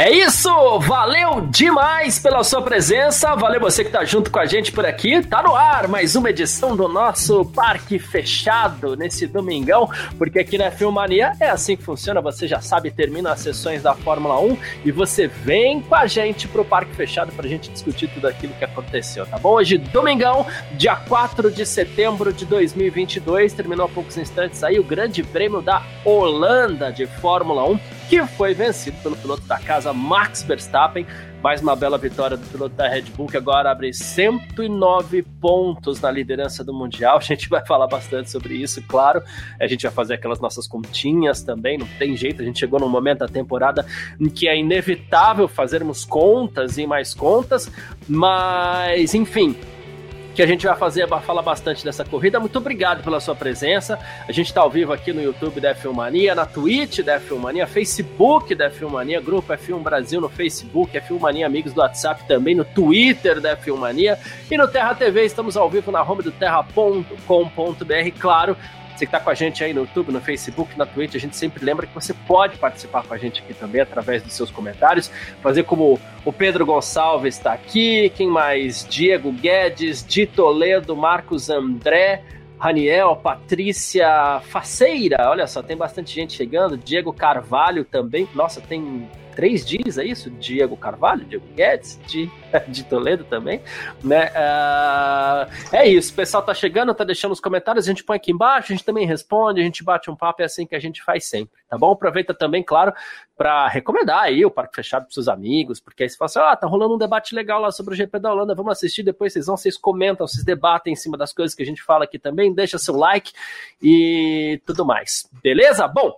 É isso! Valeu demais pela sua presença, valeu você que tá junto com a gente por aqui. Tá no ar mais uma edição do nosso Parque Fechado nesse domingão, porque aqui na Filmania é assim que funciona, você já sabe, termina as sessões da Fórmula 1 e você vem com a gente pro Parque Fechado pra gente discutir tudo aquilo que aconteceu, tá bom? Hoje, domingão, dia 4 de setembro de 2022, terminou há poucos instantes aí o Grande Prêmio da Holanda de Fórmula 1 que foi vencido pelo piloto da casa Max Verstappen. Mais uma bela vitória do piloto da Red Bull, que agora abre 109 pontos na liderança do Mundial. A gente vai falar bastante sobre isso, claro. A gente vai fazer aquelas nossas continhas também, não tem jeito. A gente chegou num momento da temporada em que é inevitável fazermos contas e mais contas, mas enfim que a gente vai fazer, falar bastante dessa corrida. Muito obrigado pela sua presença. A gente está ao vivo aqui no YouTube da F1 na Twitch da F1 Facebook da F1 Grupo F1 Brasil no Facebook, F1 Amigos do WhatsApp também, no Twitter da F1 e no Terra TV. Estamos ao vivo na home do terra.com.br, claro, você que está com a gente aí no YouTube, no Facebook, na Twitch, a gente sempre lembra que você pode participar com a gente aqui também através dos seus comentários, fazer como o Pedro Gonçalves está aqui, quem mais? Diego Guedes, Di Toledo, Marcos André, Raniel, Patrícia Faceira, olha só, tem bastante gente chegando, Diego Carvalho também, nossa, tem três dias, é isso? Diego Carvalho, Diego Guedes, de, de Toledo também, né? Uh, é isso, o pessoal tá chegando, tá deixando os comentários, a gente põe aqui embaixo, a gente também responde, a gente bate um papo, é assim que a gente faz sempre, tá bom? Aproveita também, claro, para recomendar aí o Parque Fechado pros seus amigos, porque aí você fala assim, ah, tá rolando um debate legal lá sobre o GP da Holanda, vamos assistir, depois vocês vão, vocês comentam, vocês debatem em cima das coisas que a gente fala aqui também, deixa seu like e tudo mais, beleza? Bom,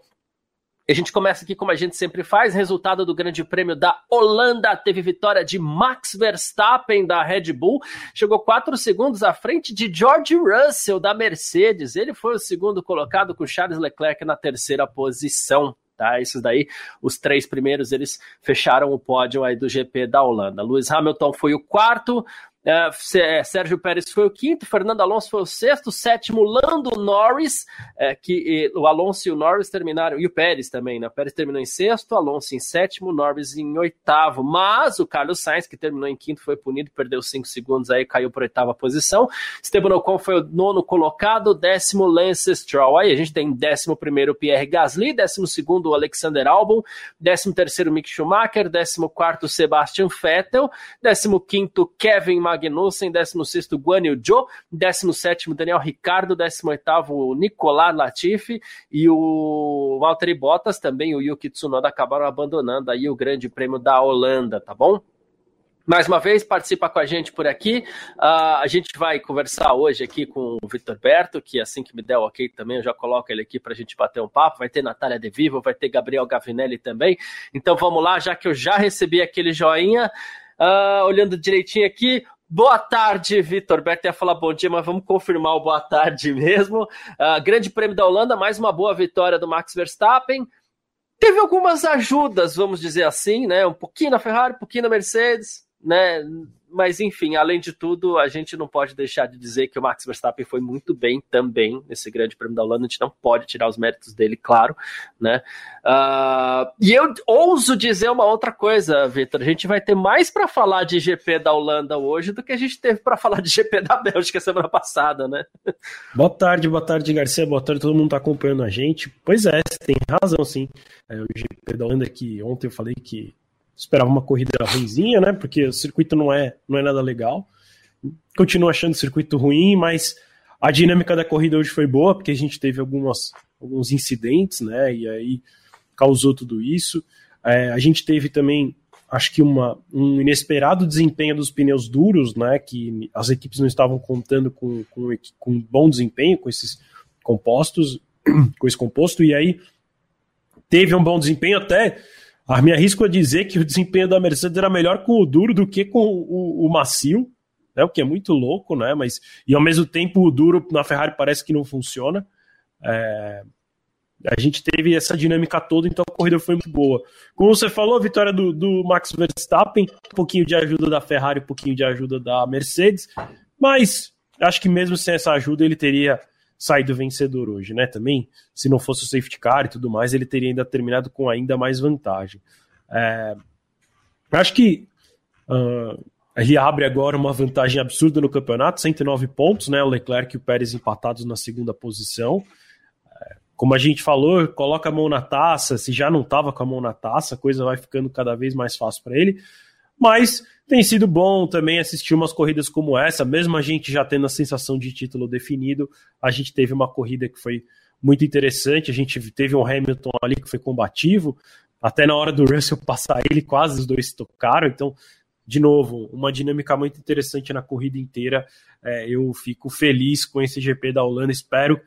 a gente começa aqui como a gente sempre faz. Resultado do Grande Prêmio da Holanda teve vitória de Max Verstappen da Red Bull. Chegou quatro segundos à frente de George Russell da Mercedes. Ele foi o segundo colocado com Charles Leclerc na terceira posição. Tá, esses daí, os três primeiros, eles fecharam o pódio aí do GP da Holanda. Lewis Hamilton foi o quarto, Sérgio Pérez foi o quinto, Fernando Alonso foi o sexto, sétimo, Lando Norris, é, que o Alonso e o Norris terminaram, e o Pérez também, né? O Pérez terminou em sexto, Alonso em sétimo, Norris em oitavo, mas o Carlos Sainz, que terminou em quinto, foi punido, perdeu cinco segundos aí, caiu para oitava posição. Esteban Ocon foi o nono colocado, décimo Lance Stroll. Aí a gente tem décimo primeiro Pierre Gasly, décimo segundo Alexander Albon, décimo terceiro Mick Schumacher, décimo quarto Sebastian Vettel, décimo quinto Kevin Magnussen, 16 Guan Yu Zhou, 17 Daniel Ricardo, 18 Nicolás Latifi e o Valtteri Bottas, também o Yuki Tsunoda acabaram abandonando aí o Grande Prêmio da Holanda, tá bom? Mais uma vez, participa com a gente por aqui. Uh, a gente vai conversar hoje aqui com o Vitor Berto, que assim que me der o ok também, eu já coloco ele aqui para a gente bater um papo. Vai ter Natália De Vivo, vai ter Gabriel Gavinelli também. Então vamos lá, já que eu já recebi aquele joinha, uh, olhando direitinho aqui, Boa tarde, Vitor. Berto ia falar bom dia, mas vamos confirmar o boa tarde mesmo. Uh, grande Prêmio da Holanda, mais uma boa vitória do Max Verstappen. Teve algumas ajudas, vamos dizer assim, né? Um pouquinho na Ferrari, um pouquinho na Mercedes, né? mas enfim, além de tudo, a gente não pode deixar de dizer que o Max Verstappen foi muito bem também nesse grande prêmio da Holanda. A gente não pode tirar os méritos dele, claro, né? Uh, e eu ouso dizer uma outra coisa, Vitor. A gente vai ter mais para falar de GP da Holanda hoje do que a gente teve para falar de GP da Bélgica semana passada, né? Boa tarde, boa tarde, Garcia. Boa tarde, todo mundo está acompanhando a gente. Pois é, você tem razão, sim. É, o GP da Holanda que ontem eu falei que esperava uma corrida ruimzinha, né? Porque o circuito não é, não é nada legal. Continuo achando o circuito ruim, mas a dinâmica da corrida hoje foi boa, porque a gente teve algumas, alguns incidentes, né? E aí causou tudo isso. É, a gente teve também, acho que uma, um inesperado desempenho dos pneus duros, né? Que as equipes não estavam contando com, com, com bom desempenho com esses compostos, com esse composto, e aí teve um bom desempenho até a me arrisco a dizer que o desempenho da Mercedes era melhor com o duro do que com o, o macio, né? o que é muito louco, né? Mas, e ao mesmo tempo o duro na Ferrari parece que não funciona. É, a gente teve essa dinâmica toda, então a corrida foi muito boa. Como você falou, a vitória do, do Max Verstappen, um pouquinho de ajuda da Ferrari, um pouquinho de ajuda da Mercedes, mas acho que mesmo sem essa ajuda ele teria saído vencedor hoje, né? Também, se não fosse o safety car e tudo mais, ele teria ainda terminado com ainda mais vantagem. É, acho que uh, ele abre agora uma vantagem absurda no campeonato, 109 pontos, né? O Leclerc e o Pérez empatados na segunda posição. É, como a gente falou, coloca a mão na taça, se já não estava com a mão na taça, a coisa vai ficando cada vez mais fácil para ele. Mas tem sido bom também assistir umas corridas como essa, mesmo a gente já tendo a sensação de título definido, a gente teve uma corrida que foi muito interessante, a gente teve um Hamilton ali que foi combativo, até na hora do Russell passar ele, quase os dois tocaram, então de novo, uma dinâmica muito interessante na corrida inteira. É, eu fico feliz com esse GP da Holanda. Espero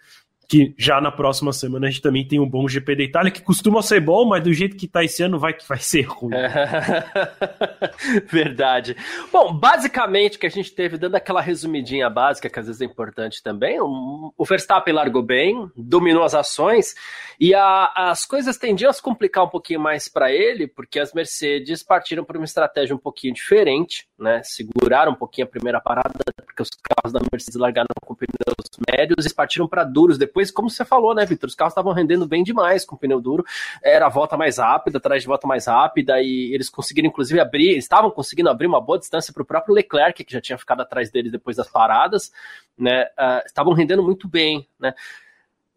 que já na próxima semana a gente também tem um bom GP da Itália, que costuma ser bom, mas do jeito que tá esse ano vai que vai ser ruim. Verdade. Bom, basicamente que a gente teve, dando aquela resumidinha básica, que às vezes é importante também, o Verstappen largou bem, dominou as ações, e a, as coisas tendiam a se complicar um pouquinho mais para ele, porque as Mercedes partiram por uma estratégia um pouquinho diferente, né? Seguraram um pouquinho a primeira parada, porque os carros da Mercedes largaram com pneus médios e partiram para duros depois depois, como você falou, né, Vitor? Os carros estavam rendendo bem demais com pneu duro. Era a volta mais rápida, atrás de volta mais rápida, e eles conseguiram, inclusive, abrir, estavam conseguindo abrir uma boa distância para o próprio Leclerc, que já tinha ficado atrás deles depois das paradas, né? Uh, estavam rendendo muito bem, né?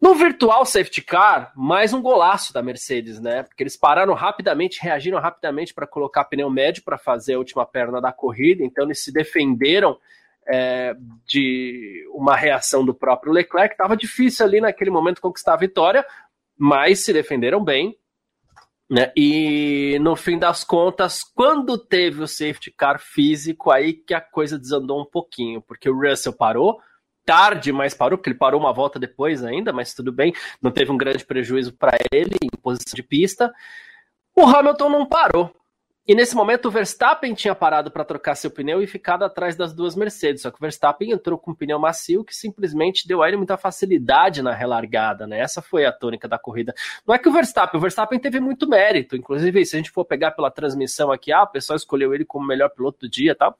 No virtual safety car, mais um golaço da Mercedes, né? Porque eles pararam rapidamente, reagiram rapidamente para colocar pneu médio para fazer a última perna da corrida, então eles se defenderam é, de uma reação do próprio Leclerc. Estava difícil ali naquele momento conquistar a vitória, mas se defenderam bem. Né? E no fim das contas, quando teve o safety car físico, aí que a coisa desandou um pouquinho, porque o Russell parou, tarde, mas parou, porque ele parou uma volta depois ainda, mas tudo bem, não teve um grande prejuízo para ele em posição de pista. O Hamilton não parou. E nesse momento o Verstappen tinha parado para trocar seu pneu e ficado atrás das duas Mercedes. Só que o Verstappen entrou com um pneu macio que simplesmente deu a ele muita facilidade na relargada, né? Essa foi a tônica da corrida. Não é que o Verstappen, o Verstappen teve muito mérito. Inclusive, se a gente for pegar pela transmissão aqui, ah, o pessoal escolheu ele como melhor piloto do dia, tá?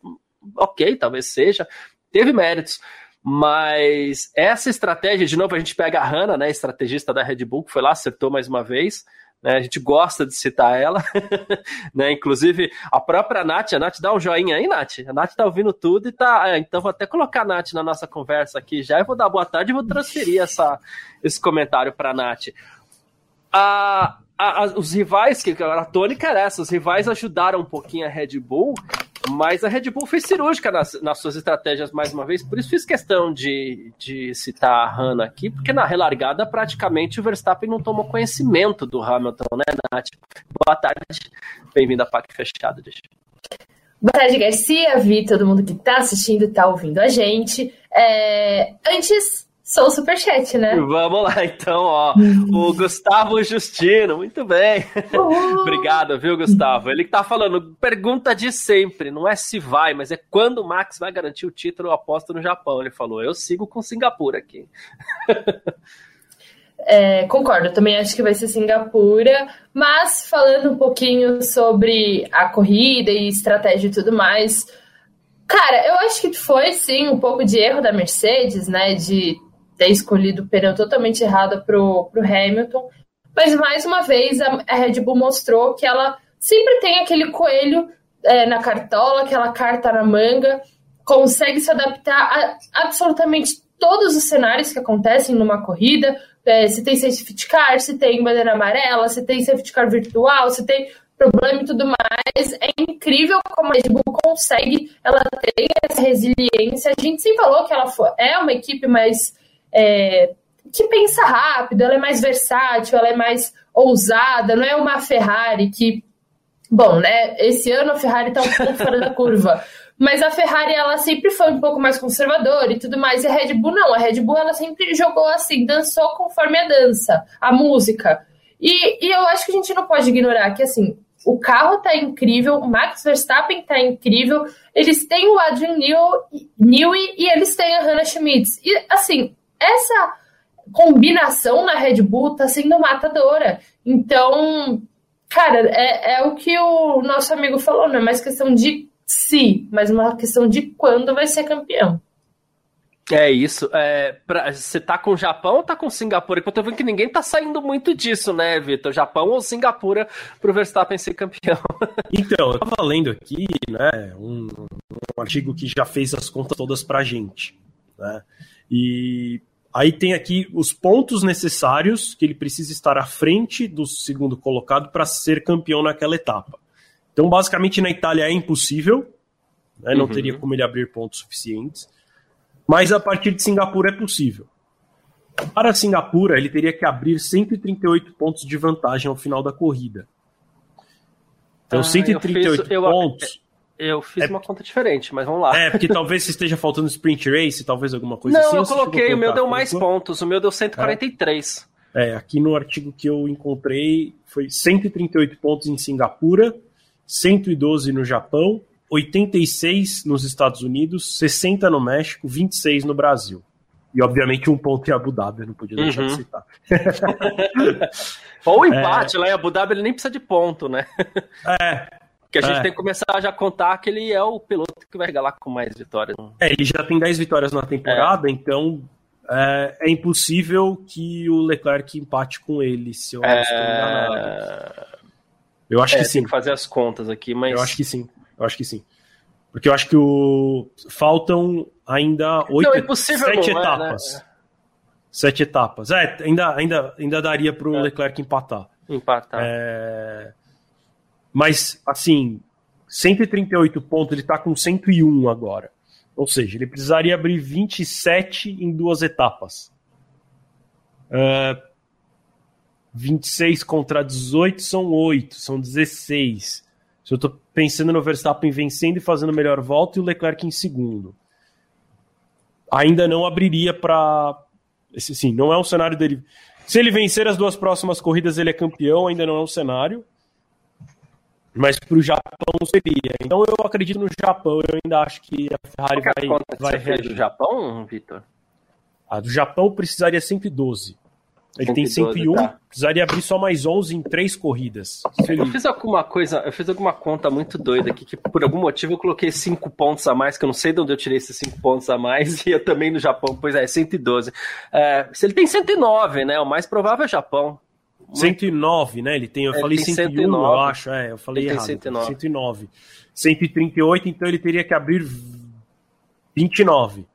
Ok, talvez seja. Teve méritos. Mas essa estratégia, de novo, a gente pega a Hanna, né, estrategista da Red Bull, que foi lá, acertou mais uma vez. Né, a gente gosta de citar ela, né? Inclusive, a própria Nath, a Nath dá um joinha aí, Nath. A Nath tá ouvindo tudo e tá. É, então vou até colocar a Nath na nossa conversa aqui já. e vou dar boa tarde e vou transferir essa, esse comentário para a Nath. A, a, os rivais, que a tônica era essa, os rivais ajudaram um pouquinho a Red Bull mas a Red Bull foi cirúrgica nas, nas, suas estratégias mais uma vez, por isso fiz questão de, de citar a Hanna aqui, porque na relargada praticamente o Verstappen não tomou conhecimento do Hamilton, né, Nath? Boa tarde, bem-vindo a PAC Fechado, deixa. Boa tarde, Garcia, Vi, todo mundo que está assistindo e está ouvindo a gente. É... Antes Sou o superchat, né? Vamos lá, então, ó. O Gustavo Justino, muito bem. Obrigado, viu, Gustavo? Ele tá falando, pergunta de sempre, não é se vai, mas é quando o Max vai garantir o título, eu aposto no Japão. Ele falou, eu sigo com Singapura aqui. É, concordo, também acho que vai ser Singapura, mas falando um pouquinho sobre a corrida e estratégia e tudo mais, cara, eu acho que foi sim um pouco de erro da Mercedes, né, de ter escolhido o pneu totalmente errado para o Hamilton. Mas mais uma vez a, a, Red Bull mostrou que ela sempre tem aquele coelho é, na cartola, aquela carta na manga, consegue se adaptar a absolutamente todos os cenários que acontecem numa corrida. É, se tem safety car, se tem bandeira amarela, se tem safety car virtual, se tem problema e tudo mais. É incrível como a Red Bull consegue, ela tem essa resiliência. A gente sempre falou que ela é uma equipe mais é, que pensa rápido, ela é mais versátil, ela é mais ousada, não é uma Ferrari que. Bom, né? Esse ano a Ferrari está um pouco fora da curva. Mas a Ferrari, ela sempre foi um pouco mais conservadora e tudo mais. E a Red Bull não. A Red Bull, ela sempre jogou assim, dançou conforme a dança, a música. E, e eu acho que a gente não pode ignorar que, assim, o carro tá incrível, o Max Verstappen tá incrível, eles têm o Adrian Newey e eles têm a Hannah Schmitz. E, assim, essa combinação na Red Bull tá sendo matadora. Então, cara, é, é o que o nosso amigo falou, não é mais questão de se, mas uma questão de quando vai ser campeão. É isso. É, pra, você tá com o Japão ou tá com Singapura? Porque eu tô vendo que ninguém tá saindo muito disso, né, Vitor? Japão ou Singapura pro Verstappen ser campeão? Então, eu tava lendo aqui, né, um, um artigo que já fez as contas todas pra gente, né? E aí tem aqui os pontos necessários que ele precisa estar à frente do segundo colocado para ser campeão naquela etapa. Então, basicamente, na Itália é impossível, né? não uhum. teria como ele abrir pontos suficientes. Mas a partir de Singapura é possível. Para Singapura, ele teria que abrir 138 pontos de vantagem ao final da corrida. Então, ah, 138 eu fiz, pontos. Eu, eu fiz é, uma conta diferente, mas vamos lá. É, porque talvez esteja faltando sprint race, talvez alguma coisa Não, assim. Não, eu coloquei, o meu deu mais pontos, o meu deu 143. É. é, aqui no artigo que eu encontrei foi 138 pontos em Singapura, 112 no Japão 86 nos Estados Unidos, 60 no México, 26 no Brasil. E, obviamente, um ponto em Abu Dhabi, não podia deixar uhum. de citar. Ou o empate é... lá em Abu Dhabi, ele nem precisa de ponto, né? É. Que a gente é. tem que começar a já contar que ele é o piloto que vai regalar com mais vitórias. É, ele já tem 10 vitórias na temporada, é. então é, é, impossível que o Leclerc empate com ele, se eu não estou enganado. Eu acho que sim. Tem que fazer as contas aqui, mas. Eu acho que sim. Eu acho que sim. Porque eu acho que o... faltam ainda oito, não, sete não, etapas. Né? Sete etapas. É, ainda, ainda, ainda daria para o é. Leclerc empatar. Empatar. É... Mas, assim, 138 pontos, ele está com 101 agora. Ou seja, ele precisaria abrir 27 em duas etapas. Uh, 26 contra 18 são 8, são 16. Se eu estou pensando no Verstappen vencendo e fazendo melhor volta e o Leclerc em segundo. Ainda não abriria para. Sim, não é um cenário dele. Se ele vencer as duas próximas corridas, ele é campeão, ainda não é um cenário. Mas para o Japão seria. Então eu acredito no Japão, eu ainda acho que a Ferrari Qual vai. É vai reagir. do Japão, Vitor? A do Japão precisaria 112. Ele 112, tem 101, tá. precisaria abrir só mais 11 em três corridas. Eu fiz alguma coisa, eu fiz alguma conta muito doida aqui, que por algum motivo eu coloquei 5 pontos a mais, que eu não sei de onde eu tirei esses 5 pontos a mais, e eu também no Japão, pois é, 112. É, se ele tem 109, né, o mais provável é Japão. 109, né? Ele tem, eu falei tem 101, 109. eu acho, é, eu falei ele errado. 109. 109. 138, então ele teria que abrir 29.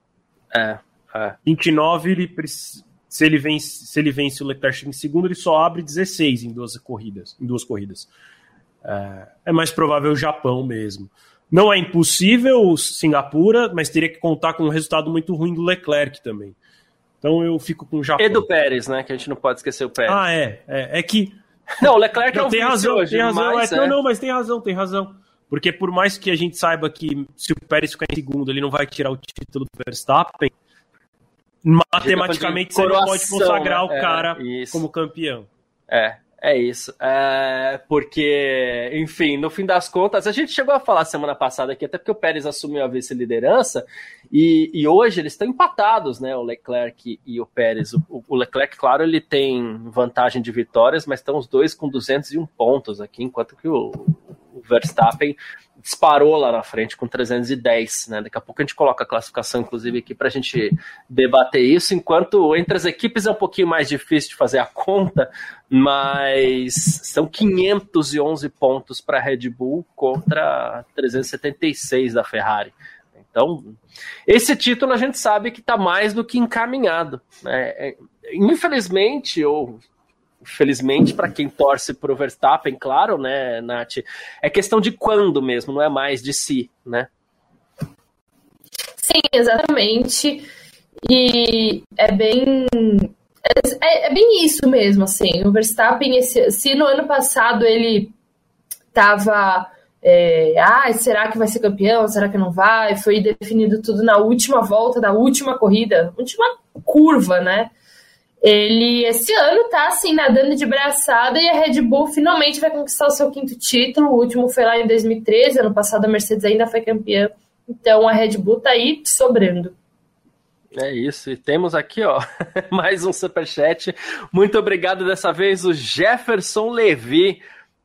É, é. 29 ele precisa se ele vence, se ele vence o Leclerc em segundo, ele só abre 16 em duas corridas. Em duas corridas. É, é mais provável o Japão mesmo. Não é impossível Singapura, mas teria que contar com um resultado muito ruim do Leclerc também. Então eu fico com o Japão. E do Pérez, né? Que a gente não pode esquecer o Pérez. Ah, é. É, é que. Não, o Leclerc não, é o tem razão, hoje, tem razão. Mas, é, Não, não, mas tem razão, tem razão. Porque por mais que a gente saiba que se o Pérez ficar em segundo, ele não vai tirar o título do Verstappen, matematicamente você não pode consagrar né? o cara é, como campeão. É, é isso. É, porque, enfim, no fim das contas, a gente chegou a falar semana passada aqui, até porque o Pérez assumiu a vice-liderança, e, e, hoje eles estão empatados, né? O Leclerc e o Pérez. O, o, Leclerc, claro, ele tem vantagem de vitórias, mas estão os dois com 201 pontos aqui, enquanto que o, o Verstappen disparou lá na frente com 310, né? Daqui a pouco a gente coloca a classificação, inclusive, aqui para a gente debater isso, enquanto entre as equipes é um pouquinho mais difícil de fazer a conta, mas são 511 pontos para a Red Bull contra 376 da Ferrari. Então, esse título a gente sabe que está mais do que encaminhado. Né? É, infelizmente, ou felizmente, para quem torce para o Verstappen, claro, né, Nath? É questão de quando mesmo, não é mais de si, né? Sim, exatamente. E é bem. É, é bem isso mesmo, assim. O Verstappen, esse, se no ano passado ele tava. É, ah, será que vai ser campeão? Será que não vai? Foi definido tudo na última volta da última corrida, última curva, né? Ele esse ano tá assim nadando de braçada e a Red Bull finalmente vai conquistar o seu quinto título. O último foi lá em 2013, ano passado a Mercedes ainda foi campeã. Então a Red Bull tá aí sobrando. É isso, e temos aqui, ó, mais um superchat. Muito obrigado dessa vez, o Jefferson Levi,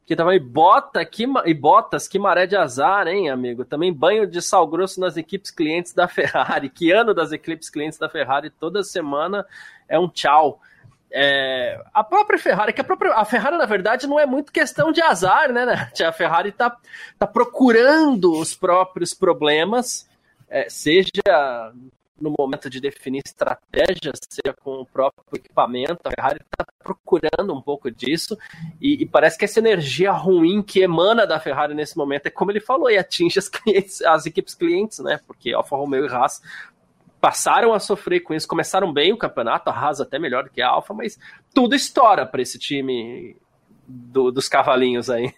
que também bota aqui e botas, que maré de azar, hein, amigo? Também banho de sal grosso nas equipes clientes da Ferrari. Que ano das equipes clientes da Ferrari toda semana é um tchau. É, a própria Ferrari, que a própria a Ferrari, na verdade, não é muito questão de azar, né, né? A Ferrari tá, tá procurando os próprios problemas, é, seja no momento de definir estratégias, seja com o próprio equipamento. A Ferrari está procurando um pouco disso e, e, parece que essa energia ruim que emana da Ferrari nesse momento é como ele falou, e atinge as, clientes, as equipes clientes, né? Porque Alfa Romeo e Haas passaram a sofrer com isso, começaram bem o campeonato, a até melhor do que a Alfa, mas tudo estoura para esse time do, dos cavalinhos aí.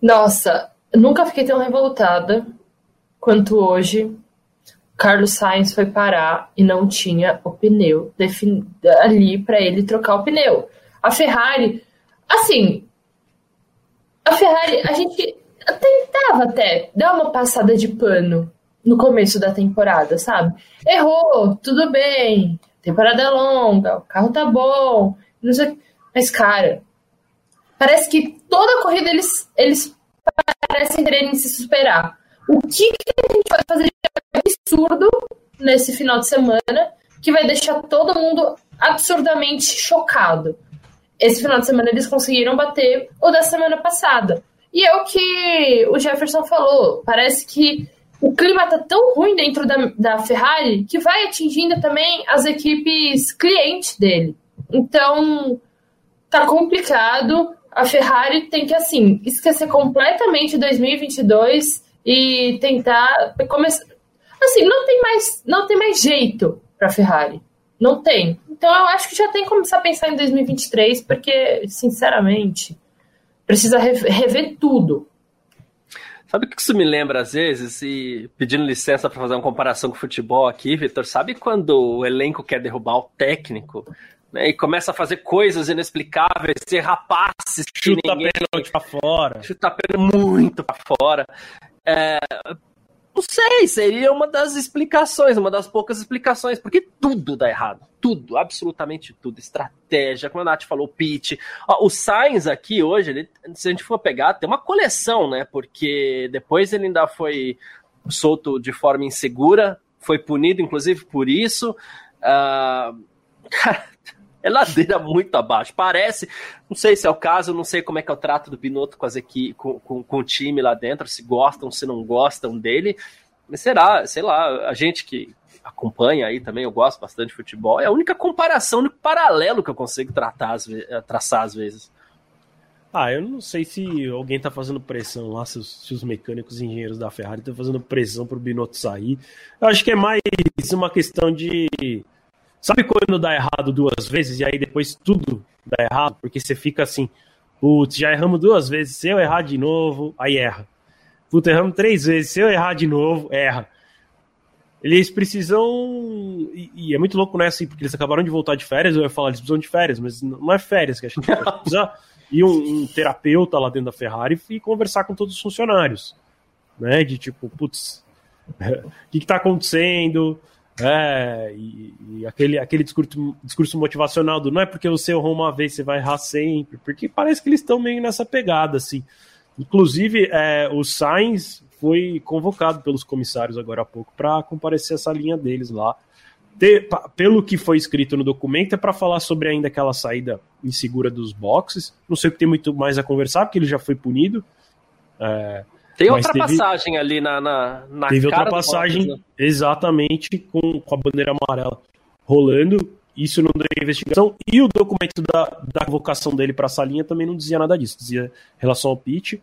Nossa, nunca fiquei tão revoltada quanto hoje Carlos Sainz foi parar e não tinha o pneu ali para ele trocar o pneu. A Ferrari, assim, a Ferrari, a gente tentava até dar uma passada de pano no começo da temporada, sabe? Errou, tudo bem, temporada é longa, o carro tá bom, não sei, mas cara, parece que toda corrida eles, eles parecem quererem se superar. O que, que a gente vai fazer absurdo nesse final de semana que vai deixar todo mundo absurdamente chocado. Esse final de semana eles conseguiram bater o da semana passada. E é o que o Jefferson falou. Parece que o clima tá tão ruim dentro da, da Ferrari que vai atingindo também as equipes clientes dele. Então, tá complicado. A Ferrari tem que, assim, esquecer completamente 2022 e tentar começar Assim, não tem mais, não tem mais jeito para Ferrari. Não tem. Então eu acho que já tem que começar a pensar em 2023, porque, sinceramente, precisa rever tudo. Sabe o que isso me lembra às vezes? E pedindo licença para fazer uma comparação com o futebol aqui, Vitor, sabe quando o elenco quer derrubar o técnico? Né, e começa a fazer coisas inexplicáveis, ser rapazes chuta ninguém... pênalti para fora. Chuta pênalti muito para fora. É, não sei, seria uma das explicações, uma das poucas explicações, porque tudo dá errado. Tudo, absolutamente tudo. Estratégia, como a Nath falou, pitch. Ó, o Sainz aqui hoje, ele, se a gente for pegar, tem uma coleção, né? Porque depois ele ainda foi solto de forma insegura, foi punido, inclusive, por isso. Uh, cara, é ladeira muito abaixo. Parece, não sei se é o caso, não sei como é que é o trato do Binotto com, as equi com, com, com o time lá dentro, se gostam, se não gostam dele. Mas será, sei lá, a gente que acompanha aí também, eu gosto bastante de futebol, é a única comparação, único paralelo que eu consigo tratar, traçar às vezes. Ah, eu não sei se alguém tá fazendo pressão lá, se os, se os mecânicos e engenheiros da Ferrari estão fazendo pressão pro Binotto sair. Eu acho que é mais uma questão de Sabe quando dá errado duas vezes e aí depois tudo dá errado? Porque você fica assim, putz, já erramos duas vezes, se eu errar de novo, aí erra. Putz, erramos três vezes, se eu errar de novo, erra. Eles precisam. E, e, é muito louco, né? Assim, porque eles acabaram de voltar de férias, eu ia falar, eles precisam de férias, mas não é férias que a gente precisa ir um, um, terapeuta lá dentro da Ferrari e conversar com todos os funcionários. Né? De tipo, putz, o que, está acontecendo? É, e, e, aquele, aquele discurso, discurso motivacional do não é porque você errou uma vez, você vai errar sempre, porque parece que eles estão meio nessa pegada, assim. Inclusive, é, o Sainz foi convocado pelos comissários agora há pouco para comparecer essa linha deles lá. Pelo que foi escrito no documento, é para falar sobre ainda aquela saída insegura dos boxes. Não sei o que tem muito mais a conversar, porque ele já foi punido. É, tem outra teve, passagem ali na, na, na Teve outra passagem, né? exatamente, com, com a bandeira amarela rolando. Isso não deu investigação. E o documento da, da convocação dele para essa linha também não dizia nada disso. Dizia relação ao pitch.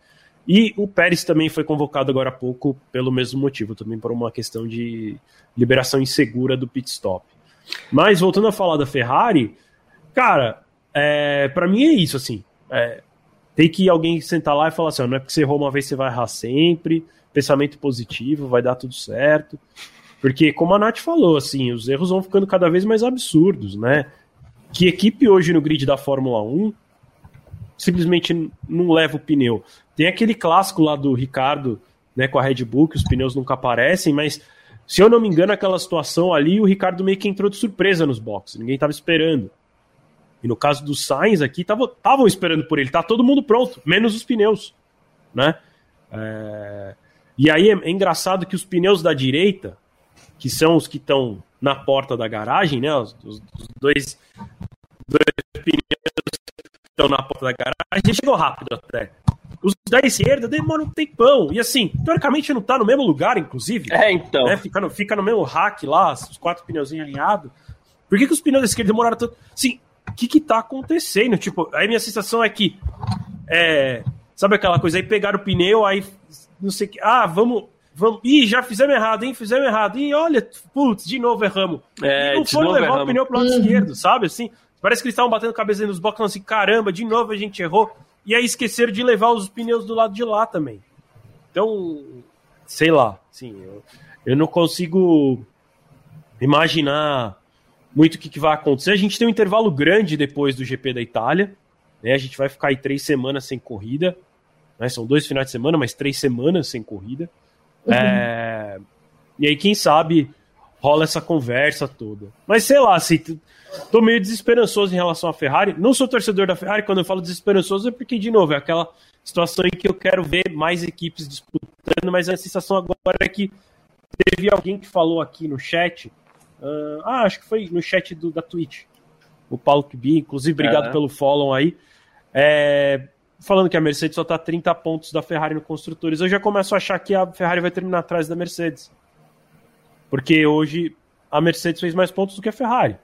E o Pérez também foi convocado agora há pouco pelo mesmo motivo, também por uma questão de liberação insegura do pit stop. Mas voltando a falar da Ferrari, cara, é, para mim é isso assim. É, tem que alguém sentar lá e falar assim: não é porque você errou uma vez você vai errar sempre, pensamento positivo, vai dar tudo certo. Porque, como a Nath falou, assim, os erros vão ficando cada vez mais absurdos, né? Que equipe hoje no grid da Fórmula 1 simplesmente não leva o pneu? Tem aquele clássico lá do Ricardo, né, com a Red Bull, que os pneus nunca aparecem, mas Se eu não me engano, aquela situação ali, o Ricardo meio que entrou de surpresa nos boxes, ninguém estava esperando. E no caso do Sainz aqui, estavam esperando por ele, tá todo mundo pronto, menos os pneus, né? É... E aí é, é, engraçado que os pneus da direita, que são os que estão na porta da garagem, né? Os, os, dois, dois pneus que estão na porta da garagem, chegou rápido até. Os da esquerda demoram um tempão. E assim, teoricamente não tá no mesmo lugar, inclusive. É, então. Né? Fica, no, fica no mesmo rack lá, os quatro pneuzinhos alinhados. Por que, que os pneus da esquerda demoraram tanto? Sim, que que tá acontecendo? Tipo, aí minha sensação é que. É, sabe aquela coisa? Aí pegaram o pneu, aí não sei o que. Ah, vamos. Vamos, Ih, já fizemos errado, hein? Fizemos errado. Ih, olha, putz, de novo erramos. É, e não foi levar erramos. o pneu pro lado uhum. esquerdo, sabe? Assim, parece que eles estavam batendo cabeça nos blocos, assim, caramba, de novo a gente errou. E aí esqueceram de levar os pneus do lado de lá também. Então, sei lá, sim, eu, eu não consigo imaginar muito o que, que, vai acontecer. A gente tem um intervalo grande depois do GP da Itália, né? A gente vai ficar aí três semanas sem corrida, né? São dois finais de semana, mas três semanas sem corrida. Uhum. É... E aí, quem sabe, rola essa conversa toda. Mas sei lá, assim, Tô meio desesperançoso em relação à Ferrari. Não sou torcedor da Ferrari, quando eu falo desesperançoso é porque, de novo, é aquela situação em que eu quero ver mais equipes disputando, mas a sensação agora é que teve alguém que falou aqui no chat, uh, ah, acho que foi no chat do, da Twitch, o Paulo Kibi, inclusive, obrigado é. pelo follow aí, é, falando que a Mercedes só tá 30 pontos da Ferrari no Construtores. Eu já começo a achar que a Ferrari vai terminar atrás da Mercedes. Porque hoje a Mercedes fez mais pontos do que a Ferrari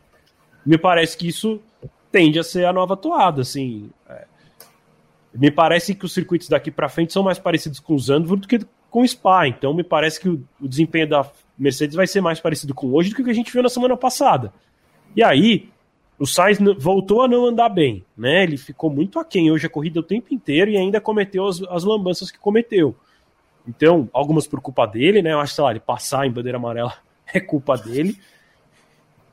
me parece que isso tende a ser a nova toada, assim. É, me parece que os circuitos daqui para frente são mais parecidos com o Zandvoort do que com o Spa, então me parece que o, o, desempenho da Mercedes vai ser mais parecido com hoje do que o que a gente viu na semana passada. E aí, o Sainz voltou a não andar bem, né? Ele ficou muito aquém hoje a corrida o tempo inteiro e ainda cometeu as, as lambanças que cometeu. Então, algumas por culpa dele, né? Eu acho, sei lá, ele passar em bandeira amarela é culpa dele.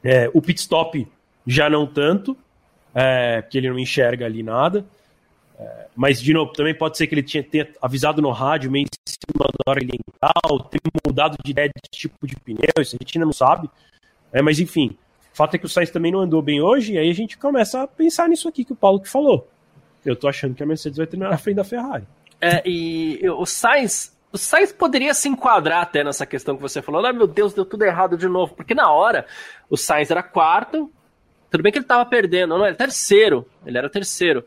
É, o pit stop já não tanto, é, porque ele não enxerga ali nada. Mas, de novo, também pode ser que ele tinha, tenha avisado no rádio meio em cima da hora ele ou ter mudado de ideia de tipo de pneu, isso a gente ainda não sabe. É, mas, enfim, o fato é que o Sainz também não andou bem hoje, e aí a gente começa a pensar nisso aqui que o Paulo que falou. Eu tô achando que a Mercedes vai terminar na frente da Ferrari. É, e o Sainz, o Sainz poderia se enquadrar até nessa questão que você falou. Ah, meu Deus, deu tudo errado de novo. Porque na hora, o Sainz era quarto, tudo bem que ele estava perdendo, não, ele era terceiro, ele era terceiro.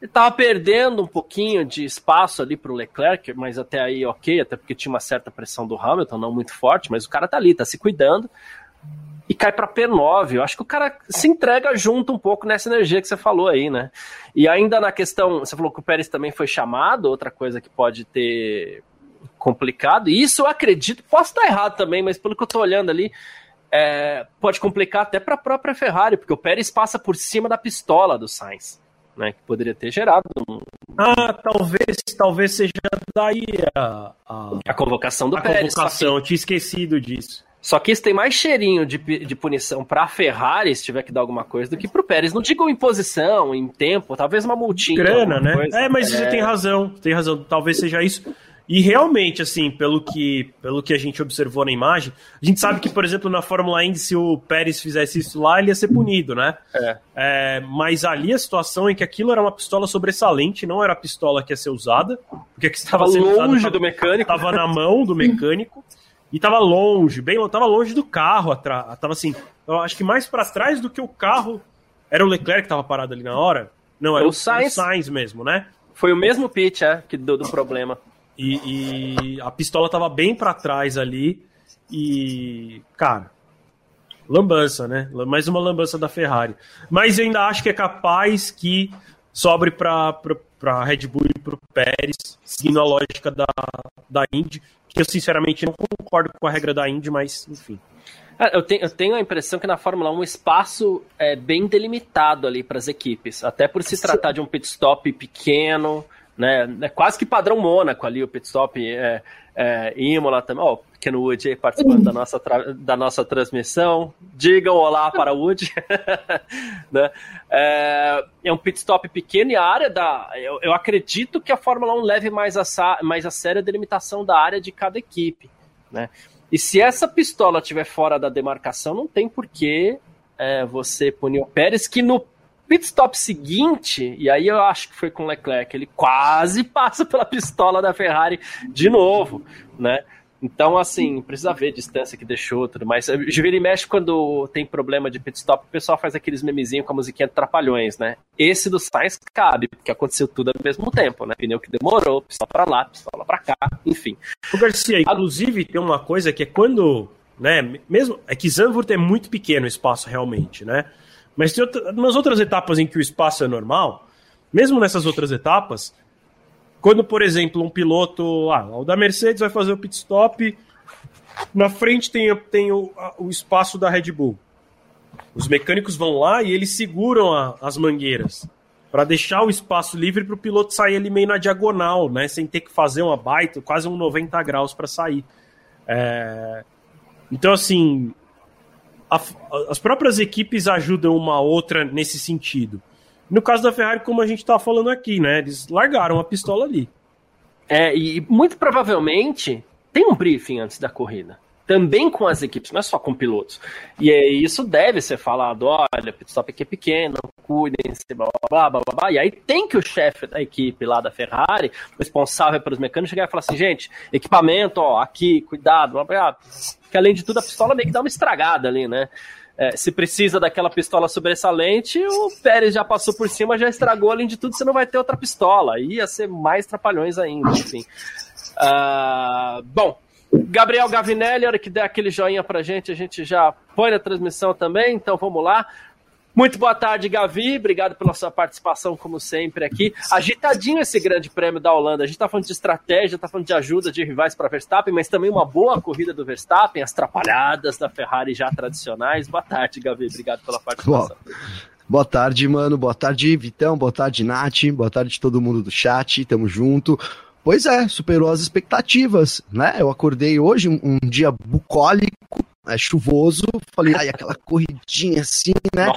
Ele estava perdendo um pouquinho de espaço ali para o Leclerc, mas até aí ok, até porque tinha uma certa pressão do Hamilton, não muito forte, mas o cara tá ali, tá se cuidando e cai para P9. Eu acho que o cara se entrega junto um pouco nessa energia que você falou aí, né? E ainda na questão, você falou que o Pérez também foi chamado, outra coisa que pode ter complicado. E isso eu acredito, posso estar errado também, mas pelo que eu tô olhando ali, é, pode complicar até para a própria Ferrari, porque o Pérez passa por cima da pistola do Sainz, né, que poderia ter gerado. Um... Ah, talvez, talvez seja daí a, a, a convocação do a Pérez. Convocação, que, eu tinha esquecido disso. Só que isso tem mais cheirinho de, de punição para a Ferrari, se tiver que dar alguma coisa, do que para o Pérez. Não digo em posição, em tempo, talvez uma multinha. Grana, né? Coisa. É, mas é... você tem razão, tem razão. Talvez seja isso. E realmente, assim, pelo que, pelo que a gente observou na imagem, a gente sabe que, por exemplo, na Fórmula Indy, se o Pérez fizesse isso lá, ele ia ser punido, né? É. é. mas ali a situação é que aquilo era uma pistola sobressalente, não era a pistola que ia ser usada, porque que estava longe usada, do mecânico. Estava na mão do mecânico e estava longe, bem, estava longe do carro atrás, tava assim, eu acho que mais para trás do que o carro. Era o Leclerc que estava parado ali na hora? Não, era o, o Sainz. o Sainz mesmo, né? Foi o mesmo pitch, é, que do, do problema. E, e a pistola tava bem para trás ali. E, cara, lambança, né? Mais uma lambança da Ferrari. Mas eu ainda acho que é capaz que sobre para para Red Bull e para o Pérez, seguindo a lógica da, da Indy, que eu sinceramente não concordo com a regra da Indy, mas enfim. É, eu tenho, eu tenho a impressão que na Fórmula 1 o espaço é bem delimitado ali para as equipes, até por se tratar de um pit stop pequeno, né? É quase que padrão Mônaco ali, o pit stop é, é, Imola também. Ó, oh, pequeno Wood aí participando da nossa, da nossa transmissão. Digam olá para Wood. né? é, é, um pit stop pequeno e a área da. Eu, eu acredito que a Fórmula 1 leve mais a, mais a sério a delimitação da área de cada equipe. Né? E se essa pistola estiver fora da demarcação, não tem por que é, você punir o Pérez, que no pit stop seguinte, e aí eu acho que foi com o Leclerc, ele quase passa pela pistola da Ferrari de novo, né? Então, assim, precisa ver a distância que deixou tudo mais. Vira e mexe quando tem problema de pit stop, o pessoal faz aqueles memezinhos com a musiquinha de Trapalhões, né? Esse do Sainz cabe, porque aconteceu tudo ao mesmo tempo, né? Pneu que demorou, pistola pra lá, pistola pra cá, enfim. O Garcia, inclusive, tem uma coisa que é quando, né, mesmo, é que Zandvoort é muito pequeno o espaço realmente, né? Mas tem outra, umas outras etapas em que o espaço é normal, mesmo nessas outras etapas, quando, por exemplo, um piloto, ah, o da Mercedes vai fazer o pit stop, na frente tem, tem o, o espaço da Red Bull. Os mecânicos vão lá e eles seguram a, as mangueiras para deixar o espaço livre para o piloto sair ali meio na diagonal, né, sem ter que fazer uma baita, quase um 90 graus para sair. É... Então, assim, a, as próprias equipes ajudam uma outra nesse sentido. No caso da Ferrari, como a gente tá falando aqui, né? Eles largaram a pistola ali. É, e muito provavelmente tem um briefing antes da corrida. Também com as equipes, não é só com pilotos. E é, isso deve ser falado: olha, pit stop aqui é pequeno, cuidem-se, blá, blá, blá, blá, blá. E aí tem que o chefe da equipe lá da Ferrari, responsável pelos mecânicos, chegar e falar assim: gente, equipamento, ó, aqui, cuidado, blá, blá. Que além de tudo, a pistola meio que dá uma estragada ali, né? é, se precisa daquela pistola sobressalente, o Pérez já passou por cima, já estragou, além de tudo, você não vai ter outra pistola. Ia ser mais trapalhões ainda, enfim. Uh, bom, Gabriel Gavinelli, a hora que der aquele joinha pra gente, a gente já põe na transmissão também, então vamos lá. Muito boa tarde, Gavi. Obrigado pela sua participação, como sempre, aqui. Agitadinho esse grande prêmio da Holanda. A gente está falando de estratégia, está falando de ajuda de rivais para Verstappen, mas também uma boa corrida do Verstappen, as trapalhadas da Ferrari já tradicionais. Boa tarde, Gavi. Obrigado pela participação. Boa tarde, mano. Boa tarde, Vitão. Boa tarde, Nath. Boa tarde, todo mundo do chat. Tamo junto. Pois é, superou as expectativas, né? Eu acordei hoje, um, um dia bucólico, é chuvoso, falei, ai, aquela corridinha assim, né?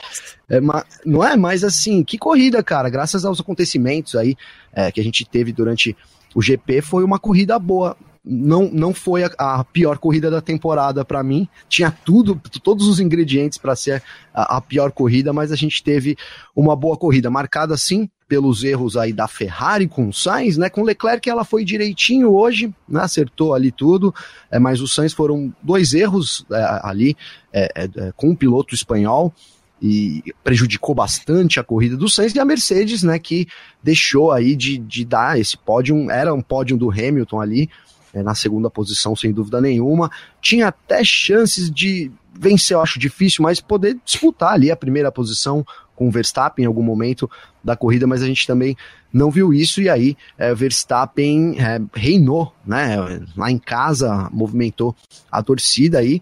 É, não é mais assim, que corrida, cara, graças aos acontecimentos aí é, que a gente teve durante o GP, foi uma corrida boa. Não, não foi a, a pior corrida da temporada para mim. Tinha tudo, todos os ingredientes para ser a, a pior corrida, mas a gente teve uma boa corrida, marcada sim pelos erros aí da Ferrari com o Sainz, né? Com Leclerc ela foi direitinho hoje, né? acertou ali tudo, é, mas o Sainz foram dois erros é, ali é, é, é, com o piloto espanhol e prejudicou bastante a corrida do Sainz e a Mercedes, né? Que deixou aí de, de dar esse pódio, era um pódio do Hamilton ali, é, na segunda posição, sem dúvida nenhuma. Tinha até chances de vencer, eu acho difícil, mas poder disputar ali a primeira posição com o Verstappen em algum momento da corrida, mas a gente também não viu isso, e aí é, Verstappen é, reinou, né? Lá em casa, movimentou a torcida aí.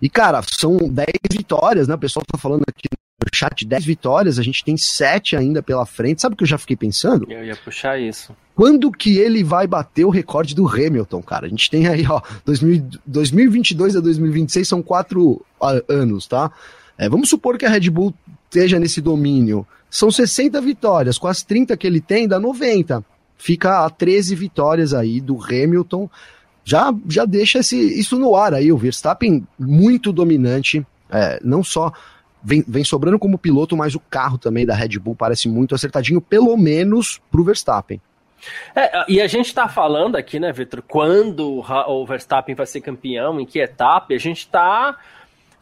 E, cara, são 10 vitórias, né? O pessoal tá falando aqui no chat 10 vitórias, a gente tem 7 ainda pela frente. Sabe o que eu já fiquei pensando? Eu ia puxar isso. Quando que ele vai bater o recorde do Hamilton, cara? A gente tem aí, ó, 2000, 2022 a 2026 são 4 anos, tá? É, vamos supor que a Red Bull esteja nesse domínio. São 60 vitórias, com as 30 que ele tem, dá 90. Fica a 13 vitórias aí do Hamilton. Já, já deixa esse, isso no ar aí. O Verstappen muito dominante, é, não só vem, vem sobrando como piloto, mas o carro também da Red Bull parece muito acertadinho, pelo menos pro Verstappen. É, e a gente está falando aqui, né, Vitor, quando o Verstappen vai ser campeão, em que etapa, a gente está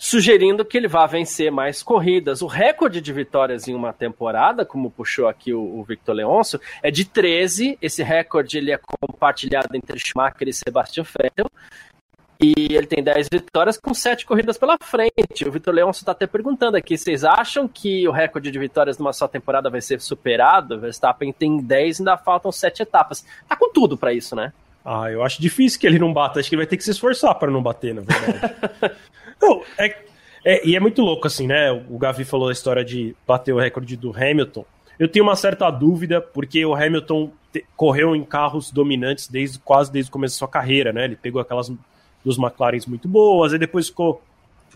sugerindo que ele vá vencer mais corridas. O recorde de vitórias em uma temporada, como puxou aqui o, o Victor Leoncio, é de 13. Esse recorde ele é compartilhado entre Schumacher e Sebastian Vettel. E ele tem 10 vitórias com 7 corridas pela frente. O Vitor Leoncio está até perguntando aqui: vocês acham que o recorde de vitórias numa só temporada vai ser superado? O Verstappen tem 10 ainda faltam 7 etapas. Tá com tudo para isso, né? Ah, eu acho difícil que ele não bata. Acho que ele vai ter que se esforçar para não bater, na verdade. não, é, é, e é muito louco, assim, né? O Gavi falou a história de bater o recorde do Hamilton. Eu tenho uma certa dúvida, porque o Hamilton te, correu em carros dominantes desde quase desde o começo da sua carreira, né? Ele pegou aquelas dos McLarens muito boas, e depois ficou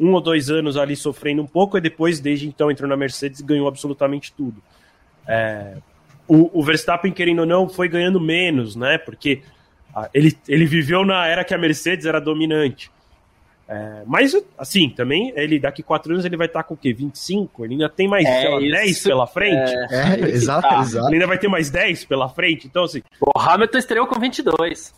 um ou dois anos ali sofrendo um pouco, e depois, desde então, entrou na Mercedes e ganhou absolutamente tudo. É, o, o Verstappen, querendo ou não, foi ganhando menos, né? Porque ele, ele viveu na era que a Mercedes era dominante. É, mas, assim, também, ele daqui quatro anos ele vai estar com o quê? 25? Ele ainda tem mais, é, sei lá, 10 pela frente? É, é exato, tá. exato. Ele ainda vai ter mais 10 pela frente, então assim... O Hamilton estreou com 22.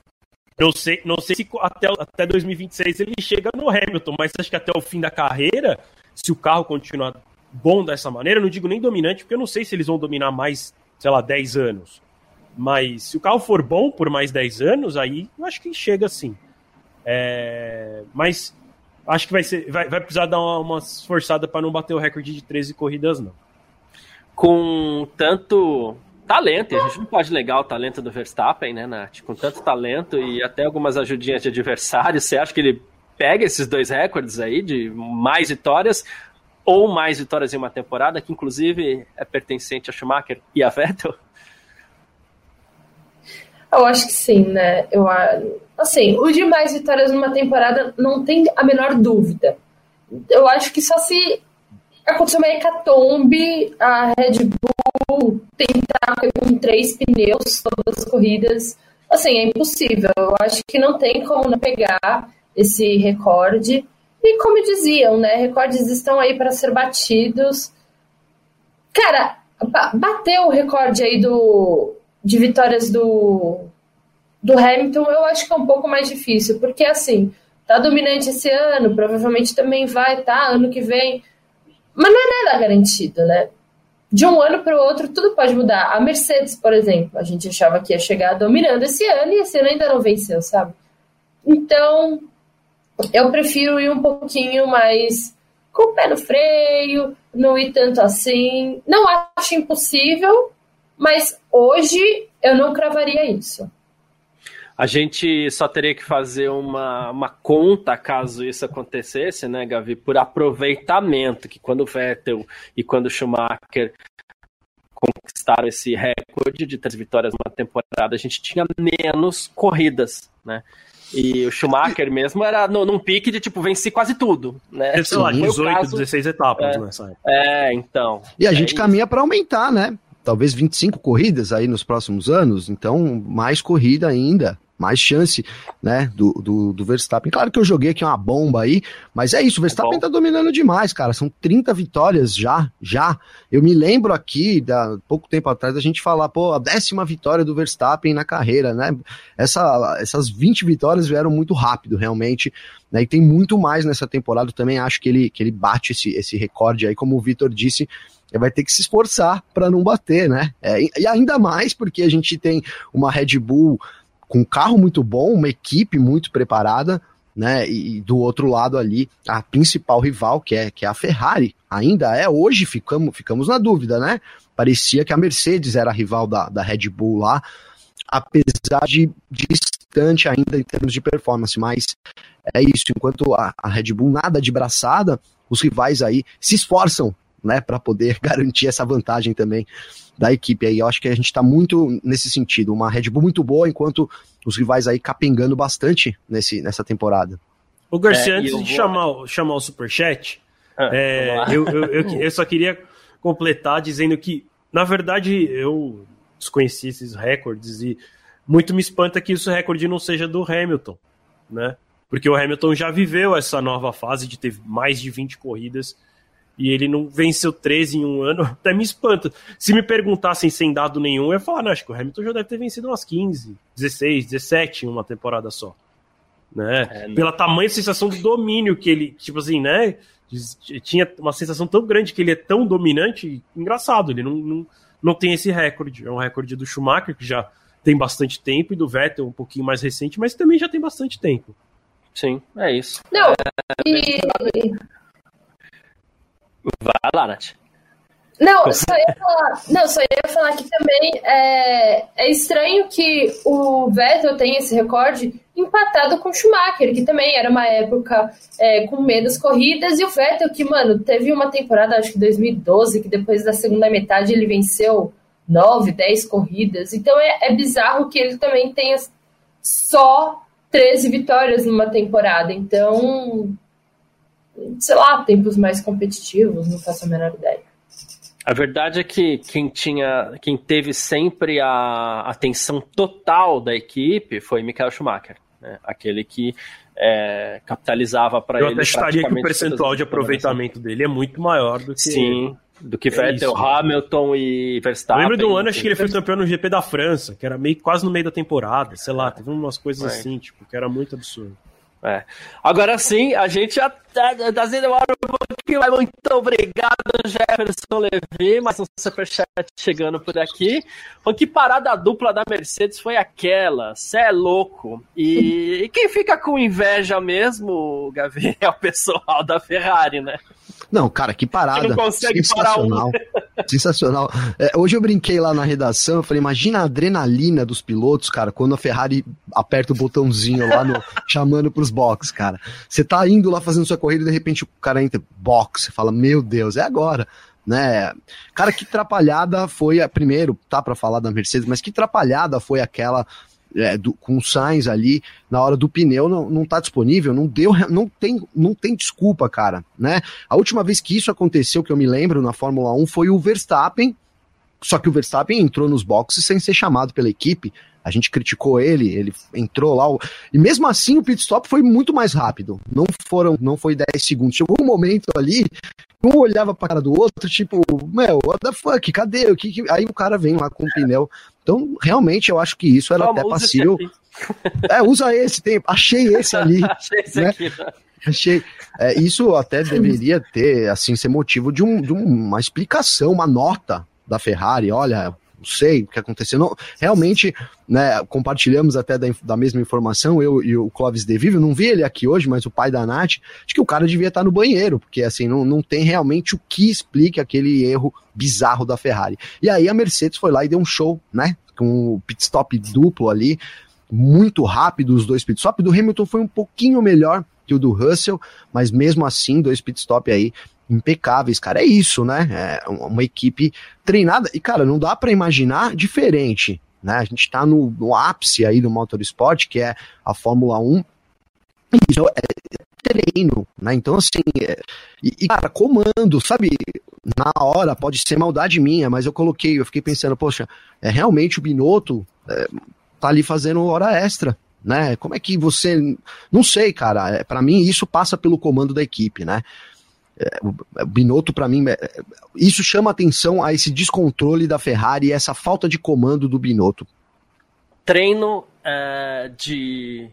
Não sei, não sei se até, até 2026 ele chega no Hamilton, mas acho que até o fim da carreira, se o carro continuar bom dessa maneira, não digo nem dominante, porque eu não sei se eles vão dominar mais, sei lá, 10 anos. Mas se o carro for bom por mais 10 anos, aí eu acho que chega sim. É, mas acho que vai, ser, vai, vai precisar dar uma, uma esforçada para não bater o recorde de 13 corridas, não. Com tanto talento, e a gente não pode negar o talento do Verstappen, né, Nath? Com tanto talento e até algumas ajudinhas de adversário, você acha que ele pega esses dois recordes aí de mais vitórias ou mais vitórias em uma temporada, que inclusive é pertencente a Schumacher e a Vettel? Eu acho que sim, né? Eu, assim, o de mais vitórias numa temporada não tem a menor dúvida. Eu acho que só se acontecer uma hecatombe, a Red Bull tentar com três pneus todas as corridas, assim, é impossível. Eu acho que não tem como não pegar esse recorde. E como diziam, né, recordes estão aí para ser batidos. Cara, bateu o recorde aí do de vitórias do, do Hamilton, eu acho que é um pouco mais difícil, porque assim, tá dominante esse ano, provavelmente também vai, tá, ano que vem. Mas não é nada garantido, né? De um ano para o outro, tudo pode mudar. A Mercedes, por exemplo, a gente achava que ia chegar dominando esse ano e esse ano ainda não venceu, sabe? Então, eu prefiro ir um pouquinho mais com o pé no freio, não ir tanto assim. Não acho impossível, mas hoje eu não cravaria isso. A gente só teria que fazer uma, uma conta caso isso acontecesse, né, Gavi, por aproveitamento, que quando o Vettel e quando o Schumacher conquistaram esse recorde de três vitórias numa temporada, a gente tinha menos corridas, né? E o Schumacher mesmo era no, num pique de tipo venci quase tudo, né? Sei lá, 18, caso, 16 etapas é, época. É, então. E a é gente caminha para aumentar, né? Talvez 25 corridas aí nos próximos anos, então mais corrida ainda mais chance, né, do, do, do, Verstappen. Claro que eu joguei aqui uma bomba aí, mas é isso, o Verstappen é tá dominando demais, cara. São 30 vitórias já, já. Eu me lembro aqui, da pouco tempo atrás, a gente falar, pô, a décima vitória do Verstappen na carreira, né? Essa, essas 20 vitórias vieram muito rápido, realmente. Né, e tem muito mais nessa temporada. também acho que ele, que ele bate esse, esse recorde aí, como o Vitor disse, ele vai ter que se esforçar para não bater, né? É, e ainda mais porque a gente tem uma Red Bull com um carro muito bom, uma equipe muito preparada, né? E, do outro lado ali, a principal rival, que é, que é a Ferrari, ainda é, hoje ficamos, ficamos na dúvida, né? Parecia que a Mercedes era a rival da, da Red Bull lá, apesar de distante ainda em termos de performance, mas é isso, enquanto a, a Red Bull nada de braçada, os rivais aí se esforçam, né, para poder garantir essa vantagem também da equipe aí. Eu acho que a gente está muito nesse sentido, uma Red Bull muito boa, enquanto os rivais aí capengando bastante nesse, nessa temporada. O Garcia, é, antes de vou... chamar, chamar o Superchat, ah, é, eu, eu, eu, eu, só queria completar dizendo que, na verdade, eu desconheci esses recordes e muito me espanta que esse recorde não seja do Hamilton, né? Porque o Hamilton já viveu essa nova fase de ter mais de 20 corridas e ele não venceu 13 em um ano, até me espanta. Se me perguntassem sem dado nenhum, eu ia falar, não, acho que o Hamilton já deve ter vencido umas 15, 16, 17 em uma temporada só. Né? É, Pela tamanha sensação de domínio que ele, tipo assim, né? Tinha uma sensação tão grande que ele é tão dominante, engraçado, ele não, não, não tem esse recorde. É um recorde do Schumacher, que já tem bastante tempo, e do Vettel um pouquinho mais recente, mas também já tem bastante tempo. Sim, é isso. Não, é, e, Vai lá, Nath. Não, só ia falar, não, só ia falar que também é, é estranho que o Vettel tenha esse recorde empatado com o Schumacher, que também era uma época é, com menos corridas, e o Vettel que, mano, teve uma temporada, acho que 2012, que depois da segunda metade ele venceu 9, 10 corridas, então é, é bizarro que ele também tenha só 13 vitórias numa temporada, então sei lá, tempos mais competitivos, não faço a menor ideia. A verdade é que quem tinha, quem teve sempre a atenção total da equipe foi Michael Schumacher, né? aquele que é, capitalizava para ele. Eu até estaria que o percentual de aproveitamento dele é muito maior do que. Sim, do que é Vettel, isso. Hamilton e Verstappen. Eu lembro de um ano, acho que ele foi campeão no GP da França, que era meio quase no meio da temporada, sei lá, teve umas coisas é. assim, tipo, que era muito absurdo. É. Agora sim, a gente já tá, tá um pouquinho, mas muito obrigado, Jefferson Levi, mais um superchat chegando por aqui. Foi que parada dupla da Mercedes foi aquela, cê é louco. E, e quem fica com inveja mesmo, Gavi, é o pessoal da Ferrari, né? Não, cara, que parada. Que não consegue sensacional. Parar um. Sensacional. É, hoje eu brinquei lá na redação, eu falei, imagina a adrenalina dos pilotos, cara, quando a Ferrari aperta o botãozinho lá no chamando pros box, cara. Você tá indo lá fazendo sua corrida e de repente o cara entra box, você fala, meu Deus, é agora né? Cara, que atrapalhada foi a primeiro, tá para falar da Mercedes, mas que atrapalhada foi aquela é, do, com o Sainz ali na hora do pneu não, não tá disponível, não deu, não tem, não tem desculpa, cara, né? A última vez que isso aconteceu, que eu me lembro na Fórmula 1, foi o Verstappen, só que o Verstappen entrou nos boxes sem ser chamado pela equipe. A gente criticou ele, ele entrou lá. E mesmo assim o pit stop foi muito mais rápido. Não foram, não foi 10 segundos. Chegou um momento ali um olhava pra cara do outro, tipo, meu, what the fuck, cadê? O que, que... Aí o cara vem lá com o pneu. Então, realmente, eu acho que isso era Toma, até passível. É, usa esse, tem, achei esse ali. achei esse né? aqui, né? Achei. É, isso até deveria ter, assim, ser motivo de, um, de uma explicação, uma nota da Ferrari. Olha, sei o que aconteceu. Não, realmente, né, compartilhamos até da, da mesma informação, eu e o Clóvis De Vivo, não vi ele aqui hoje, mas o pai da Nath, acho que o cara devia estar no banheiro, porque assim, não, não tem realmente o que explique aquele erro bizarro da Ferrari. E aí a Mercedes foi lá e deu um show, né, com o pit stop duplo ali, muito rápido os dois pit stop, do Hamilton foi um pouquinho melhor que o do Russell, mas mesmo assim, dois pit stop aí impecáveis, cara. É isso, né? É uma equipe treinada. E, cara, não dá para imaginar diferente, né? A gente tá no, no, ápice aí do motorsport, que é a Fórmula 1. Isso é treino, né? Então, assim, é, e, e, cara, comando, sabe? Na hora, pode ser maldade minha, mas eu coloquei, eu fiquei pensando, poxa, é realmente o Binotto é, tá ali fazendo hora extra, né? Como é que você. Não sei, cara. É, para mim, isso passa pelo comando da equipe, né? É, o Binotto, para mim, é, isso chama atenção a esse descontrole da Ferrari e essa falta de comando do Binotto. Treino é, de.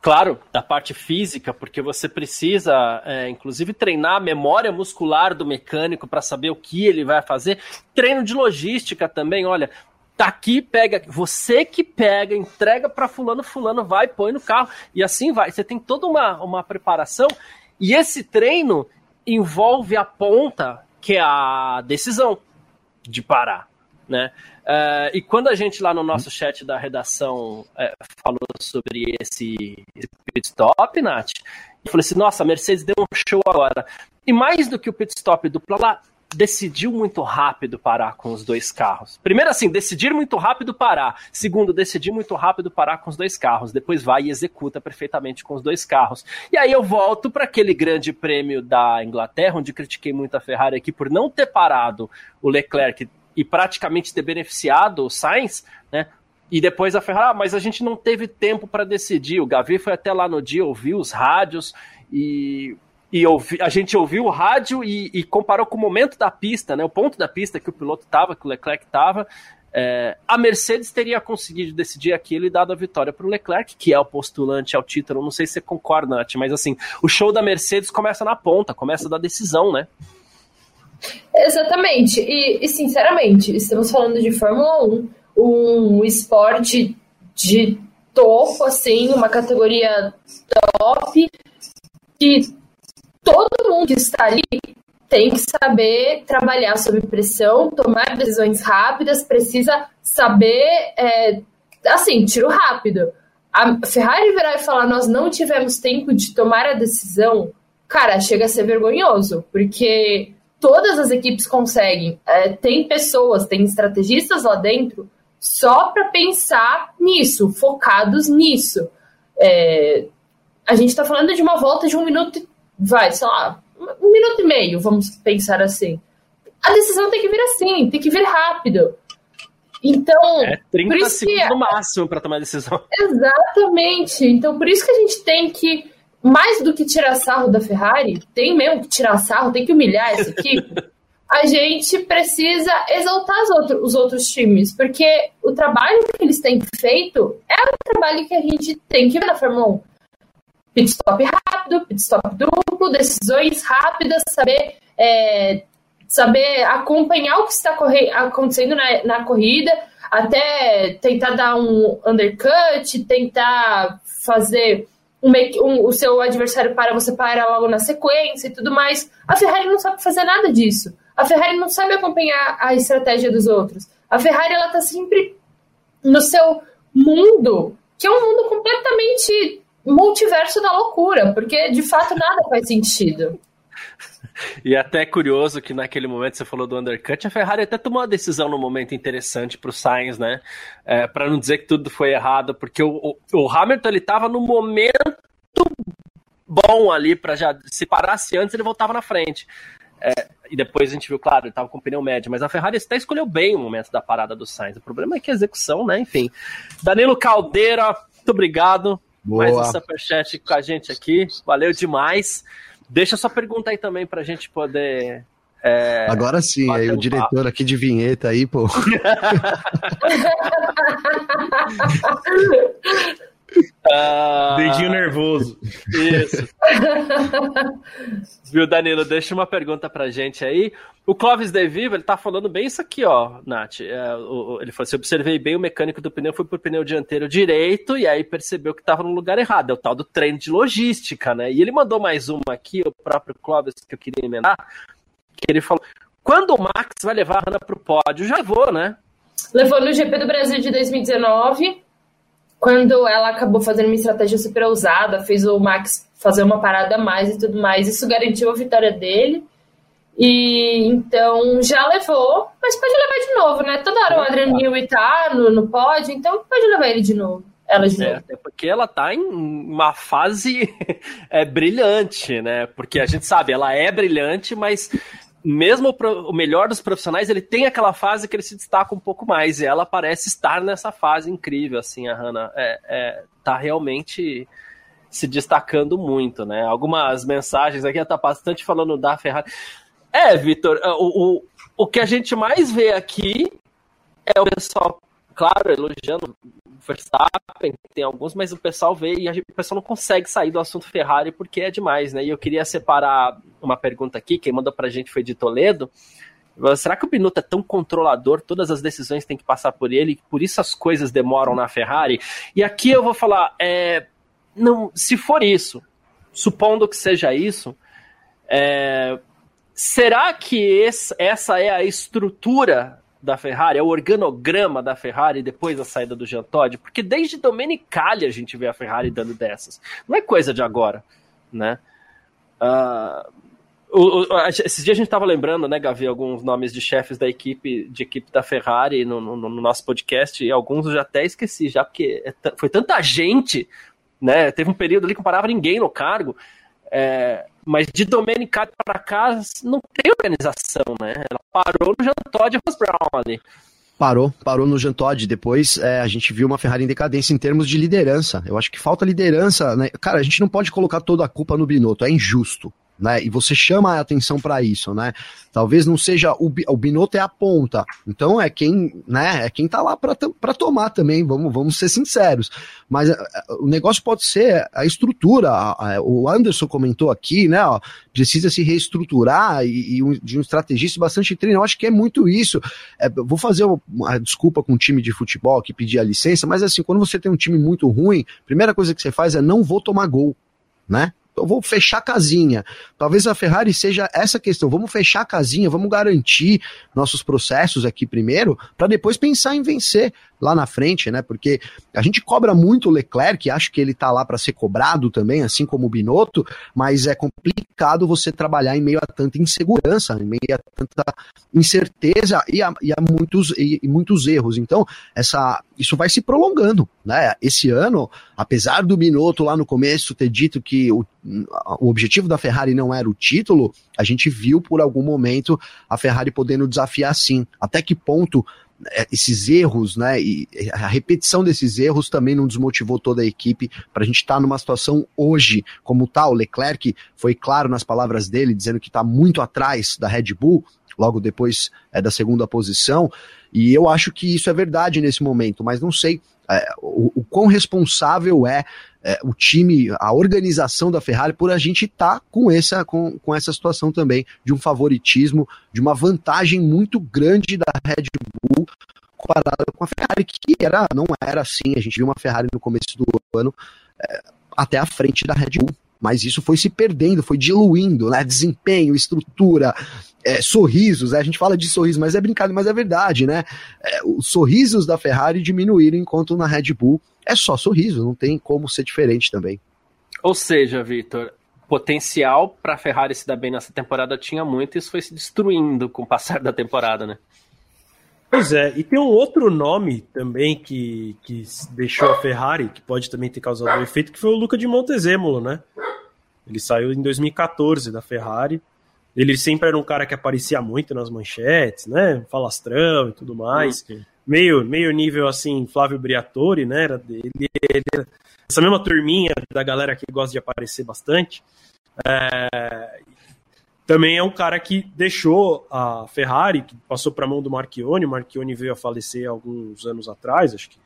Claro, da parte física, porque você precisa, é, inclusive, treinar a memória muscular do mecânico para saber o que ele vai fazer. Treino de logística também, olha, tá aqui, pega, você que pega, entrega para fulano, fulano vai, põe no carro e assim vai. Você tem toda uma, uma preparação e esse treino envolve a ponta, que é a decisão de parar, né? Uh, e quando a gente lá no nosso chat da redação uh, falou sobre esse, esse pit stop, Nath, eu falei assim, nossa, a Mercedes deu um show agora. E mais do que o pit stop dupla lá, decidiu muito rápido parar com os dois carros. Primeiro, assim, decidir muito rápido parar. Segundo, decidir muito rápido parar com os dois carros. Depois vai e executa perfeitamente com os dois carros. E aí eu volto para aquele grande prêmio da Inglaterra, onde critiquei muito a Ferrari aqui por não ter parado o Leclerc e praticamente ter beneficiado o Sainz, né? E depois a Ferrari, ah, mas a gente não teve tempo para decidir. O Gavi foi até lá no dia, ouviu os rádios e e ouvi, a gente ouviu o rádio e, e, comparou com o momento da pista, né, o ponto da pista que o piloto estava, que o Leclerc estava, é, a Mercedes teria conseguido decidir aquilo e dado a vitória para o Leclerc, que é o postulante ao título. Não sei se você concorda, Nath, mas assim, o show da Mercedes começa na ponta, começa da decisão, né? Exatamente. E, e sinceramente, estamos falando de Fórmula 1, um esporte de topo, assim, uma categoria top, que todo mundo que está ali tem que saber trabalhar sob pressão, tomar decisões rápidas, precisa saber, é, assim, tiro rápido. A Ferrari virar e falar, nós não tivemos tempo de tomar a decisão, cara, chega a ser vergonhoso, porque todas as equipes conseguem. É, tem pessoas, tem estrategistas lá dentro só para pensar nisso, focados nisso. É, a gente está falando de uma volta de um minuto vai, sei lá, um minuto e meio, vamos pensar assim. A decisão tem que vir assim, tem que vir rápido. Então, é 30 segundos que... no máximo para tomar decisão. Exatamente. Então, por isso que a gente tem que mais do que tirar sarro da Ferrari, tem mesmo que tirar sarro, tem que humilhar essa equipe. a gente precisa exaltar outro, os outros times, porque o trabalho que eles têm feito é o trabalho que a gente tem que ver na Fórmula 1. Pit stop rápido, pit stop duplo, decisões rápidas, saber, é, saber acompanhar o que está acontecendo na, na corrida, até tentar dar um undercut, tentar fazer um, um, o seu adversário para, você para logo na sequência e tudo mais. A Ferrari não sabe fazer nada disso. A Ferrari não sabe acompanhar a estratégia dos outros. A Ferrari ela tá sempre no seu mundo, que é um mundo completamente multiverso da loucura, porque de fato nada faz sentido. E até é curioso que naquele momento você falou do undercut, a Ferrari até tomou uma decisão no momento interessante para o Sainz, né? É, para não dizer que tudo foi errado, porque o, o, o Hamilton ele estava no momento bom ali para já se parasse antes ele voltava na frente. É, e depois a gente viu, claro, ele estava com pneu médio, mas a Ferrari até escolheu bem o momento da parada do Sainz. O problema é que a execução, né? Enfim. Danilo Caldeira, muito obrigado. Boa. Mais um superchat com a gente aqui. Valeu demais. Deixa sua pergunta aí também para a gente poder é, Agora sim, aí o diretor papo. aqui de vinheta aí, pô. Uh... Dedinho nervoso. Isso. Viu, Danilo? Deixa uma pergunta pra gente aí. O Clóvis De Vivo, ele tá falando bem isso aqui, ó, Nath. É, o, ele falou assim: observei bem o mecânico do pneu, foi pro pneu dianteiro direito e aí percebeu que tava no lugar errado. É o tal do treino de logística, né? E ele mandou mais uma aqui, o próprio Clóvis, que eu queria emendar, que ele falou: quando o Max vai levar a Ana pro pódio? Já levou, né? Levou no GP do Brasil de 2019 quando ela acabou fazendo uma estratégia super ousada, fez o Max fazer uma parada a mais e tudo mais, isso garantiu a vitória dele. E então já levou, mas pode levar de novo, né? Toda hora o Adrian Newey tá no, no pódio, então pode levar ele de novo. Ela de é, novo. Até porque ela tá em uma fase é, brilhante, né? Porque a gente sabe, ela é brilhante, mas mesmo o melhor dos profissionais, ele tem aquela fase que ele se destaca um pouco mais, e ela parece estar nessa fase incrível, assim, a Hannah é, é, tá realmente se destacando muito, né? Algumas mensagens aqui, tá bastante falando da Ferrari. É, Vitor, o, o, o que a gente mais vê aqui é o pessoal, claro, elogiando Verstappen, tem alguns, mas o pessoal vê e o pessoal não consegue sair do assunto Ferrari porque é demais, né? E eu queria separar uma pergunta aqui, quem mandou pra gente foi de Toledo. Será que o Binotto é tão controlador? Todas as decisões têm que passar por ele, por isso as coisas demoram na Ferrari? E aqui eu vou falar, é, não, se for isso, supondo que seja isso, é, será que esse, essa é a estrutura da Ferrari, é o organograma da Ferrari depois da saída do Jean Todt, porque desde Domenicali a gente vê a Ferrari dando dessas. Não é coisa de agora, né? Uh, o, o, esses dias a gente estava lembrando, né, Gavi, alguns nomes de chefes da equipe, de equipe da Ferrari no, no, no nosso podcast, e alguns eu já até esqueci, já porque é foi tanta gente, né? Teve um período ali que não parava ninguém no cargo. É, mas de Domenicali para cá não tem organização, né? Ela parou no Jean Todt e Ross Brown ali. Parou, parou no Jean Todt. Depois é, a gente viu uma Ferrari em decadência em termos de liderança. Eu acho que falta liderança, né? Cara, a gente não pode colocar toda a culpa no Binotto, é injusto né? E você chama a atenção para isso, né? Talvez não seja o, o Binotto é a ponta, então é quem, né? É quem tá lá para tomar também. Vamos, vamos ser sinceros. Mas uh, o negócio pode ser a estrutura. O Anderson comentou aqui, né? Ó, precisa se reestruturar e, e um, de um estrategista bastante treino. Eu acho que é muito isso. É, vou fazer uma, desculpa com um time de futebol que pedir a licença, mas assim, quando você tem um time muito ruim, primeira coisa que você faz é não vou tomar gol, né? Eu vou fechar a casinha. Talvez a Ferrari seja essa questão. Vamos fechar a casinha, vamos garantir nossos processos aqui primeiro, para depois pensar em vencer lá na frente, né? Porque a gente cobra muito o Leclerc, acho que ele tá lá para ser cobrado também, assim como o Binotto, mas é complicado você trabalhar em meio a tanta insegurança, em meio a tanta incerteza e a, e a muitos, e, e muitos erros. Então, essa, isso vai se prolongando, né? Esse ano, apesar do Binotto lá no começo ter dito que o, o objetivo da Ferrari não era o título, a gente viu por algum momento a Ferrari podendo desafiar sim. Até que ponto esses erros, né? E a repetição desses erros também não desmotivou toda a equipe para a gente estar tá numa situação hoje como tal. Tá. O Leclerc foi claro nas palavras dele, dizendo que está muito atrás da Red Bull, logo depois é, da segunda posição. E eu acho que isso é verdade nesse momento, mas não sei é, o, o quão responsável é, é, o time, a organização da Ferrari por a gente estar tá com, essa, com, com essa situação também de um favoritismo, de uma vantagem muito grande da Red Bull comparada com a Ferrari, que era, não era assim. A gente viu uma Ferrari no começo do ano é, até a frente da Red Bull. Mas isso foi se perdendo, foi diluindo, né? Desempenho, estrutura, é, sorrisos. Né? A gente fala de sorriso, mas é brincado, mas é verdade, né? É, os sorrisos da Ferrari diminuíram, enquanto na Red Bull é só sorriso, não tem como ser diferente também. Ou seja, Victor, potencial para a Ferrari se dar bem nessa temporada tinha muito, e isso foi se destruindo com o passar da temporada, né? Pois é, e tem um outro nome também que, que deixou a Ferrari, que pode também ter causado um efeito, que foi o Luca de Montezemolo, né? Ele saiu em 2014 da Ferrari. Ele sempre era um cara que aparecia muito nas manchetes, né? Falastrão e tudo mais. Meio, meio nível assim, Flávio Briatore, né? Era dele, ele, essa mesma turminha da galera que gosta de aparecer bastante. É, também é um cara que deixou a Ferrari, que passou para a mão do Marchione. O Marchione veio a falecer alguns anos atrás, acho que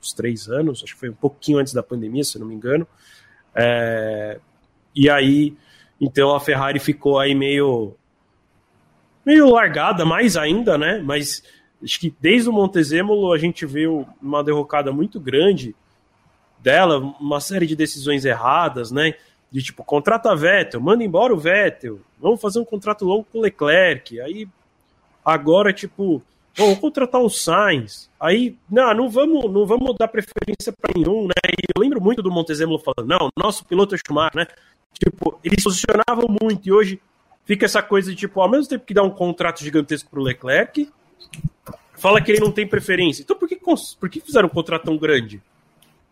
uns três anos, acho que foi um pouquinho antes da pandemia, se não me engano. É, e aí, então a Ferrari ficou aí meio meio largada, mais ainda, né? Mas acho que desde o Montezemolo a gente viu uma derrocada muito grande dela, uma série de decisões erradas, né? De tipo, contrata Vettel, manda embora o Vettel, vamos fazer um contrato longo com o Leclerc. Aí agora, tipo, vamos contratar o Sainz. Aí, não, não vamos, não vamos dar preferência para nenhum, né? E eu lembro muito do Montezemolo falando, não, nosso piloto é Schumacher, né? Tipo, eles posicionavam muito e hoje fica essa coisa de, tipo, ao mesmo tempo que dá um contrato gigantesco pro Leclerc, fala que ele não tem preferência. Então por que, por que fizeram um contrato tão grande?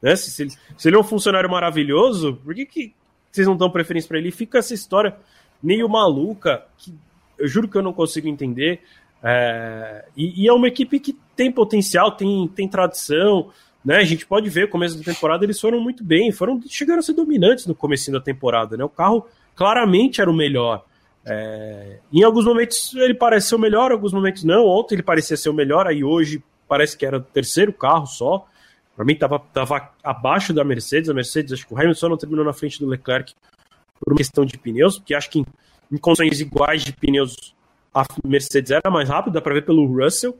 Né? Se, se, ele, se ele é um funcionário maravilhoso, por que, que vocês não dão preferência para ele? Fica essa história meio maluca, que eu juro que eu não consigo entender. É, e, e, é uma equipe que tem potencial, tem, tem tradição, né? A gente pode ver, começo da temporada eles foram muito bem, foram chegaram a ser dominantes no começo da temporada, né? O carro claramente era o melhor. É, em alguns momentos ele pareceu melhor, em alguns momentos não. Ontem ele parecia ser o melhor, aí hoje parece que era o terceiro carro só. Para mim estava tava abaixo da Mercedes. A Mercedes, acho que o Hamilton não terminou na frente do Leclerc por uma questão de pneus, porque acho que em, em condições iguais de pneus a Mercedes era mais rápida, dá para ver pelo Russell,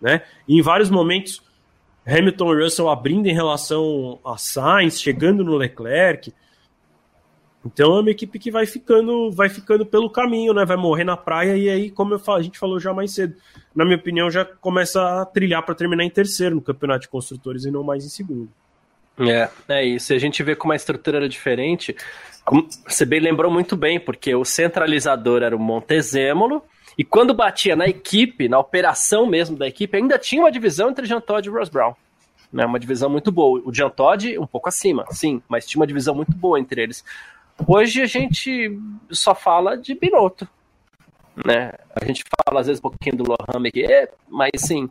né? E em vários momentos Hamilton e Russell abrindo em relação a Sainz, chegando no Leclerc. Então é uma equipe que vai ficando, vai ficando pelo caminho, né? Vai morrer na praia e aí, como falo, a gente falou já mais cedo, na minha opinião, já começa a trilhar para terminar em terceiro no campeonato de construtores e não mais em segundo. É, é isso. E a gente vê como a estrutura era diferente. Você bem lembrou muito bem, porque o centralizador era o Montezemolo, e quando batia na equipe, na operação mesmo da equipe, ainda tinha uma divisão entre Jean Todt e Ross Brown. Né, uma divisão muito boa. O Jean Todt um pouco acima, sim, mas tinha uma divisão muito boa entre eles. Hoje a gente só fala de Binotto. Né? A gente fala às vezes um pouquinho do Lohan aqui, mas sim,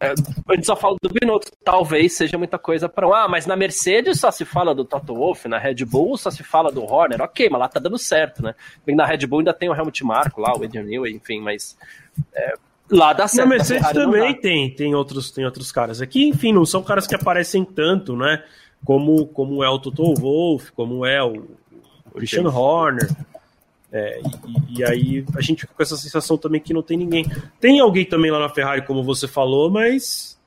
é, a gente só fala do Binotto. Talvez seja muita coisa para ah, mas na Mercedes só se fala do Toto Wolff, na Red Bull só se fala do Horner. Ok, mas lá tá dando certo, né? Na Red Bull ainda tem o Helmut Marko lá, o Adrian Newey, enfim, mas é, lá dá certo. Na Mercedes também tem, tem outros, tem outros caras aqui, enfim, não são caras que aparecem tanto, né? Como, como é o Toto Wolff, como é o, o Christian Horner. É, e, e, aí a gente fica com essa sensação também que não tem ninguém. Tem alguém também lá na Ferrari, como você falou, mas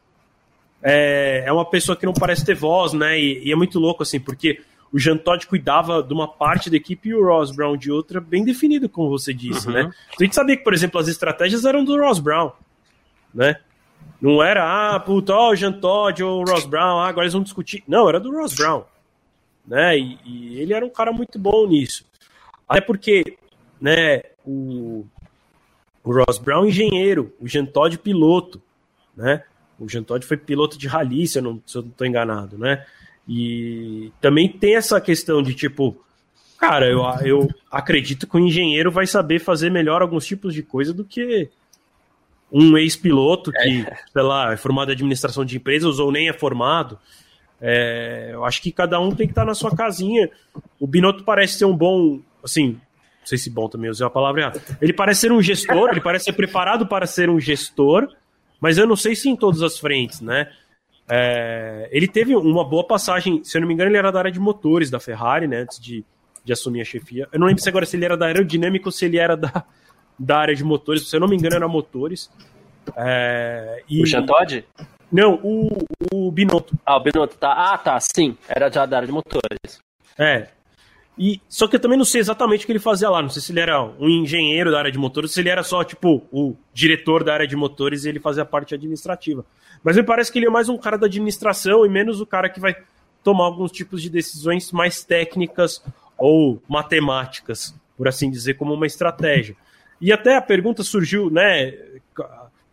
é, é uma pessoa que não parece ter voz, né? E, e, é muito louco, assim, porque o Jean Todt cuidava de uma parte da equipe e o Ross Brown de outra, bem definido, como você disse, né? uhum. né? Então a gente sabia que, por exemplo, as estratégias eram do Ross Brown, né? Não era, ah, puta, ó, o Jean Todt ou o Ross Brown, ah, agora eles vão discutir. Não, era do Ross Brown, né? E, e ele era um cara muito bom nisso. Até porque, né, o, o Ross Brown engenheiro, o Jean Todt piloto, né? O Jean Todt foi piloto de rally, se eu não estou enganado, né? E também tem essa questão de tipo, cara, eu, eu acredito que o engenheiro vai saber fazer melhor alguns tipos de coisa do que um ex-piloto que, é. sei lá, é formado em administração de empresas ou nem é formado. É, eu acho que cada um tem que estar na sua casinha. O Binotto parece ser um bom, assim, não sei se bom também usei a palavra errada. Ele parece ser um gestor, ele parece ser preparado para ser um gestor, mas eu não sei se em todas as frentes, né? É, ele teve uma boa passagem, se eu não me engano, ele era da área de motores da Ferrari, né? Antes de, de assumir a chefia. Eu não lembro se agora se ele era da aerodinâmica ou se ele era da, da área de motores. Se eu não me engano, era motores. É, e... O Chantod? Não, o, o Binotto. Ah, o Binotto, tá. Ah, tá, sim. Era já da área de motores. É. E, só que eu também não sei exatamente o que ele fazia lá. Não sei se ele era um engenheiro da área de motores, se ele era só, tipo, o diretor da área de motores e ele fazia a parte administrativa. Mas me parece que ele é mais um cara da administração e menos o cara que vai tomar alguns tipos de decisões mais técnicas ou matemáticas, por assim dizer, como uma estratégia. E até a pergunta surgiu, né?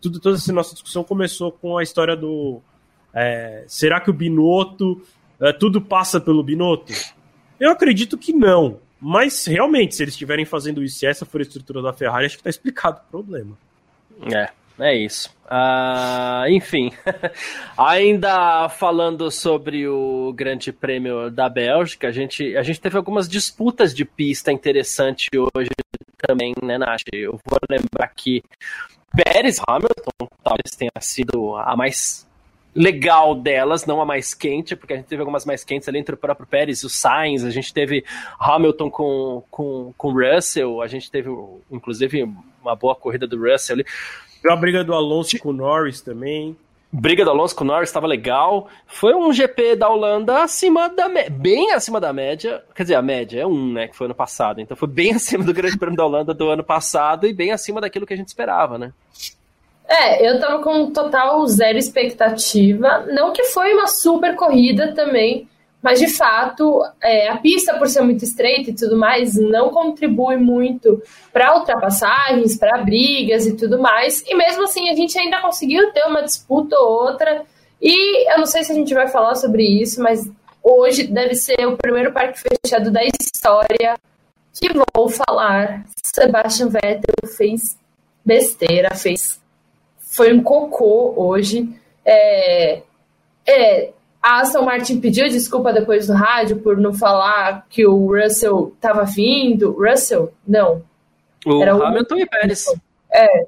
Tudo, toda essa nossa discussão começou com a história do. É, será que o Binotto. É, tudo passa pelo Binotto? Eu acredito que não. Mas realmente, se eles estiverem fazendo isso, se essa for a estrutura da Ferrari, acho que está explicado o problema. É, é isso. Uh, enfim, ainda falando sobre o Grande Prêmio da Bélgica, a gente, a gente teve algumas disputas de pista interessantes hoje também, né, Nath? Eu vou lembrar que Pérez Hamilton talvez tenha sido a mais legal delas, não a mais quente, porque a gente teve algumas mais quentes ali entre o próprio Pérez e o Sainz, a gente teve Hamilton com, com, com Russell, a gente teve, inclusive, uma boa corrida do Russell ali. A briga do Alonso com o Norris também briga do Alonso com o Norris estava legal. Foi um GP da Holanda acima da bem acima da média. Quer dizer, a média é um, né? Que foi ano passado. Então foi bem acima do Grande Prêmio da Holanda do ano passado e bem acima daquilo que a gente esperava, né? É, eu tava com total zero expectativa. Não que foi uma super corrida também, mas de fato, é, a pista, por ser muito estreita e tudo mais, não contribui muito para ultrapassagens, para brigas e tudo mais. E mesmo assim, a gente ainda conseguiu ter uma disputa ou outra. E eu não sei se a gente vai falar sobre isso, mas hoje deve ser o primeiro parque fechado da história que vou falar. Sebastian Vettel fez besteira, fez. Foi um cocô hoje. É, é, a Aston Martin pediu desculpa depois do rádio por não falar que o Russell estava vindo. Russell? Não. O Era Hamilton e Pérez. É.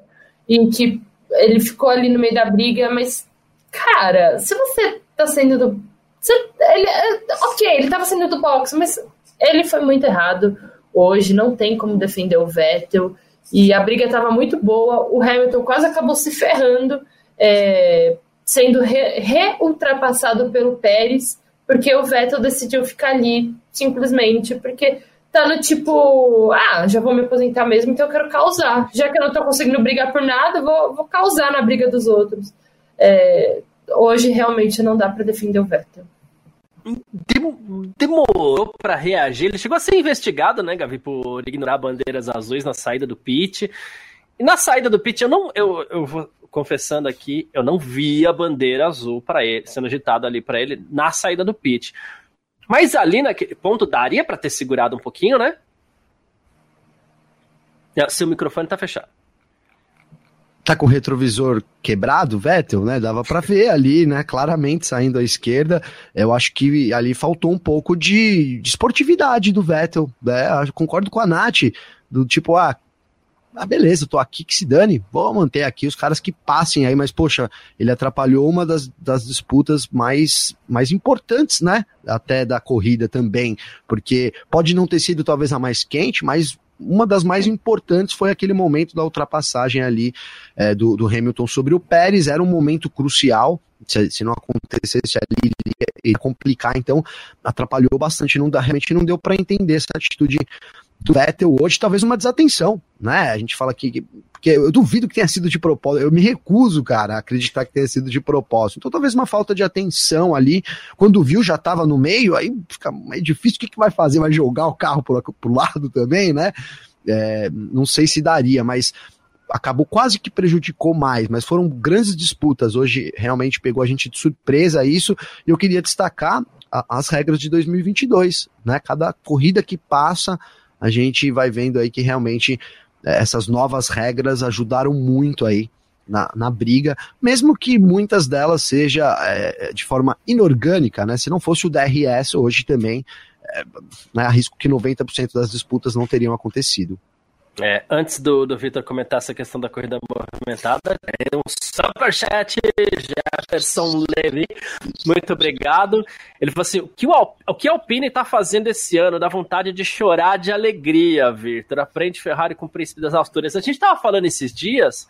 Em que ele ficou ali no meio da briga, mas, cara, se você tá sendo do. Você, ele, é, ok, ele tava sendo do box, mas ele foi muito errado hoje, não tem como defender o Vettel. E a briga tava muito boa, o Hamilton quase acabou se ferrando. É, sendo re-ultrapassado re pelo Pérez, porque o Vettel decidiu ficar ali, simplesmente, porque tá no tipo, ah, já vou me aposentar mesmo, então eu quero causar. Já que eu não tô conseguindo brigar por nada, vou, vou causar na briga dos outros. É, hoje realmente não dá para defender o Vettel. Demorou para reagir. Ele chegou a ser investigado, né, Gavi, por ignorar bandeiras azuis na saída do pit. E na saída do pit, eu não. Eu, eu vou confessando aqui, eu não vi a bandeira azul para ele, sendo agitada ali para ele na saída do pit. Mas ali naquele ponto daria para ter segurado um pouquinho, né? Seu microfone tá fechado. Tá com o retrovisor quebrado, Vettel, né? Dava para ver ali, né? Claramente saindo à esquerda. Eu acho que ali faltou um pouco de, de esportividade do Vettel, né? Eu concordo com a Nath, do tipo, ah, ah, beleza, tô aqui que se dane, vou manter aqui os caras que passem aí, mas poxa, ele atrapalhou uma das, das disputas mais, mais importantes, né? Até da corrida também, porque pode não ter sido talvez a mais quente, mas uma das mais importantes foi aquele momento da ultrapassagem ali é, do, do Hamilton sobre o Pérez, era um momento crucial, se, se não acontecesse ali, ia, ia complicar, então atrapalhou bastante, não dá, realmente não deu para entender essa atitude do Vettel hoje, talvez uma desatenção, né? A gente fala que. Porque eu duvido que tenha sido de propósito, eu me recuso, cara, a acreditar que tenha sido de propósito. Então, talvez uma falta de atenção ali. Quando viu, já estava no meio, aí fica mais difícil. O que, que vai fazer? Vai jogar o carro pro, pro lado também, né? É, não sei se daria, mas acabou quase que prejudicou mais, mas foram grandes disputas. Hoje realmente pegou a gente de surpresa isso. E eu queria destacar a, as regras de 2022, né? Cada corrida que passa a gente vai vendo aí que realmente é, essas novas regras ajudaram muito aí na, na briga, mesmo que muitas delas seja é, de forma inorgânica, né? Se não fosse o DRS hoje também, é, né, arrisco que 90% das disputas não teriam acontecido. É, antes do, do Vitor comentar essa questão da corrida movimentada, tem um superchat, Jefferson Levi, muito obrigado. Ele falou assim: o que o, o que a Alpine está fazendo esse ano? Dá vontade de chorar de alegria, Vitor. Aprende Ferrari com o príncipe das alturas. A gente estava falando esses dias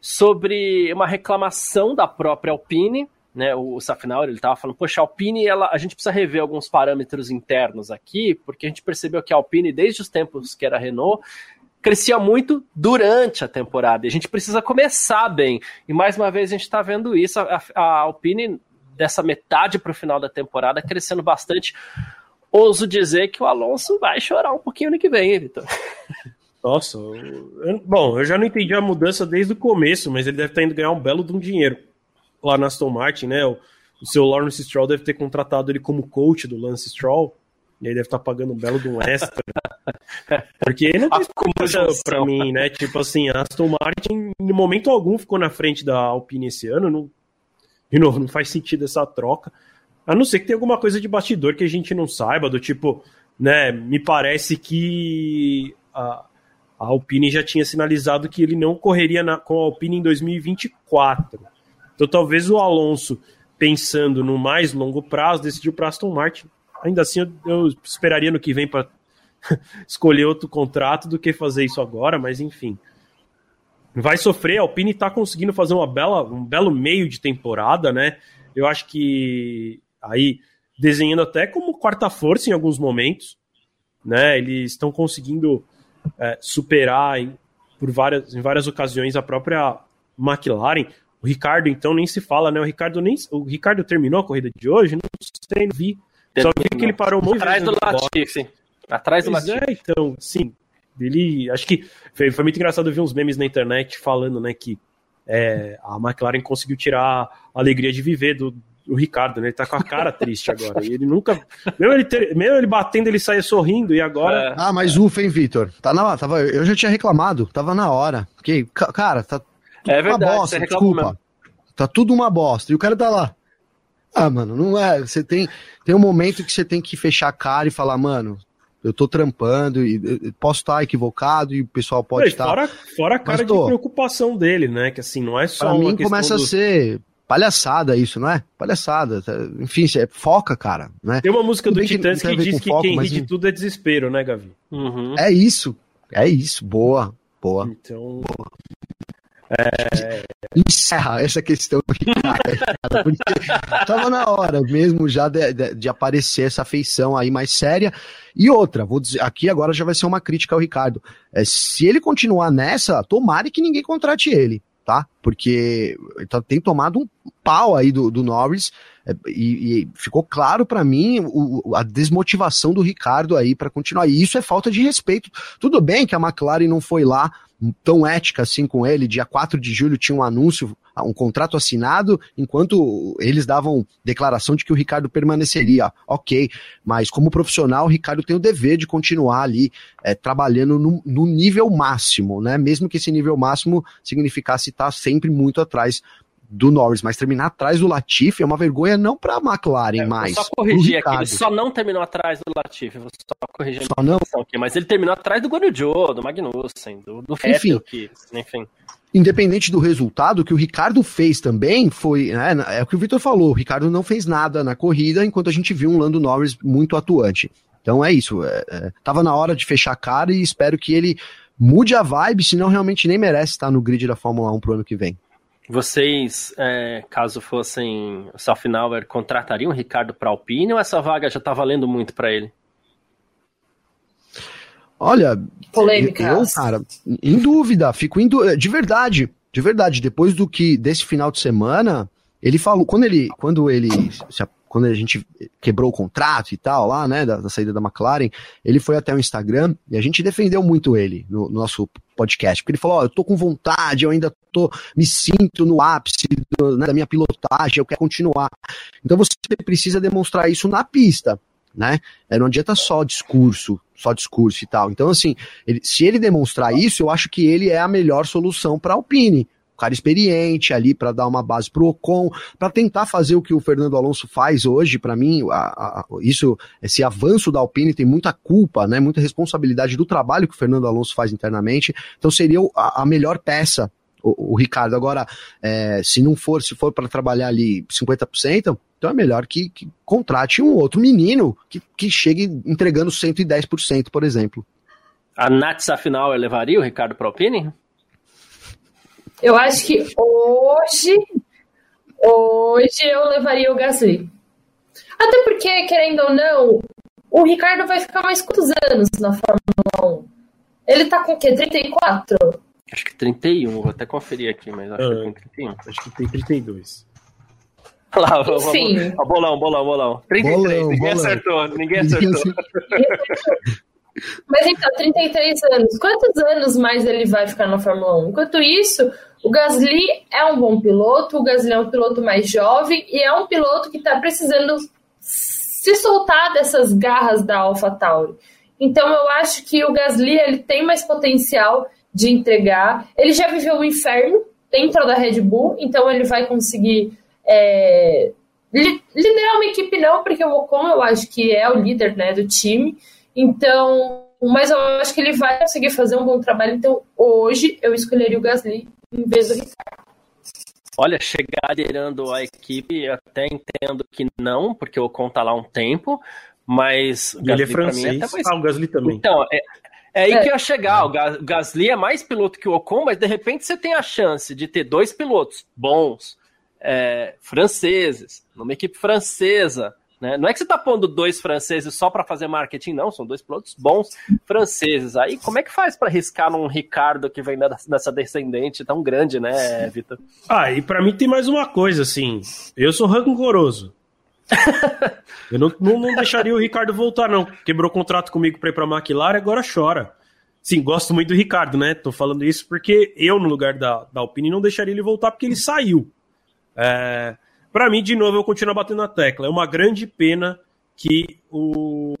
sobre uma reclamação da própria Alpine. Né, o Safinauer, ele estava falando, poxa, a Alpine, ela, a gente precisa rever alguns parâmetros internos aqui, porque a gente percebeu que a Alpine, desde os tempos que era Renault, crescia muito durante a temporada. E a gente precisa começar bem. E mais uma vez a gente está vendo isso. A, a Alpine, dessa metade para o final da temporada, crescendo bastante. Ouso dizer que o Alonso vai chorar um pouquinho no que vem, Vitor? Nossa, eu, bom, eu já não entendi a mudança desde o começo, mas ele deve estar indo ganhar um belo de um dinheiro lá na Aston Martin, né? O, o seu Lawrence Stroll deve ter contratado ele como coach do Lance Stroll. E aí deve estar tá pagando um belo de um extra. Porque não tem explicação pra mim, né? Tipo assim, a Aston Martin, em momento algum, ficou na frente da Alpine esse ano. Não, de novo, não faz sentido essa troca. A não ser que tenha alguma coisa de bastidor que a gente não saiba, do tipo, né? Me parece que a, a Alpine já tinha sinalizado que ele não correria na, com a Alpine em 2024. Então talvez o Alonso, pensando no mais longo prazo, decidiu para Aston Martin ainda assim eu, esperaria no que vem para escolher outro contrato do que fazer isso agora, mas enfim. Vai sofrer, a Alpine está conseguindo fazer uma bela, um belo meio de temporada, né? Eu acho que aí desenhando até como quarta força em alguns momentos, né? Eles estão conseguindo é, superar em, por várias, em várias ocasiões a própria McLaren. O Ricardo, então, nem se fala, né? O Ricardo nem. O Ricardo terminou a corrida de hoje? Não sei, não vi. Só vi que ele parou muito Atrás do Latifi. Atrás do Latifi. É, então, sim. Ele. Acho que foi, foi, muito engraçado ver uns memes na internet falando, né, que é, a McLaren conseguiu tirar a alegria de viver do, do Ricardo, né? Ele tá com a cara triste agora. E ele nunca. Mesmo ele, ter, mesmo ele batendo, ele saia sorrindo, e agora. É. Ah, mas ufa, hein, Vitor? Tá na, tava, eu já tinha reclamado, tava na hora. Porque, cara, tá. É verdade, uma bosta, desculpa. Mesmo. Tá tudo uma bosta. E o cara tá lá. Ah, mano, não é. Você tem, tem um momento que você tem que fechar a cara e falar, mano, eu tô trampando e posso estar equivocado e o pessoal pode estar. Fora, fora a cara tô... de preocupação dele, né? Que assim, não é só. Pra mim começa do... a ser palhaçada isso, não é? Palhaçada. Tá? Enfim, é foca, cara. Né? Tem uma música do Titãs que, que diz que foco, quem ri de tudo é desespero, né, Gavi? Uhum. É isso. É isso. Boa. Boa. Então. Boa. É... Encerra essa questão cara, porque tava na hora mesmo já de, de, de, aparecer essa feição aí mais séria. E outra, vou dizer, aqui agora já vai ser uma crítica ao Ricardo. É, se ele continuar nessa, tomare que ninguém contrate ele, tá? Porque tá, tem tomado um pau aí do, do Norris é, e, e ficou claro para mim o, a desmotivação do Ricardo aí para continuar. E isso é falta de respeito. Tudo bem que a McLaren não foi lá tão ética assim com ele. Dia 4 de julho tinha um anúncio, um contrato assinado, enquanto eles davam declaração de que o Ricardo permaneceria. Ok, mas como profissional, o Ricardo tem o dever de continuar ali é, trabalhando no, no, nível máximo, né? Mesmo que esse nível máximo significasse estar sempre muito atrás do Norris, mas terminar atrás do Latifi é uma vergonha não para a McLaren é, mais. Só corrigir aqui, ele só não terminou atrás do Latifi, vou só corrigir só não. Aqui, mas ele terminou atrás do Guanyu do Magnussen, do, do enfim, que, enfim. Independente do resultado, o que o Ricardo fez também foi, né, é o que o Victor falou, o Ricardo não fez nada na corrida, enquanto a gente viu um Lando Norris muito atuante. Então é isso, é, é, tava na hora de fechar a cara e espero que ele mude a vibe, senão realmente nem merece estar no grid da Fórmula 1 pro ano que vem. Vocês, é, caso fossem o Salfinauer, contratariam o Ricardo para Alpine ou essa vaga já está valendo muito para ele? Olha, Polêmica. eu, cara, em dúvida, fico em dúvida, de verdade, de verdade, depois do que desse final de semana, ele falou, quando ele, quando ele se, quando a gente quebrou o contrato e tal, lá, né, da, da, saída da McLaren, ele foi até o Instagram e a gente defendeu muito ele no, no nosso podcast, porque ele falou, ó, oh, eu tô com vontade, eu ainda tô, me sinto no ápice do, né, da minha pilotagem, eu quero continuar. Então você precisa demonstrar isso na pista, né? É, não adianta só discurso, só discurso e tal. Então, assim, ele, se ele demonstrar isso, eu acho que ele é a melhor solução para a Alpine cara experiente ali para dar uma base pro Ocon, para tentar fazer o que o Fernando Alonso faz hoje, para mim, a, a, isso, esse avanço da Alpine tem muita culpa, né, muita responsabilidade do trabalho que o Fernando Alonso faz internamente, então seria a, a melhor peça o, o, Ricardo. Agora, é, se não for, se for para trabalhar ali 50%, então é melhor que, que, contrate um outro menino que, que chegue entregando 110%, por exemplo. A Nats, afinal, levaria o Ricardo para Alpine? Eu acho que hoje, hoje eu levaria o Gasly. Até porque, querendo ou não, o Ricardo vai ficar mais quantos anos na Fórmula 1? Ele tá com o quê? 34? Acho que 31, vou até conferir aqui, mas acho que tem 31. Acho que tem 32. Lá, Enfim. bolão, bolão, bolão. 33, bolão, ninguém bolão. acertou, ninguém acertou. Mas então, 33 anos. Quantos anos mais ele vai ficar na Fórmula 1? Enquanto isso, o Gasly é um bom piloto, o Gasly é um piloto mais jovem e é um piloto que está precisando se soltar dessas garras da AlphaTauri. Então eu acho que o Gasly ele tem mais potencial de entregar. Ele já viveu o inferno dentro da Red Bull, então ele vai conseguir é, liderar uma equipe não, porque o Ocon eu acho que é o líder né, do time. Então, mas eu acho que ele vai conseguir fazer um bom trabalho. Então, hoje eu escolheria o Gasly em vez do Ricardo. Olha, chegar liderando a equipe, eu até entendo que não, porque o Ocon tá lá um tempo, mas ele é francês. É mais... Ah, o Gasly também. Então, é, é aí é. que eu ia chegar. O Gasly é mais piloto que o Ocon, mas de repente você tem a chance de ter dois pilotos bons, é, franceses, numa equipe francesa, né? Não é que você está pondo dois franceses só para fazer marketing, não. São dois pilotos bons franceses. Aí, como é que faz para arriscar num Ricardo que vem dessa descendente tão grande, né, Vitor? Ah, e para mim tem mais uma coisa, assim. Eu sou rancoroso. eu não, não, não, deixaria o Ricardo voltar, não. Quebrou contrato comigo para ir para McLaren, agora chora. Sim, gosto muito do Ricardo, né? Tô falando isso porque eu, no lugar da, da Alpine, não deixaria ele voltar porque ele saiu. É, para mim, de novo, eu continuo batendo na tecla. É uma grande pena que o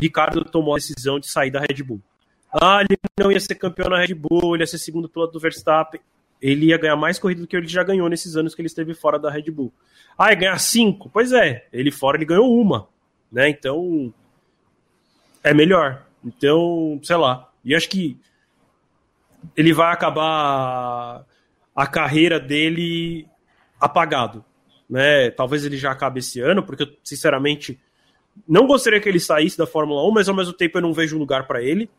Ricardo tomou a decisão de sair da Red Bull. Ah, ele não ia ser campeão na Red Bull, ele ia ser segundo piloto do Verstappen. Ele ia ganhar mais corrida do que ele já ganhou nesses anos que ele esteve fora da Red Bull. Ah, ia ganhar cinco? Pois é, ele fora ele ganhou uma, né? Então é melhor. Então, sei lá. E acho que ele vai acabar a carreira dele apagado né? Talvez ele já acabe esse ano, porque eu, sinceramente, não gostaria que ele saísse da Fórmula 1, mas ao mesmo tempo eu não vejo lugar para ele.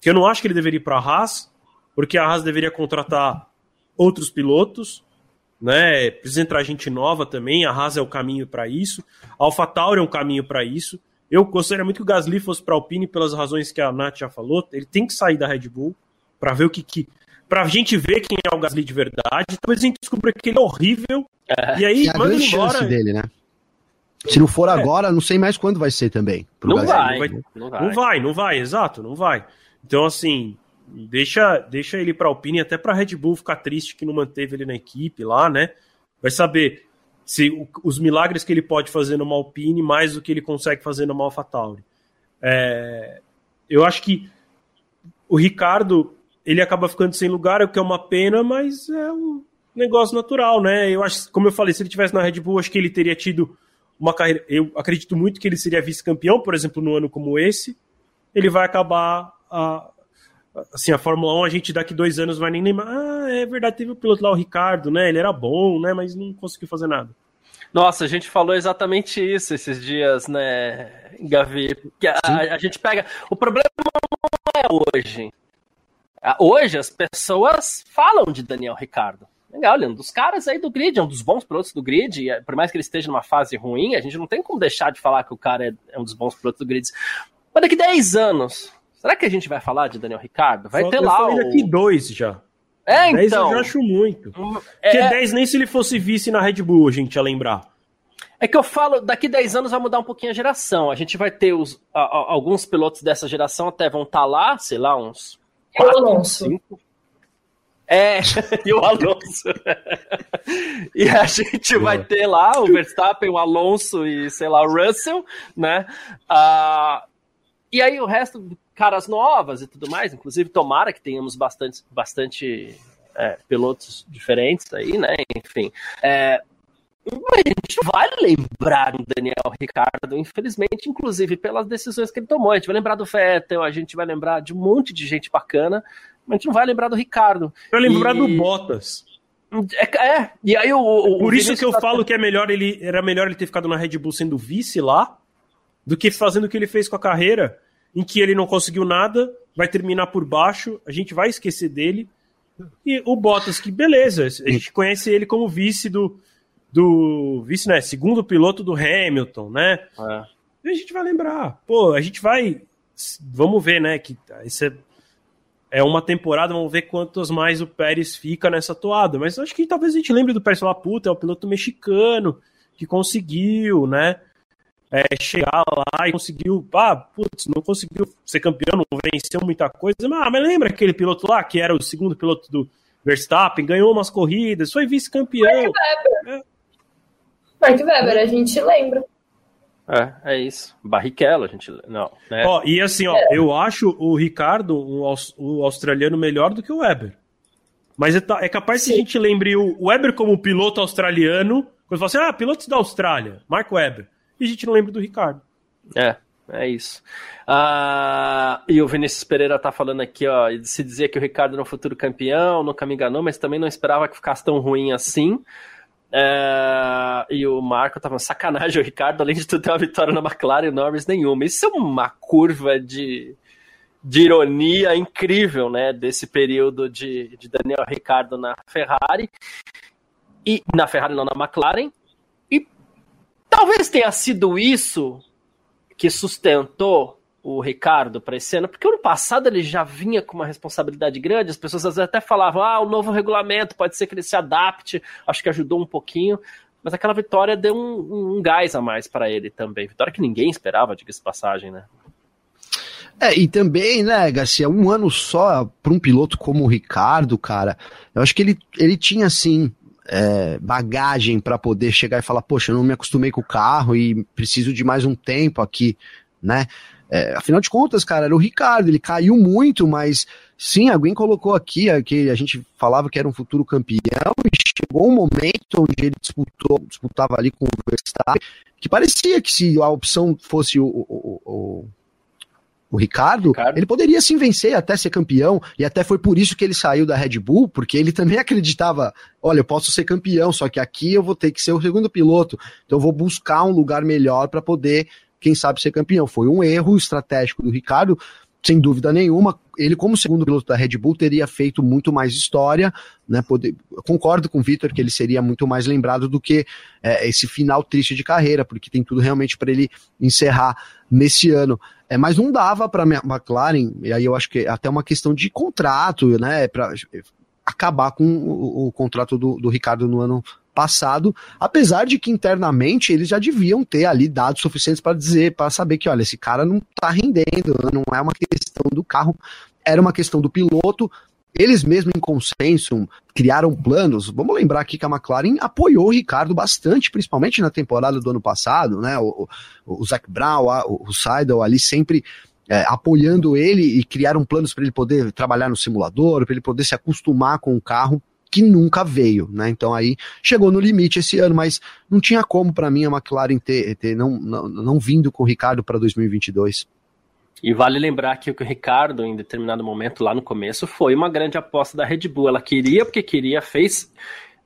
Que eu não acho que ele deveria ir para a Haas, porque a Haas deveria contratar outros pilotos, né? Precisa entrar gente nova também. A Haas é o caminho para isso. A AlphaTauri é um caminho para isso. Eu gostaria muito que o Gasly fosse para a Alpine pelas razões que a Nath já falou. Ele tem que sair da Red Bull para ver o que, que pra gente ver quem é o Gasly de verdade. Talvez a gente descubra que ele é horrível. É. E aí, é a grande embora. chance dele, né? Se não for é. agora, não sei mais quando vai ser também. Não vai, não vai, não vai, não vai, não vai, exato, não vai. Então, assim, deixa, deixa ele para Alpine, até para Red Bull ficar triste que não manteve ele na equipe lá, né? Vai saber se o, os milagres que ele pode fazer numa Alpine mais do que ele consegue fazer numa AlphaTauri. É, eu acho que o Ricardo ele acaba ficando sem lugar, o que é uma pena, mas é um negócio natural, né? Eu acho, como eu falei, se ele tivesse na Red Bull, acho que ele teria tido uma carreira. Eu acredito muito que ele seria vice-campeão, por exemplo, no ano como esse. Ele vai acabar a, assim, a Fórmula 1, a gente daqui dois anos vai nem lembrar. Ah, é verdade, teve o piloto lá, o Ricardo, né? Ele era bom, né? Mas não conseguiu fazer nada. Nossa, a gente falou exatamente isso esses dias, né, Gavi? Que a, a, gente pega. O problema não é hoje. Ah, hoje as pessoas falam de Daniel Ricardo. Legal, ele é um dos caras aí do grid, é um dos bons pilotos do grid, e por mais que ele esteja numa fase ruim, a gente não tem como deixar de falar que o cara é, é um dos bons pilotos do grid. Mas daqui 10 anos, será que a gente vai falar de Daniel Ricardo? Vai Só ter lá o... daqui dois já. É, então. 10 eu já acho muito. É... Porque 10 nem se ele fosse vice na Red Bull, a gente ia lembrar. É que eu falo, daqui 10 anos vai mudar um pouquinho a geração. A gente vai ter os, a, a, alguns pilotos dessa geração até vão estar tá lá, sei lá, uns e o Alonso. Cinco. É, e o Alonso. e a gente vai ter lá o Verstappen, o Alonso e, sei lá, o Russell, né? Uh, e aí o resto, caras novas e tudo mais, inclusive tomara que tenhamos bastante, bastante é, pilotos diferentes aí, né? Enfim. É, a gente vai lembrar do Daniel Ricardo, infelizmente, inclusive pelas decisões que ele tomou. A gente vai lembrar do Vettel, a gente vai lembrar de um monte de gente bacana, mas a gente não vai lembrar do Ricardo. Vai lembrar e... do Bottas. É, é, e aí o. o Por o isso que eu tá... falo que é melhor ele era melhor ele ter ficado na Red Bull sendo vice lá do que fazendo o que ele fez com a carreira, em que ele não conseguiu nada, vai terminar por baixo, a gente vai esquecer dele. E o Bottas, que beleza, a gente conhece ele como vice do. Do vice, né? Segundo piloto do Hamilton, né? É. E a gente vai lembrar. Pô, a gente vai. Vamos ver, né? Que esse é, é uma temporada, vamos ver quantos mais o Pérez fica nessa toada. Mas acho que talvez a gente lembre do Pérez falar, puta, é o piloto mexicano que conseguiu, né? é, chegar lá e conseguiu, ah, putz, não conseguiu ser campeão, não venceu muita coisa, mas, ah, mas lembra aquele piloto lá, que era o segundo piloto do Verstappen, ganhou umas corridas, foi vice-campeão. É. Mark Webber, a gente lembra. É, é isso. Barrichello, a gente. Não. Né? Ó, e assim, ó, é. eu acho o Ricardo, o, o, australiano, melhor do que o Weber. Mas é, é capaz Sim. que a gente lembre o Weber como piloto australiano, quando fala assim, ah, pilotos da Austrália, Mark Webber e a gente não lembra do Ricardo. É, é isso. Ah, e o Vinícius Pereira tá falando aqui, ó, se dizia que o Ricardo era um futuro campeão, nunca me enganou, mas também não esperava que ficasse tão ruim assim. É, e o Marco tava sacanagem, o Ricardo, além de tudo, ter uma vitória na McLaren e Norris nenhuma. Isso é uma curva de, de ironia incrível, né? Desse período de, de Daniel Ricardo na Ferrari. E na Ferrari, não na McLaren. Talvez tenha sido isso que sustentou o Ricardo para esse ano, porque ano passado ele já vinha com uma responsabilidade grande, as pessoas às vezes até falavam, ah, o novo regulamento, pode ser que ele se adapte, acho que ajudou um pouquinho, mas aquela vitória deu um, um gás a mais para ele também, vitória que ninguém esperava, diga-se passagem, né? É, e também, né, Garcia, um ano só para um piloto como o Ricardo, cara, eu acho que ele, ele tinha, assim, é, bagagem para poder chegar e falar, poxa, eu não me acostumei com o carro e preciso de mais um tempo aqui, né? É, afinal de contas, cara, era o Ricardo, ele caiu muito, mas sim, alguém colocou aqui é, que a gente falava que era um futuro campeão e chegou um momento onde ele disputou, disputava ali com o Verstappen, que parecia que se a opção fosse o, o, o o Ricardo, Ricardo, ele poderia sim vencer até ser campeão, e até foi por isso que ele saiu da Red Bull, porque ele também acreditava, olha, eu posso ser campeão, só que aqui eu vou ter que ser o segundo piloto, então eu vou buscar um lugar melhor para poder, quem sabe, ser campeão. Foi um erro estratégico do Ricardo, sem dúvida nenhuma, ele como segundo piloto da Red Bull teria feito muito mais história, né? Poder, concordo com o Vitor que ele seria muito mais lembrado do que é, esse final triste de carreira, porque tem tudo realmente para ele encerrar nesse ano. É, mas não dava para a McLaren, e aí eu acho que é até uma questão de contrato, né? Para acabar com o, o contrato do, do Ricardo no ano passado, apesar de que internamente eles já deviam ter ali dados suficientes para dizer, para saber que, olha, esse cara não está rendendo, não é uma questão do carro, era uma questão do piloto. Eles mesmos em consenso criaram planos. Vamos lembrar aqui que a McLaren apoiou o Ricardo bastante, principalmente na temporada do ano passado, né? O, o, o Zac Brown, o, o Seidel ali sempre é, apoiando ele e criaram planos para ele poder trabalhar no simulador, para ele poder se acostumar com o carro que nunca veio, né? Então aí chegou no limite esse ano, mas não tinha como para mim a McLaren ter, ter não, não, não vindo com o Ricardo para 2022. E vale lembrar que o Ricardo, em determinado momento lá no começo, foi uma grande aposta da Red Bull. Ela queria, porque queria, fez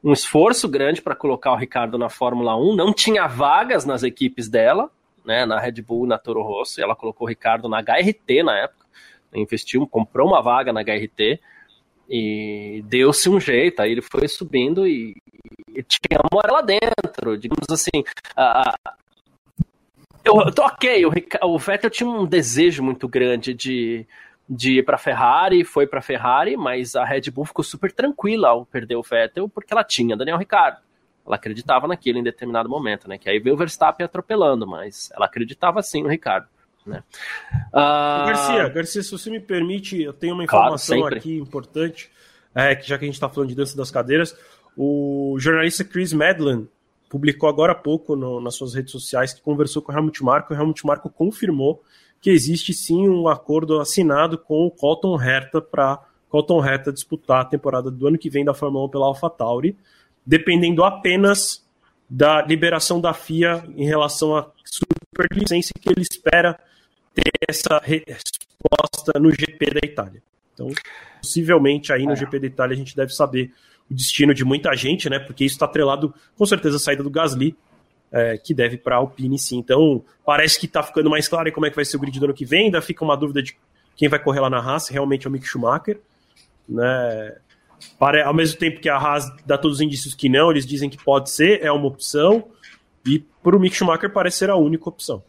um esforço grande para colocar o Ricardo na Fórmula 1, não tinha vagas nas equipes dela, né, na Red Bull, na Toro Rosso, e ela colocou o Ricardo na HRT na época, investiu, comprou uma vaga na HRT, e deu-se um jeito, aí ele foi subindo e, e tinha amor lá dentro, digamos assim. eu tô ok, o, o Vettel tinha um desejo muito grande de, de ir para Ferrari, foi para Ferrari, mas a Red Bull ficou super tranquila ao perder o Vettel, porque ela tinha Daniel Ricciardo. Ela acreditava naquilo em determinado momento, né? Que aí veio o Verstappen atropelando, mas ela acreditava sim no Ricardo. Né? Uh... Garcia, Garcia, se você me permite, eu tenho uma informação claro, aqui importante, é, que já que a gente está falando de dança das cadeiras, o jornalista Chris Medland publicou agora há pouco no, nas suas redes sociais que conversou com o Helmut Marko, e o Helmut Marko confirmou que existe sim um acordo assinado com o Colton Herta para Colton Herta disputar a temporada do ano que vem da Fórmula 1 pela AlphaTauri, dependendo apenas da liberação da FIA em relação à superlicença que ele espera ter essa resposta no GP da Itália. Então, possivelmente aí no é. GP da Itália a gente deve saber o destino de muita gente, né? Porque isso está atrelado com certeza a saída do Gasly, é, que deve para a Alpine sim. Então, parece que está ficando mais claro como é que vai ser o grid do ano que vem. Ainda fica uma dúvida de quem vai correr lá na Haas, realmente é o Mick Schumacher. Né? Para, ao mesmo tempo que a Haas dá todos os indícios que não, eles dizem que pode ser, é uma opção. E para o Mick Schumacher parece ser a única opção.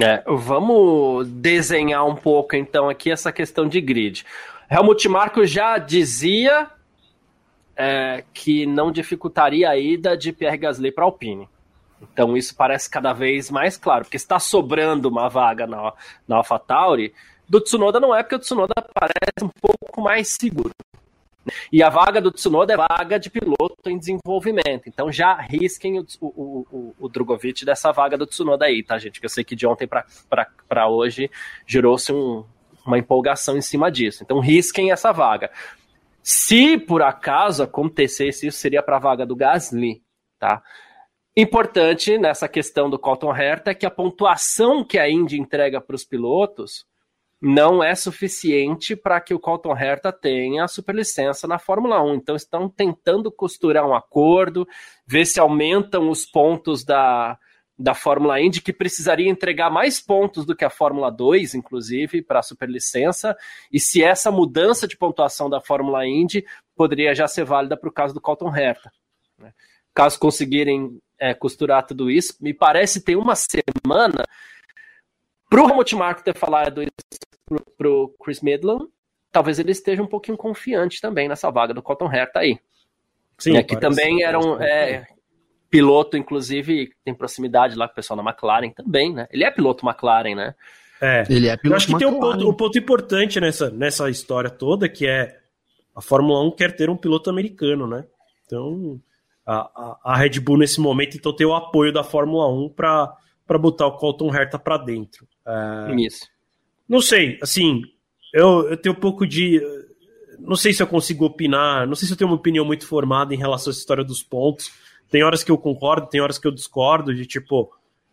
É, vamos desenhar um pouco então aqui essa questão de grid. Helmut Marko já dizia é, que não dificultaria a ida de Pierre Gasly para Alpine. Então isso parece cada vez mais claro, porque está sobrando uma vaga na, na AlphaTauri, do Tsunoda não é, porque o Tsunoda parece um pouco mais seguro. E a vaga do Tsunoda é vaga de piloto em desenvolvimento. Então já risquem o, o, o, o Drogovic dessa vaga do Tsunoda aí, tá, gente? Que eu sei que de ontem para hoje gerou-se um, uma empolgação em cima disso. Então risquem essa vaga. Se por acaso acontecesse isso, seria para a vaga do Gasly, tá? Importante nessa questão do Colton Herta é que a pontuação que a Indy entrega para os pilotos não é suficiente para que o Colton Herta tenha a superlicença na Fórmula 1. Então estão tentando costurar um acordo, ver se aumentam os pontos da, da Fórmula Indy, que precisaria entregar mais pontos do que a Fórmula 2, inclusive, para a superlicença, e se essa mudança de pontuação da Fórmula Indy poderia já ser válida para o caso do Colton Herta. Né? Caso conseguirem é, costurar tudo isso. Me parece ter uma semana para o Helmut Marko ter falado isso para o Chris Midland, talvez ele esteja um pouquinho confiante também nessa vaga do Cotton Herta aí. Sim, é, que também era um é, piloto, inclusive, tem proximidade lá com o pessoal da McLaren também, né? Ele é piloto McLaren, né? É, ele é piloto Eu acho que McLaren. tem um ponto, um ponto importante nessa, nessa história toda, que é a Fórmula 1 quer ter um piloto americano, né? Então, a, a, Red Bull nesse momento, então tem o apoio da Fórmula 1 para botar o Colton Herta para dentro. É, Isso. Não sei, assim, eu, eu tenho um pouco de. Não sei se eu consigo opinar, não sei se eu tenho uma opinião muito formada em relação essa história dos pontos. Tem horas que eu concordo, tem horas que eu discordo, de tipo.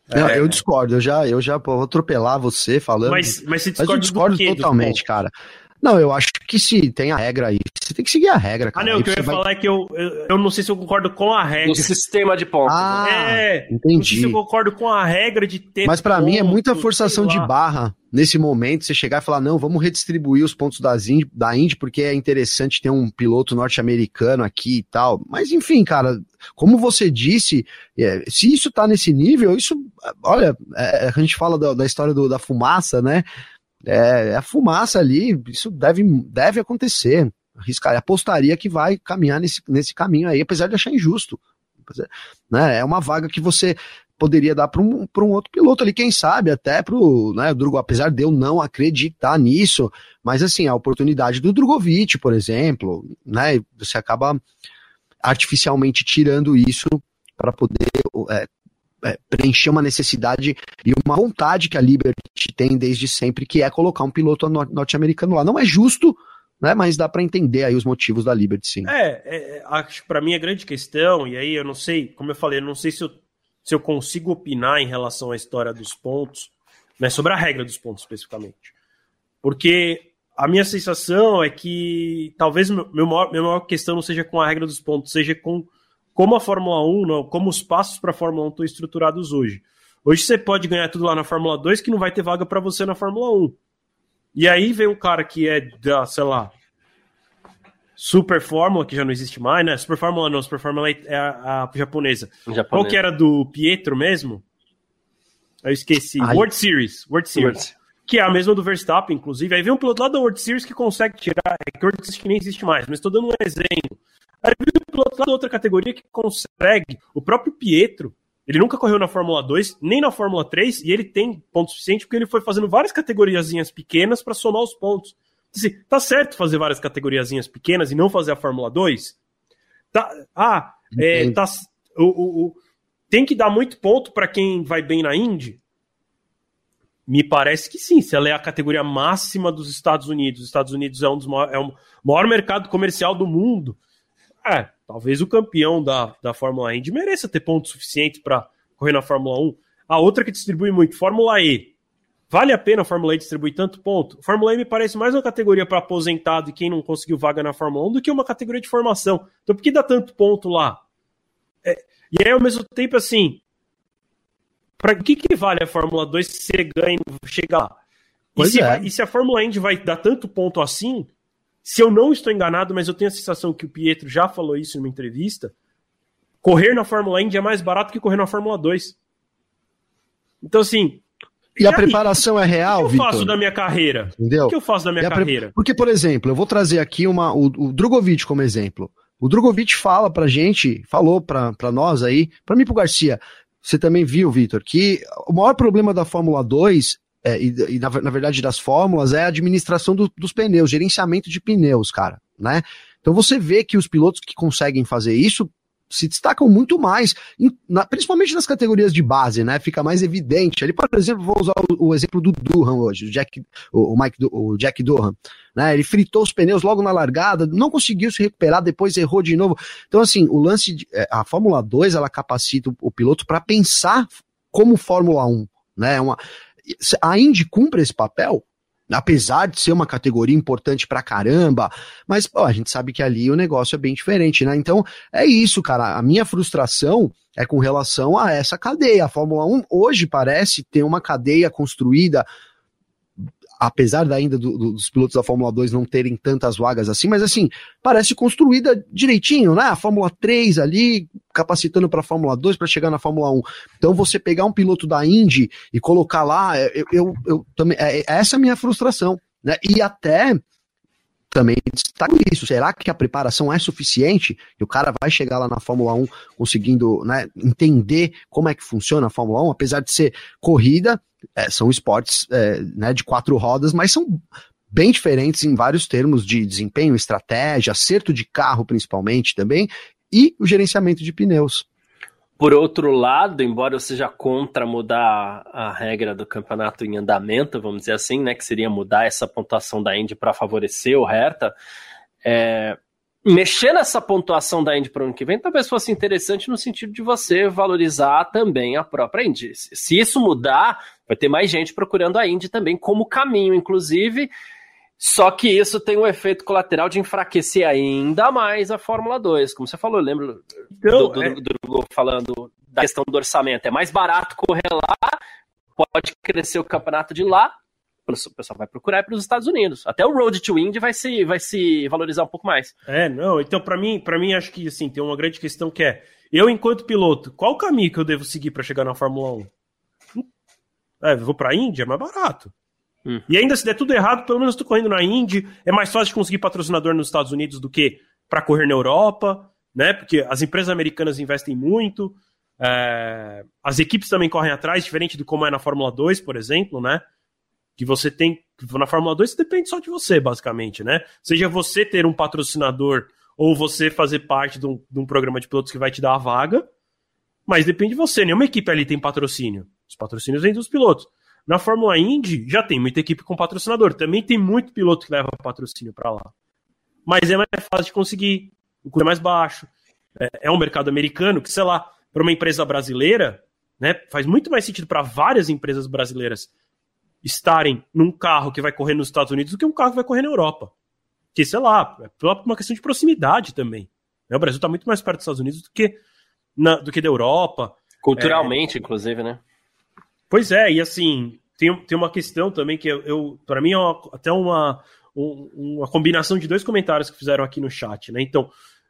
Não, é... eu discordo, eu já, eu já vou atropelar você falando. Mas, mas você discorda mas eu discordo totalmente, cara. Não, eu acho que se tem a regra aí, você tem que seguir a regra, cara. Ah, não, o que eu ia vai... falar é que eu, eu, eu, não sei se eu concordo com a regra. O sistema de pontos. Ah, é, entendi. Não sei se eu concordo com a regra de ter. Mas para mim é muita forçação de barra nesse momento, você chegar e falar, não, vamos redistribuir os pontos das Indy, da Indy, porque é interessante ter um piloto norte-americano aqui e tal. Mas enfim, cara, como você disse, é, se isso tá nesse nível, isso, olha, é, a gente fala da, da história do, da fumaça, né? É, é, a fumaça ali, isso deve, deve acontecer. Arriscar, apostaria que vai caminhar nesse, nesse caminho aí, apesar de achar injusto. Né, é uma vaga que você poderia dar para um, um outro piloto ali, quem sabe, até para o né, Drugo, apesar de eu não acreditar nisso, mas assim, a oportunidade do Drogovic, por exemplo, né, você acaba artificialmente tirando isso para poder é, é, preencher uma necessidade e uma vontade que a Liberty tem desde sempre, que é colocar um piloto norte-americano lá. Não é justo, né, mas dá para entender aí os motivos da Liberty, sim. É, é, é acho para mim a grande questão, e aí eu não sei, como eu falei, eu não sei se eu, se eu consigo opinar em relação à história dos pontos, né, sobre a regra dos pontos especificamente. Porque a minha sensação é que talvez meu, meu maior, minha maior questão não seja com a regra dos pontos, seja com como a Fórmula 1, não, como os passos para a Fórmula 1 estão estruturados hoje. Hoje você pode ganhar tudo lá na Fórmula 2 que não vai ter vaga para você na Fórmula 1. E aí vem um cara que é da, sei lá, Super Fórmula, que já não existe mais, né? Super Fórmula não, Super Fórmula é a, a japonesa. japonesa. Qual que era do Pietro mesmo? Eu esqueci. Ai. World Series. World Series. World. Que é a mesma do Verstappen, inclusive. Aí vem um piloto lá da World Series que consegue tirar. É que World Series que nem existe mais, mas estou dando um exemplo. Aí um piloto lá da outra categoria que consegue. O próprio Pietro, ele nunca correu na Fórmula 2, nem na Fórmula 3, e ele tem ponto suficiente porque ele foi fazendo várias categoriazinhas pequenas para somar os pontos. Assim, tá certo fazer várias categoriazinhas pequenas e não fazer a Fórmula 2? Tá, ah, é, tá, o, o, o, tem que dar muito ponto para quem vai bem na Indy? Me parece que sim, se ela é a categoria máxima dos Estados Unidos, os Estados Unidos é um dos maiores, é o maior mercado comercial do mundo. É, talvez o campeão da, da Fórmula Indy mereça ter pontos suficientes para correr na Fórmula 1. A outra que distribui muito, Fórmula E. Vale a pena a Fórmula E distribuir tanto ponto? Fórmula E me parece mais uma categoria para aposentado e quem não conseguiu vaga na Fórmula 1 do que uma categoria de formação. Então por que dá tanto ponto lá? É, e aí, ao mesmo tempo, assim, para que, que vale a Fórmula 2 se você ganha e chega lá? E se, é. e se, a Fórmula Indy vai dar tanto ponto assim, se eu não estou enganado, mas eu tenho a sensação que o Pietro já falou isso em uma entrevista, correr na Fórmula Indy é mais barato que correr na Fórmula 2. Então, assim, e, e a aí, preparação é real, O que eu Victor? faço da minha carreira? Entendeu? O que eu faço da minha carreira? Pre... Porque, por exemplo, eu vou trazer aqui uma, o, o Drogovic como exemplo. O Drogovic fala pra gente, falou pra, pra nós aí, pra mim e pro Garcia, você também viu, Victor, que o maior problema da Fórmula 2 é, e, e na, na, verdade das fórmulas é a administração do, dos pneus, gerenciamento de pneus, cara, né? Então você vê que os pilotos que conseguem fazer isso se destacam muito mais, na, principalmente nas categorias de base, né? Fica mais evidente. Ali, por exemplo, vou usar o, o exemplo do Durham hoje, o Jack, o, o Mike, o Jack Durham, né? Ele fritou os pneus logo na largada, não conseguiu se recuperar, depois errou de novo. Então, assim, o lance, de, é, a Fórmula 2, ela capacita o, o piloto para pensar como Fórmula 1, né? Uma, a Indy cumpre esse papel? apesar de ser uma categoria importante pra caramba, mas a gente sabe que ali o negócio é bem diferente, né? Então é isso, cara. A minha frustração é com relação a essa cadeia. A Fórmula 1 hoje parece ter uma cadeia construída apesar da ainda do, do, dos pilotos da Fórmula 2 não terem tantas vagas assim, mas assim, parece construída direitinho, né? A Fórmula 3 ali capacitando para a Fórmula 2 para chegar na Fórmula 1. Então você pegar um piloto da Indy e colocar lá, eu, eu, eu também é, é essa é a minha frustração, né? E até também destaco isso. Será que a preparação é suficiente? E o cara vai chegar lá na Fórmula 1 conseguindo né, entender como é que funciona a Fórmula 1, apesar de ser corrida, é, são esportes é, né, de quatro rodas, mas são bem diferentes em vários termos de desempenho, estratégia, acerto de carro principalmente também, e o gerenciamento de pneus. Por outro lado, embora eu seja contra mudar a regra do campeonato em andamento, vamos dizer assim, né, que seria mudar essa pontuação da Indy para favorecer o Hertha, é, mexer nessa pontuação da Indy para o ano que vem talvez fosse interessante no sentido de você valorizar também a própria Indy. Se isso mudar, vai ter mais gente procurando a Indy também como caminho, inclusive. Só que isso tem um efeito colateral de enfraquecer ainda mais a Fórmula 2. Como você falou, eu lembro então, do, do, é... do, do, falando da questão do orçamento. É mais barato correr lá, pode crescer o campeonato de lá, o pessoal vai procurar para os Estados Unidos. Até o Road to Indy vai se, vai se valorizar um pouco mais. É, não, então para mim, para mim acho que assim, tem uma grande questão que é, eu enquanto piloto, qual o caminho que eu devo seguir para chegar na Fórmula 1? Hum, é, vou para a Índia, é mais barato. Hum. E ainda se der tudo errado, pelo menos estou correndo na Indy. É mais fácil de conseguir patrocinador nos Estados Unidos do que para correr na Europa, né? Porque as empresas americanas investem muito. É... as equipes também correm atrás, diferente do como é na Fórmula 2, por exemplo, né? Que você tem. Na Fórmula 2 depende só de você, basicamente, né? Seja você ter um patrocinador ou você fazer parte de um, de um programa de pilotos que vai te dar a vaga. Mas depende de você. Nenhuma equipe ali tem patrocínio. Os patrocínios vêm dos pilotos. Na Fórmula Indy já tem muita equipe com patrocinador. Também tem muito piloto que leva patrocínio para lá. Mas é mais fácil de conseguir. O custo é mais baixo. É, é um mercado americano que, sei lá, para uma empresa brasileira, né, faz muito mais sentido para várias empresas brasileiras estarem num carro que vai correr nos Estados Unidos do que um carro que vai correr na Europa. Que, sei lá, é uma questão de proximidade também. Né? O Brasil está muito mais perto dos Estados Unidos do que, na, do que da Europa. Culturalmente, é, inclusive, né? Pois é, e assim, tem, tem uma questão também que eu, eu para mim é uma, até uma, um, uma combinação de dois comentários que fizeram aqui no chat, né? Então,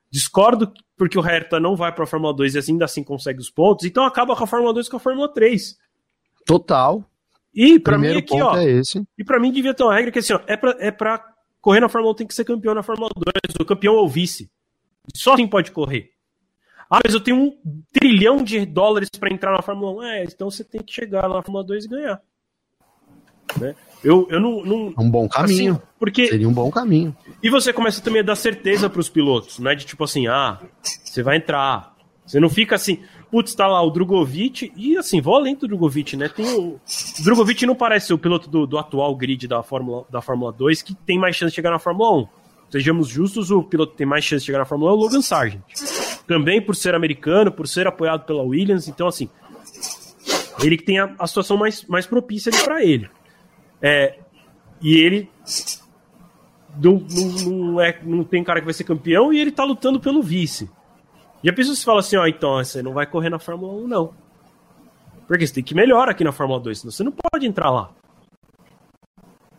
discordo porque o Hertha não vai para a Fórmula 2 e ainda assim consegue os pontos, então acaba com a Fórmula 2 com a Fórmula 3. Total. E para mim aqui, ó, é. E para mim devia ter uma regra que assim, ó, é para é para correr na Fórmula 1 tem que ser campeão na Fórmula 2, o campeão ou vice. Só assim pode correr. Ah, mas eu tenho um trilhão de dólares para entrar na Fórmula 1. É, então você tem que chegar na Fórmula 2 e ganhar. Né? Eu, eu não, não. É um bom caminho. Assim, porque... Seria um bom caminho. E você começa também a dar certeza para os pilotos, né? De tipo assim, ah, você vai entrar. Você não fica assim. putz, tá lá o Drogovic, e assim, vou além do Drogovic, né? Tem o, o Drogovic não parece ser o piloto do, do, atual grid da Fórmula, da Fórmula 2 que tem mais chance de chegar na Fórmula 1. Sejamos justos, o piloto que tem mais chance de chegar na Fórmula 1 é o Logan Sargent. Também por ser americano, por ser apoiado pela Williams, então assim, ele que tem a, a situação mais, mais propícia para ele. É, e ele não, não, não, é, não tem cara que vai ser campeão e ele tá lutando pelo vice. E a pessoa se fala assim, ó, então, você não vai correr na Fórmula 1, não. Porque você tem que melhorar aqui na Fórmula 2, senão você não pode entrar lá.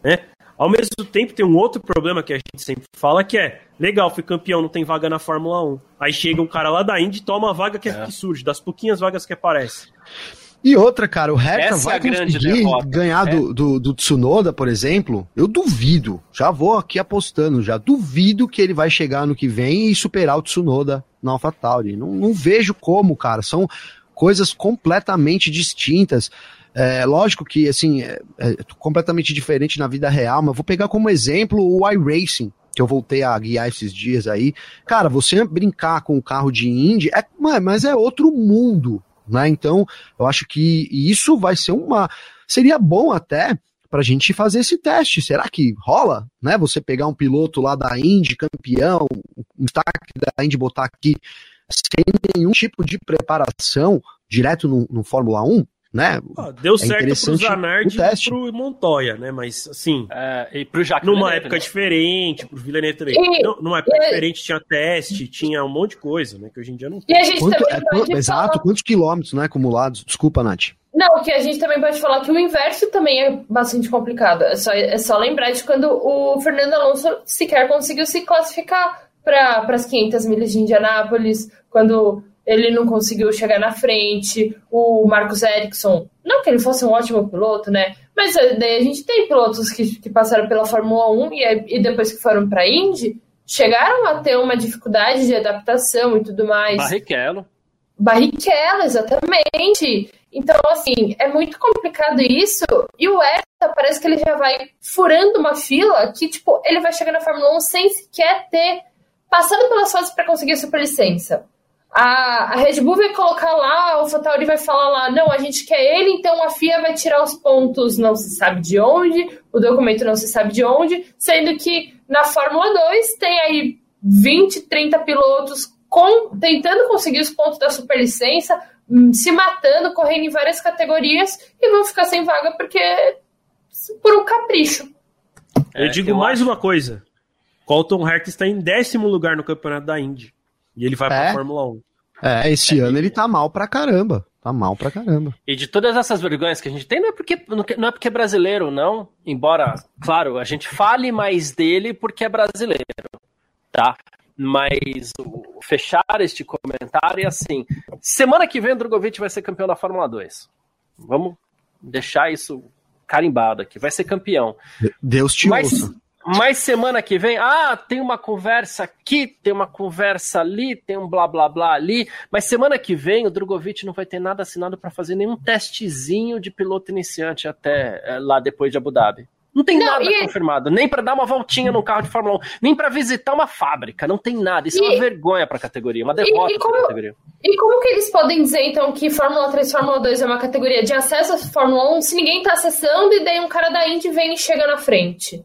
Né? Ao mesmo tempo, tem um outro problema que a gente sempre fala, que é, legal, fui campeão, não tem vaga na Fórmula 1. Aí chega um cara lá da Indy e toma a vaga que, é. que surge, das pouquinhas vagas que aparecem. E outra, cara, o Hertha vai é conseguir ganhar é. do, do, do, Tsunoda, por exemplo? Eu duvido. Já vou aqui apostando, já duvido que ele vai chegar no que vem e superar o Tsunoda na AlphaTauri. Não, não vejo como, cara. São coisas completamente distintas. É, lógico que, assim, é, é completamente diferente na vida real, mas vou pegar como exemplo o iRacing, que eu voltei a guiar esses dias aí. Cara, você brincar com o carro de Indy, é, mas é outro mundo né? Então, eu acho que isso vai ser uma. Seria bom até para a gente fazer esse teste. Será que rola, né? Você pegar um piloto lá da Indy, campeão, um destaque da Indy botar aqui sem nenhum tipo de preparação direto no, no Fórmula 1? Né? Ah, deu é certo pro Zanardi e pro Montoya, né? Mas assim. É, e pro Jacques numa Villeneuve, época né? diferente, pro Villeneuve também. E, numa época e, diferente tinha teste, tinha um monte de coisa, né? Que hoje em dia não tem. Quanto, é, quanto, exato, quantos quilômetros, né? Acumulados. Desculpa, Nath. Não, que a gente também pode falar que o inverso também é bastante complicado. É só, é só lembrar de quando o Fernando Alonso sequer conseguiu se classificar para as 500 milhas de Indianápolis, quando ele não conseguiu chegar na frente. O Marcos Ericsson, não que ele fosse um ótimo piloto, né? Mas eh, daí a gente tem pilotos que, que passaram pela Fórmula 1 e, e depois que foram para a Indy, chegaram a ter uma dificuldade de adaptação e tudo mais. Barrichello. Barrichello, exatamente. Então, assim, é muito complicado isso. E o Hertha parece que ele já vai furando uma fila que, tipo, ele vai chegar na Fórmula 1 sem sequer ter passado pelas fases para conseguir a superlicença a, a Red Bull vai colocar lá, o Fatauri vai falar lá, não, a gente quer ele, então a FIA vai tirar os pontos, não se sabe de onde, o documento não se sabe de onde, sendo que na Fórmula 2 tem aí 20, 30 pilotos com, tentando conseguir os pontos da superlicença, hum, se matando, correndo em várias categorias e vão ficar sem vaga porque por um capricho. Eu digo eu mais acho... uma coisa. Colton Herta está em décimo lugar no campeonato da Indy. E ele vai é? pra Fórmula 1. É, esse é, ano ele tá mal pra caramba. Tá mal pra caramba. E de todas essas vergonhas que a gente tem, não é porque, não é porque é brasileiro, não. Embora, claro, a gente fale mais dele porque é brasileiro, tá? Mas o, fechar este comentário é assim: semana que vem o Drogovic vai ser campeão da Fórmula 2. Vamos deixar isso carimbado aqui. Vai ser campeão. Deus te Mas, ouça. Mas semana que vem, ah, tem uma conversa aqui, tem uma conversa ali, tem um blá blá blá ali. Mas semana que vem o Drogovic não vai ter nada assinado para fazer nenhum testezinho de piloto iniciante até é, lá depois de Abu Dhabi. Não tem não, nada confirmado, nem para dar uma voltinha no carro de Fórmula 1, nem para visitar uma fábrica, não tem nada. Isso e... é uma vergonha para a categoria, uma derrota e, e como, categoria. E como que eles podem dizer então que Fórmula 3 e Fórmula 2 é uma categoria de acesso à Fórmula 1 se ninguém tá acessando e daí um cara da Indy vem e chega na frente?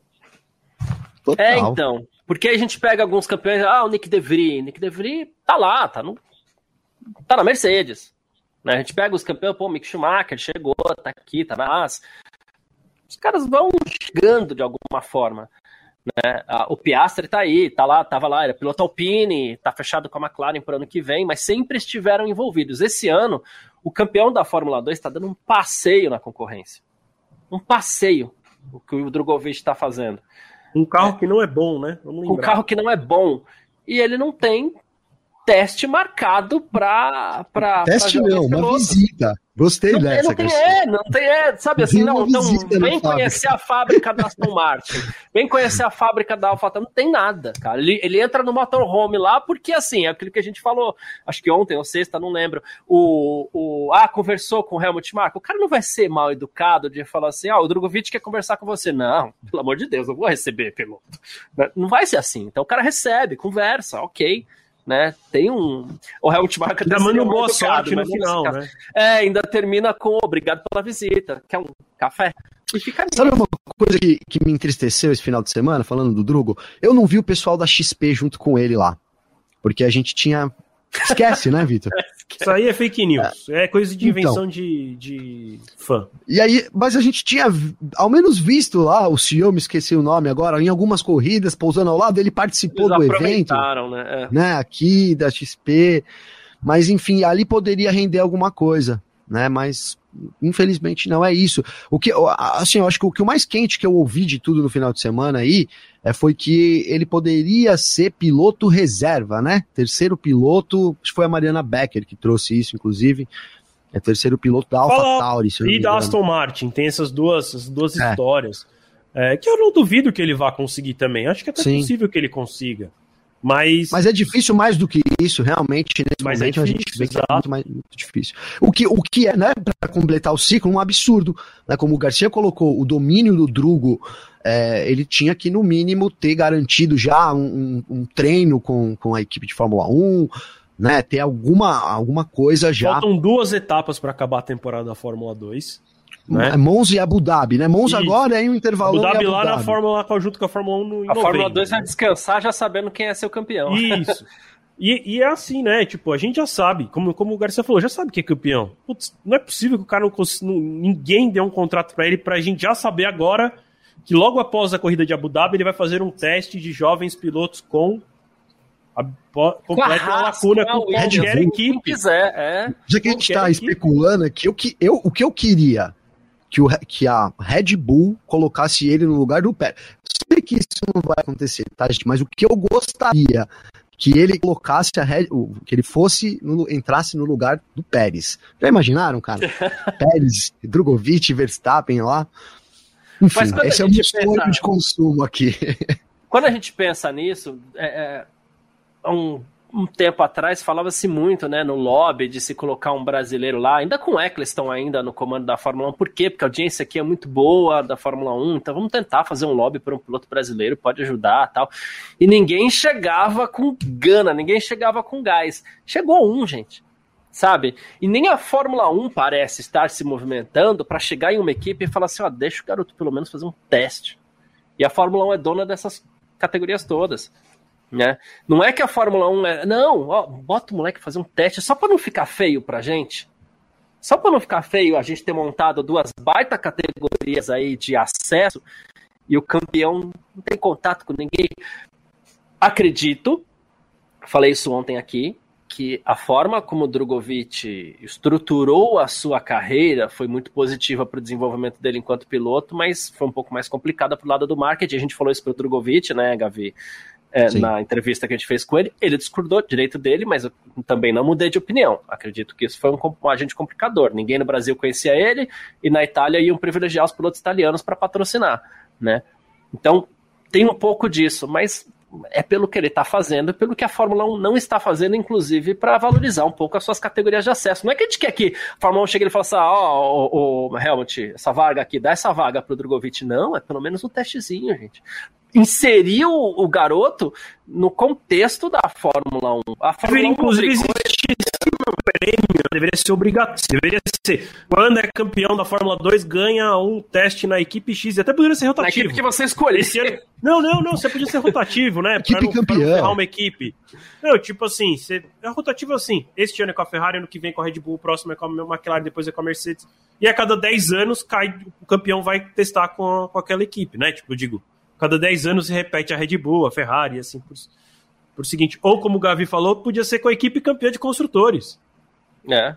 Total. É, então. Porque a gente pega alguns campeões, ah, o Nick DeVry. Nick DeVry tá lá, tá, no, tá na Mercedes. Né? A gente pega os campeões, pô, Mick Schumacher chegou, tá aqui, tá na As. Os caras vão chegando de alguma forma. Né? O Piastri tá aí, tá lá, tava lá, era piloto Alpine, tá fechado com a McLaren pro ano que vem, mas sempre estiveram envolvidos. Esse ano, o campeão da Fórmula 2 está dando um passeio na concorrência. Um passeio, o que o Drogovic está fazendo. Um carro é. que não é bom, né? Um carro que não é bom. E ele não tem teste marcado para. Teste pra não, uma visita. Gostei não, dessa. Não tem, é, não tem, é, sabe assim, não, então vem conhecer a fábrica da Aston Martin, vem conhecer a fábrica da Alfa, não tem nada, cara. Ele, ele entra no motorhome lá porque, assim, é aquilo que a gente falou, acho que ontem ou sexta, não lembro, o, o ah, conversou com o Helmut Marko, o cara não vai ser mal educado de falar assim, ah, o Drogovic quer conversar com você. Não, pelo amor de Deus, eu vou receber piloto. Não vai ser assim. Então o cara recebe, conversa, ok né? Tem um. O Helmut Marko ainda manda boa sorte no final, né? É, ainda termina com obrigado pela visita, que é um café. E fica Sabe uma coisa que, que me entristeceu esse final de semana, falando do Drugo? Eu não vi o pessoal da XP junto com ele lá. Porque a gente tinha Esquece, né, Vitor? Isso aí é fake news. É, é coisa de então. invenção então, de, de fã. E aí, mas a gente tinha ao menos visto lá, o CEO, me esqueci o nome agora, em algumas corridas, pousando ao lado, ele participou Eles do evento. Né? É. né? Aqui, da XP. Mas enfim, ali poderia render alguma coisa, né? Mas infelizmente não é isso. O que, assim, eu acho que o que mais quente que eu ouvi de tudo no final de semana aí é, foi que ele poderia ser piloto reserva, né? Terceiro piloto, acho que foi a Mariana Becker que trouxe isso, inclusive. É terceiro piloto da AlphaTauri. E da Aston Martin, tem essas duas, essas duas é. histórias. É, que eu não duvido que ele vá conseguir também. Acho que é até Sim. possível que ele consiga. Mas... Mas é difícil mais do que isso, realmente, nesse Mas é momento é difícil, a gente vê que é muito mais muito difícil. O que, o que é, né, para completar o ciclo, um absurdo. Né, como o Garcia colocou, o domínio do Drugo, é, ele tinha que, no mínimo, ter garantido já um, um, um treino com, com a equipe de Fórmula 1, né, ter alguma, alguma coisa já. Faltam duas etapas para acabar a temporada da Fórmula 2. Né? É Monza e Abu Dhabi, né? Monza Isso. agora é um intervalo. Abu Dhabi lá na Fórmula junto com a Fórmula 1 no, A novembro, Fórmula 2 vai descansar já sabendo quem é seu campeão. Isso. E, e, é assim, né? Tipo, a gente já sabe, como, como o Garcia falou, já sabe que é campeão. Putz, não é possível que o cara não, não ninguém dê um contrato para ele pra gente já saber agora que logo após a corrida de Abu Dhabi ele vai fazer um teste de jovens pilotos com a, completa a lacuna com qualquer equipe. Quiser, é. Já que a gente está especulando aqui, o que eu, o que eu queria que, o, que a Red Bull colocasse ele no lugar do Pérez. Sei que isso não vai acontecer, tá, gente? Mas o que eu gostaria que ele colocasse a Red, que ele fosse no, entrasse no lugar do Pérez. Já imaginaram, cara? Pérez, Drogovic, Verstappen lá. Enfim, esse é meu sonho de consumo aqui. Quando a gente pensa nisso, é, é um um tempo atrás falava-se muito, né, no lobby de se colocar um brasileiro lá, ainda com Eccleston ainda no comando da Fórmula 1. Por quê? Porque a audiência aqui é muito boa da Fórmula 1, então vamos tentar fazer um lobby por um piloto brasileiro, pode ajudar, tal. E ninguém chegava com gana, ninguém chegava com gás. Chegou um, gente. Sabe? E nem a Fórmula 1 parece estar se movimentando para chegar em uma equipe e falar assim: ó, deixa o garoto pelo menos fazer um teste. E a Fórmula 1 é dona dessas categorias todas. Né? Não é que a Fórmula 1 é. Não, ó, bota o moleque fazer um teste só para não ficar feio pra gente. Só para não ficar feio a gente ter montado duas baita categorias aí de acesso e o campeão não tem contato com ninguém. Acredito, falei isso ontem aqui, que a forma como o Drogovic estruturou a sua carreira foi muito positiva para o desenvolvimento dele enquanto piloto, mas foi um pouco mais complicada para o lado do marketing. A gente falou isso para o Drogovic, né, Gavi? É, na entrevista que a gente fez com ele, ele discordou, direito dele, mas eu também não mudei de opinião. Acredito que isso foi um, um agente complicador. Ninguém no Brasil conhecia ele e na Itália iam privilegiar os pilotos italianos para patrocinar, né? Então, tem um pouco disso, mas é pelo que ele está fazendo, pelo que a Fórmula 1 não está fazendo, inclusive, para valorizar um pouco as suas categorias de acesso. Não é que a gente quer que a Fórmula 1 chegue e fale assim, ó, oh, oh, Helmut, essa vaga aqui, dá essa vaga pro Drogovic. Não, é pelo menos um testezinho, gente inserir o, o, garoto no contexto da Fórmula 1. A Fórmula 1 inclusive, existe prêmio, deveria ser obrigatório. Deveria ser. Quando é campeão da Fórmula 2, ganha um teste na equipe X. Até poderia ser rotativo. Na equipe que você escolheu. Não, não, não. Você podia ser rotativo, né? equipe não, campeã. Não uma equipe. Não, tipo assim, você, é rotativo assim. Este ano é com a Ferrari, ano que vem com a Red Bull, o próximo é com a McLaren, depois é com a Mercedes. E a cada 10 anos, cai, o campeão vai testar com, a, com aquela equipe, né? Tipo, eu digo, cada 10 anos se repete a Red Bull, a Ferrari, assim por, por seguinte. Ou, como o Gavi falou, podia ser com a equipe campeã de construtores. É.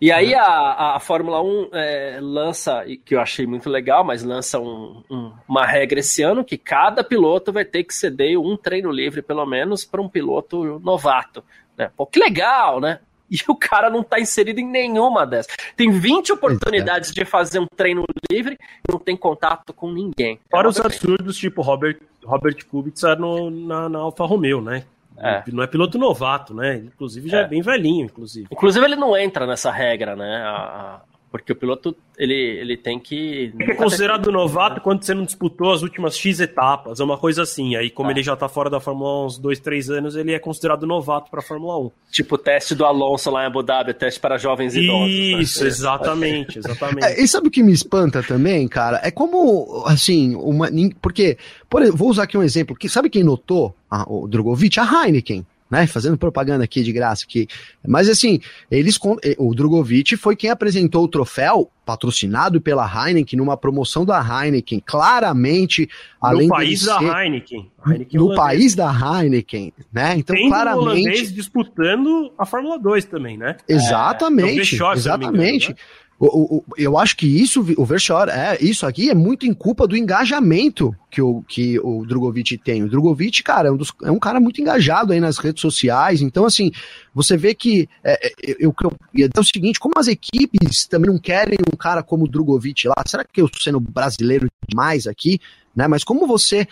E aí é. a, a Fórmula 1 é, lança, que eu achei muito legal, mas lança um, um, uma regra esse ano que cada piloto vai ter que ceder um treino livre, pelo menos, para um piloto novato. Né? Pô, que legal, né? e o cara não está inserido em nenhuma dessas. Tem 20 oportunidades de fazer um treino livre e não tem contato com ninguém. Fora os absurdos, tipo Robert, Robert Kubica no, na, na Alfa Romeo, né? É. Não é piloto novato, né? Inclusive já é, é bem velhinho, inclusive. Inclusive ele não entra nessa regra, né? A, Porque o piloto, ele, ele tem que. É, é considerado novato quando você não disputou as últimas X etapas, é uma coisa assim. Aí, como é. ele já tá fora da Fórmula 1 há uns 2, 3 anos, ele é considerado novato pra Fórmula 1. Tipo o teste do Alonso lá em Abu Dhabi, teste para jovens idosos. Né? Isso, né? exatamente, exatamente. É, e sabe o que me espanta também, cara? É como, assim, uma. Porque, por exemplo, vou usar aqui um exemplo. Que, sabe quem notou ah, o Drogovic? A Heineken né? Fazendo propaganda aqui de graça aqui. Mas assim, eles eh, o Drogovic foi quem apresentou o troféu patrocinado pela Heineken numa promoção da Heineken, claramente além no país da ser, Heineken, Heineken no país da Heineken, né? Então Tem claramente disputando a Fórmula 2 também, né? Exatamente, é, exatamente. Engano, né? O, o, eu acho que isso, o Verschor, é, isso aqui é muito em culpa do engajamento que o, que o Drogovic tem. O Drogovic, cara, é um, dos, é um cara muito engajado aí nas redes sociais. Então, assim, você vê que é, é eu, eu, eu, é o seguinte: como as equipes também não querem um cara como o Drogovic lá, será que eu sendo brasileiro demais aqui? Né? Mas como você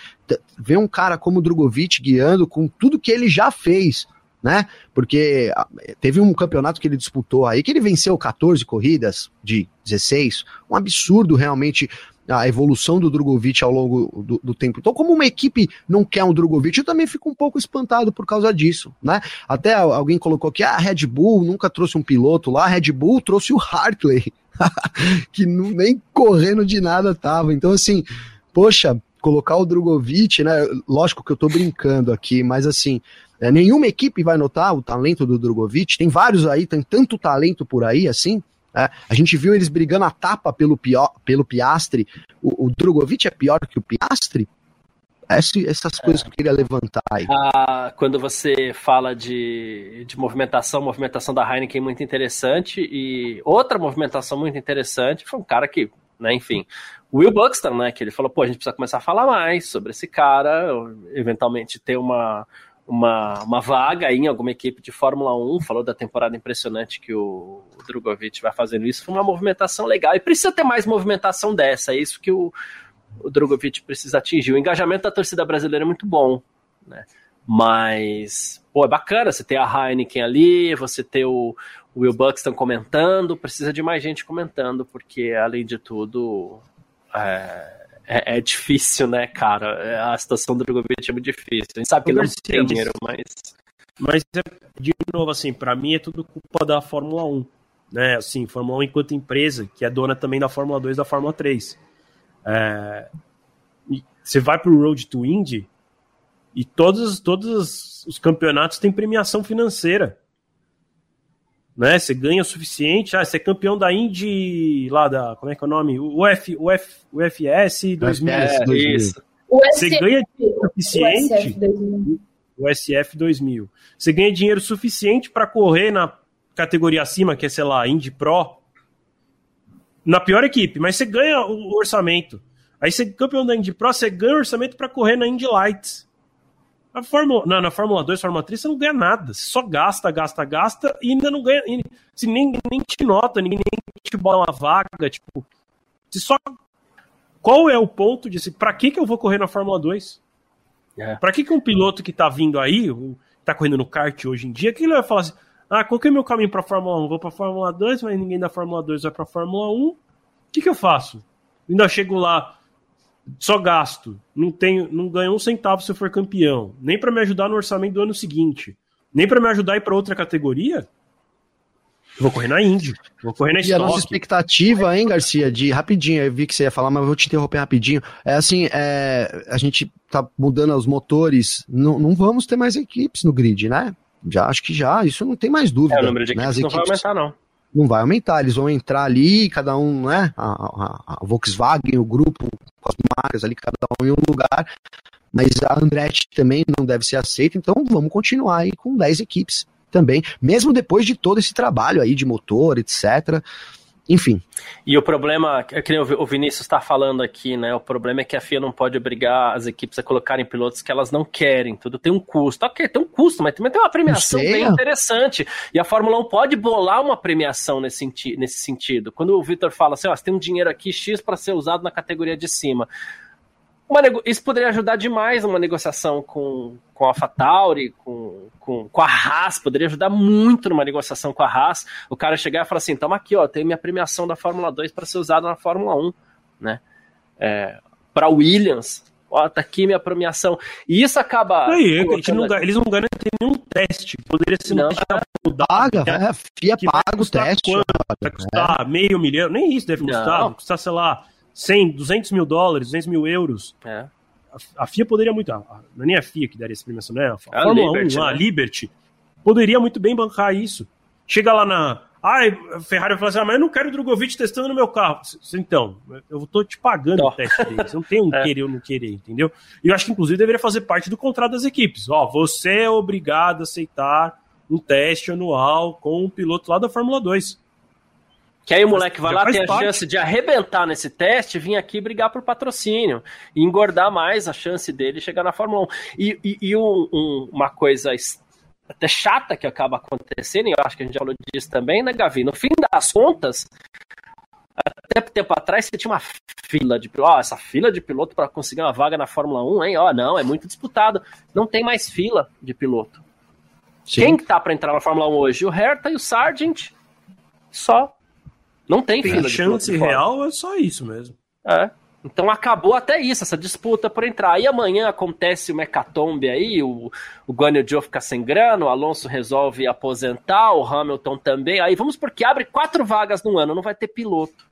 vê um cara como o Drogovic guiando com tudo que ele já fez, né? Porque ah, teve um campeonato que ele disputou aí que ele venceu 14 corridas de 16, um absurdo realmente a evolução do Drogovic ao longo do, do, tempo. Então, como uma equipe não quer um Drogovic, eu também fico um pouco espantado por causa disso, né? Até alguém colocou que ah, a Red Bull nunca trouxe um piloto lá, a Red Bull trouxe o Hartley, que nem correndo de nada tava. Então, assim, poxa, colocar o Drogovic, né? Lógico que eu tô brincando aqui, mas assim, é, nenhuma equipe vai notar o talento do Drogovic. Tem vários aí, tem tanto talento por aí assim. É, a gente viu eles brigando a tapa pelo, pelo Piastre. O, o Drogovic é pior que o Piastre? Esse, essas coisas é. que eu queria levantar aí. Ah, quando você fala de, de movimentação, movimentação da Heineken muito interessante. E outra movimentação muito interessante foi um cara que, né, enfim, Will Buxton, né? Que ele falou, pô, a gente precisa começar a falar mais sobre esse cara, eventualmente ter uma uma, uma vaga em alguma equipe de Fórmula 1, falou da temporada impressionante que o, Drogovic vai fazendo isso, foi uma movimentação legal, e precisa ter mais movimentação dessa, é isso que o, o Drogovic precisa atingir. O engajamento da torcida brasileira é muito bom, né? Mas, pô, é bacana você ter a Heineken ali, você ter o, o Will Buxton comentando, precisa de mais gente comentando, porque, além de tudo, é, é, é, difícil, né, cara? A situação do Drogovic é muito difícil. A gente sabe que ele não tem dinheiro, mas. Mas, de novo, assim, para mim é tudo culpa da Fórmula 1. Né? Assim, Fórmula 1 enquanto empresa, que é dona também da Fórmula 2 e da Fórmula 3. É... Você vai pro Road to Indy e todos, todos os campeonatos têm premiação financeira né? Você ganha o suficiente, ah, você é campeão da Indy lá da, como é que é o nome? O UF, UF, UFS 2000. É, isso. Você ganha dinheiro suficiente. O SF 2000. Você ganha dinheiro suficiente para correr na categoria acima, que é, sei lá, Indy Pro, na pior equipe, mas você ganha o orçamento. Aí você é campeão da Indy Pro, você ganha o orçamento para correr na Indy Lights. A Fórmula, não, na Fórmula 2, Fórmula 3, você não ganha nada. Você só gasta, gasta, gasta e ainda não ganha. E, assim, nem, nem te nota, ninguém te bota uma vaga. Tipo, você só. Qual é o ponto de. Pra que, que eu vou correr na Fórmula 2? É. Pra que, que um piloto que tá vindo aí, tá correndo no kart hoje em dia, que ele vai falar assim: ah, qual que é o meu caminho pra Fórmula 1? Vou pra Fórmula 2, mas ninguém da Fórmula 2 vai pra Fórmula 1. O que, que eu faço? Ainda chego lá só gasto, não tenho, não ganho um centavo se eu for campeão, nem para me ajudar no orçamento do ano seguinte, nem para me ajudar a ir para outra categoria. Vou correr na Indy, vou correr na E a nossa expectativa, hein, Garcia, de rapidinho, eu vi que você ia falar, mas vou te interromper rapidinho. É assim, é, a gente tá mudando os motores, não, não vamos ter mais equipes no grid, né? Já acho que já, isso não tem mais dúvida. É, o número de equipes, né? equipes não vai aumentar, não não vai aumentar, eles vão entrar ali, cada um, né? A, a, a Volkswagen, o grupo, as marcas ali, cada um em um lugar. Mas a Andretti também não deve ser aceita, então vamos continuar aí com 10 equipes também, mesmo depois de todo esse trabalho aí de motor, etc enfim. E o problema, é que o Vinícius está falando aqui, né? O problema é que a FIA não pode obrigar as equipes a colocarem pilotos que elas não querem. Tudo tem um custo. Ok, tem um custo, mas também tem uma premiação bem interessante. E a Fórmula 1 pode bolar uma premiação nesse, senti nesse sentido. Quando o Victor fala assim, ó, você tem um dinheiro aqui X para ser usado na categoria de cima isso poderia ajudar demais uma negociação com, com a Fatauri, com, com, com a Haas, poderia ajudar muito numa negociação com a Haas. O cara chegar e falar assim: toma aqui, ó, tem minha premiação da Fórmula 2 para ser usada na Fórmula 1, né? É, para Williams, ó, tá aqui minha premiação. E isso acaba. Aí, não, eles não garantem nenhum teste. Poderia ser não, um paga, é, a FIA paga o teste. Quanto? Vai custar é. meio milhão, nem isso deve custar, custar, sei lá, 100, 200 mil dólares, 200 mil euros. É. A, a, FIA poderia muito. A, não é nem a FIA que daria essa premiação, né? A, a Fórmula Liberty, 1, né? a Liberty, poderia muito bem bancar isso. Chega lá na. Ai, a Ferrari fala assim: ah, mas eu não quero o Drogovic testando no meu carro. Então, eu tô te pagando não. o teste dele. Você não tem um é. querer ou não querer, entendeu? E eu acho que, inclusive, deveria fazer parte do contrato das equipes. Ó, você é obrigado a aceitar um teste anual com um piloto lá da Fórmula 2. Que aí o moleque vai lá, tem a parte. chance de arrebentar nesse teste, vir aqui brigar por patrocínio e engordar mais a chance dele chegar na Fórmula 1. E, e, e um, um, uma coisa até chata que acaba acontecendo, e eu acho que a gente já falou disso também, né, Gavi? No fim das contas, até tempo atrás você tinha uma fila de piloto. Oh, essa fila de piloto para conseguir uma vaga na Fórmula 1, hein? Ó, oh, não, é muito disputado. Não tem mais fila de piloto. Sim. Quem que tá para entrar na Fórmula 1 hoje? O Hertha e o Sargent. Só. Não tem, tem fila. Chance real é só isso mesmo. É. Então acabou até isso, essa disputa por entrar. Aí amanhã acontece uma hecatombe aí, o, o Guanyu Joe fica sem grana, o Alonso resolve aposentar, o Hamilton também. Aí vamos porque abre quatro vagas no ano, não vai ter piloto.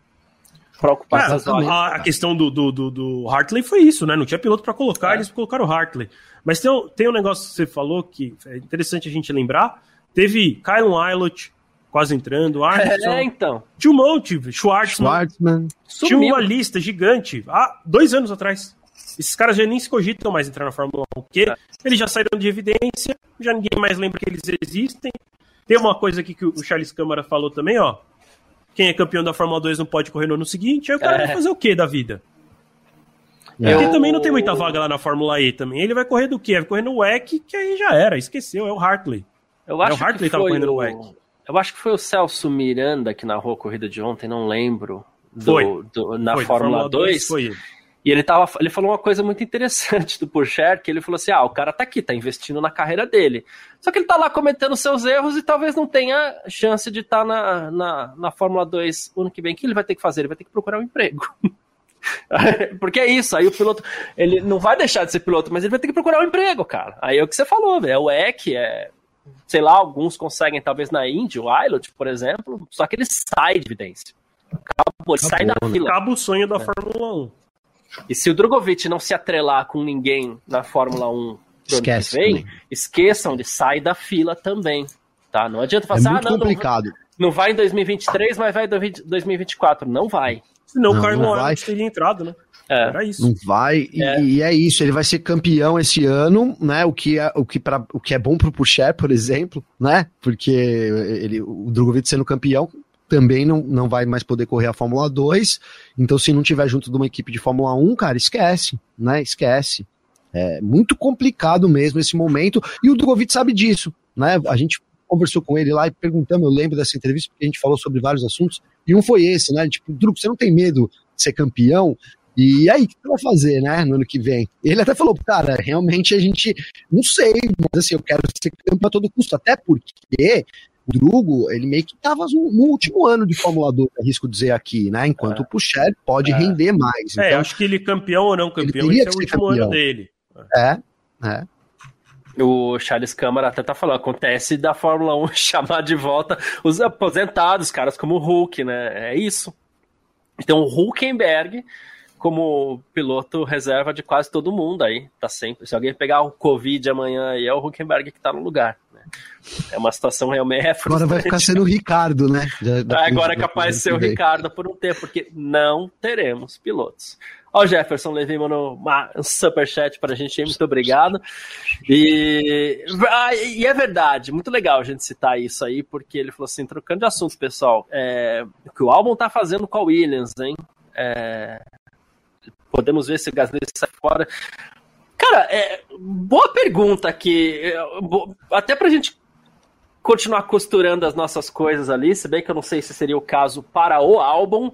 Pra ocupar é, essas vagas. A, a questão do, do, do, do, Hartley foi isso, né? Não tinha piloto para colocar, é. eles colocaram o Hartley. Mas tem, tem um negócio que você falou que é interessante a gente lembrar. Teve Kyle Ilott, quase entrando. Armstrong. É, então. Tinha um monte, Schwartzman. Schwartzman. Tinha uma lista gigante há dois anos atrás. Esses caras já nem se cogitam mais entrar na Fórmula 1, porque é. eles já saíram de evidência, já ninguém mais lembra que eles existem. Tem uma coisa aqui que o Charles Câmara falou também, ó. Quem é campeão da Fórmula 2 não pode correr no ano seguinte, aí o cara é. vai fazer o que da vida? É. Porque também não tem muita vaga lá na Fórmula E também. Ele vai correr do quê? Vai correr no WEC, que aí já era, esqueceu, é o Hartley. Eu acho é, o Hartley que tava correndo no WEC. Eu acho que foi o Celso Miranda que narrou a corrida de ontem, não lembro. Do, foi. Do, na foi, Fórmula, Fórmula 2. Foi ele. E ele, tava, ele falou uma coisa muito interessante do Purcher, que ele falou assim: ah, o cara tá aqui, tá investindo na carreira dele. Só que ele tá lá cometendo seus erros e talvez não tenha chance de estar tá na, na, na Fórmula 2 o ano que vem. O que ele vai ter que fazer? Ele vai ter que procurar um emprego. Porque é isso, aí o piloto, ele não vai deixar de ser piloto, mas ele vai ter que procurar um emprego, cara. Aí é o que você falou, é o EC, é sei lá, alguns conseguem talvez na Indy, o Ilot, por exemplo, só que ele sai de evidência. Acabou, ele sai da né? fila. Acaba o sonho da é. Fórmula 1. E se o Drogovic não se atrelar com ninguém na Fórmula 1 Esquece vem, também. esqueçam, ele sai da fila também. Tá? Não adianta falar, é assim, muito ah, não, complicado. Não, não vai em 2023, mas vai em 2024. Não vai. Senão não, o Carlos Sainz teria entrado, né? É. Era isso. Não vai, é. E, e, é isso, ele vai ser campeão esse ano, né? O que é, o que pra, o que é bom pro Pucher, por exemplo, né? Porque ele, o Drogovic sendo campeão também não, não vai mais poder correr a Fórmula 2. Então, se não tiver junto de uma equipe de Fórmula 1, cara, esquece, né? Esquece. É muito complicado mesmo esse momento, e o Drogovic sabe disso, né? A gente conversou com ele lá e perguntamos, eu lembro dessa entrevista, porque a gente falou sobre vários assuntos, e um foi esse, né? Tipo, Drugo, você não tem medo de ser campeão? E aí, o que você vai fazer, né, no ano que vem? Ele até falou, cara, realmente a gente, não sei, mas assim, eu quero ser campeão a todo custo, até porque o Drugo, ele meio que estava no, último ano de Fórmula 2, arrisco dizer aqui, né, enquanto é. o Pucher pode é. render mais. É, então, acho que ele campeão ou não campeão, esse é o último campeão. ano dele. É, é. O Charles Câmara até tá falando, acontece da Fórmula 1 chamar de volta os aposentados, caras como o Hulk, né? É isso. Então o Hulkenberg como piloto reserva de quase todo mundo aí. Tá sempre. Se alguém pegar o Covid amanhã aí, é o Huckenberg que tá no lugar. Né? É uma situação realmente. É Agora vai ficar sendo o Ricardo, né? Agora é capaz de ser o Ricardo por um tempo, porque não teremos pilotos. Ó, o Jefferson Levi mandou um superchat pra gente muito obrigado. E, e é verdade, muito legal a gente citar isso aí, porque ele falou assim, trocando de assunto, pessoal, é, o que o álbum tá fazendo com a Williams, hein? É, Podemos ver se o Gasly sai fora. Cara, é, boa pergunta aqui. É, até pra gente continuar costurando as nossas coisas ali, se bem que eu não sei se seria o caso para o álbum,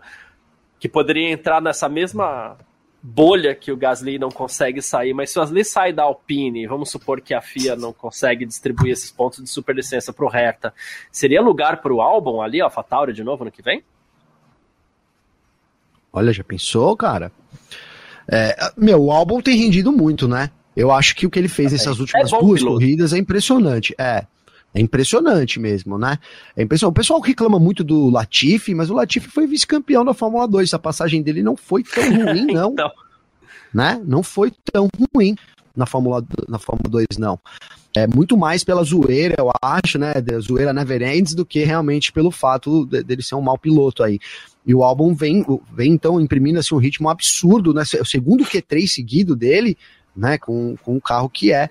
que poderia entrar nessa mesma bolha que o Gasly não consegue sair, mas se o Gasly sai da Alpine, vamos supor que a FIA não consegue distribuir esses pontos de superlicença para o Hertha, seria lugar para o Albon ali, ó, Fatauri de novo no que vem? Olha, já pensou, cara? É, meu, o Albon tem rendido muito, né? Eu acho que o que ele fez nessas últimas é duas piloto. corridas é impressionante. É. É impressionante mesmo, né? É impressionante. O pessoal reclama muito do Latifi, mas o Latifi foi vice-campeão da Fórmula 2. A passagem dele não foi tão ruim, não. então... Né? Não foi tão ruim na Fórmula, na Fórmula 2, não. É muito mais pela zoeira, eu acho, né? Da zoeira never ends, do que realmente pelo fato dele ser um mau piloto aí. E o álbum vem, vem então imprimindo assim, um ritmo absurdo, né? O segundo Q3 seguido dele, né? Com, com um carro que é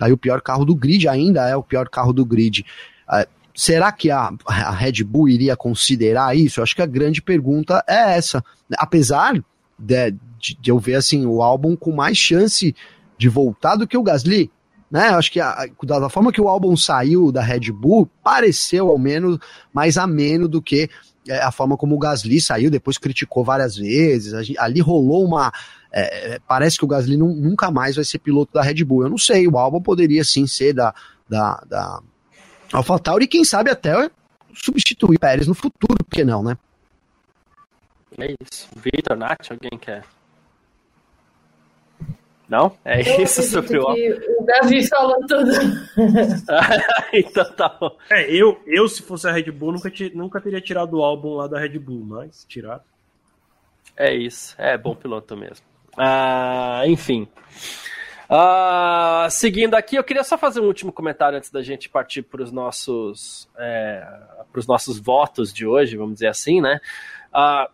aí o pior carro do grid, ainda é o pior carro do grid. Uh, será que a, a Red Bull iria considerar isso? Eu acho que a grande pergunta é essa. Apesar de, de, eu ver assim o álbum com mais chance de voltar do que o Gasly, né? Acho que a, da forma que o álbum saiu da Red Bull, pareceu ao menos mais ameno do que é, a forma como o Gasly saiu, depois criticou várias vezes. Ali rolou uma. É, é, parece que o Gasly não, nunca mais vai ser piloto da Red Bull. Eu não sei, o Albon poderia sim ser da, da, da AlphaTauri e quem sabe até substituir Pérez no futuro, por que não, né? É isso. Vitor, Nath, alguém quer? Não? É eu isso sobre o O Davi falou tudo. então tá bom. É, eu, eu, se fosse a Red Bull, nunca, nunca teria tirado o álbum lá da Red Bull, mas tirar. É isso. É bom piloto mesmo. Ah, enfim. Ah, seguindo aqui, eu queria só fazer um último comentário antes da gente partir para os nossos, é, nossos votos de hoje, vamos dizer assim, né? Ah,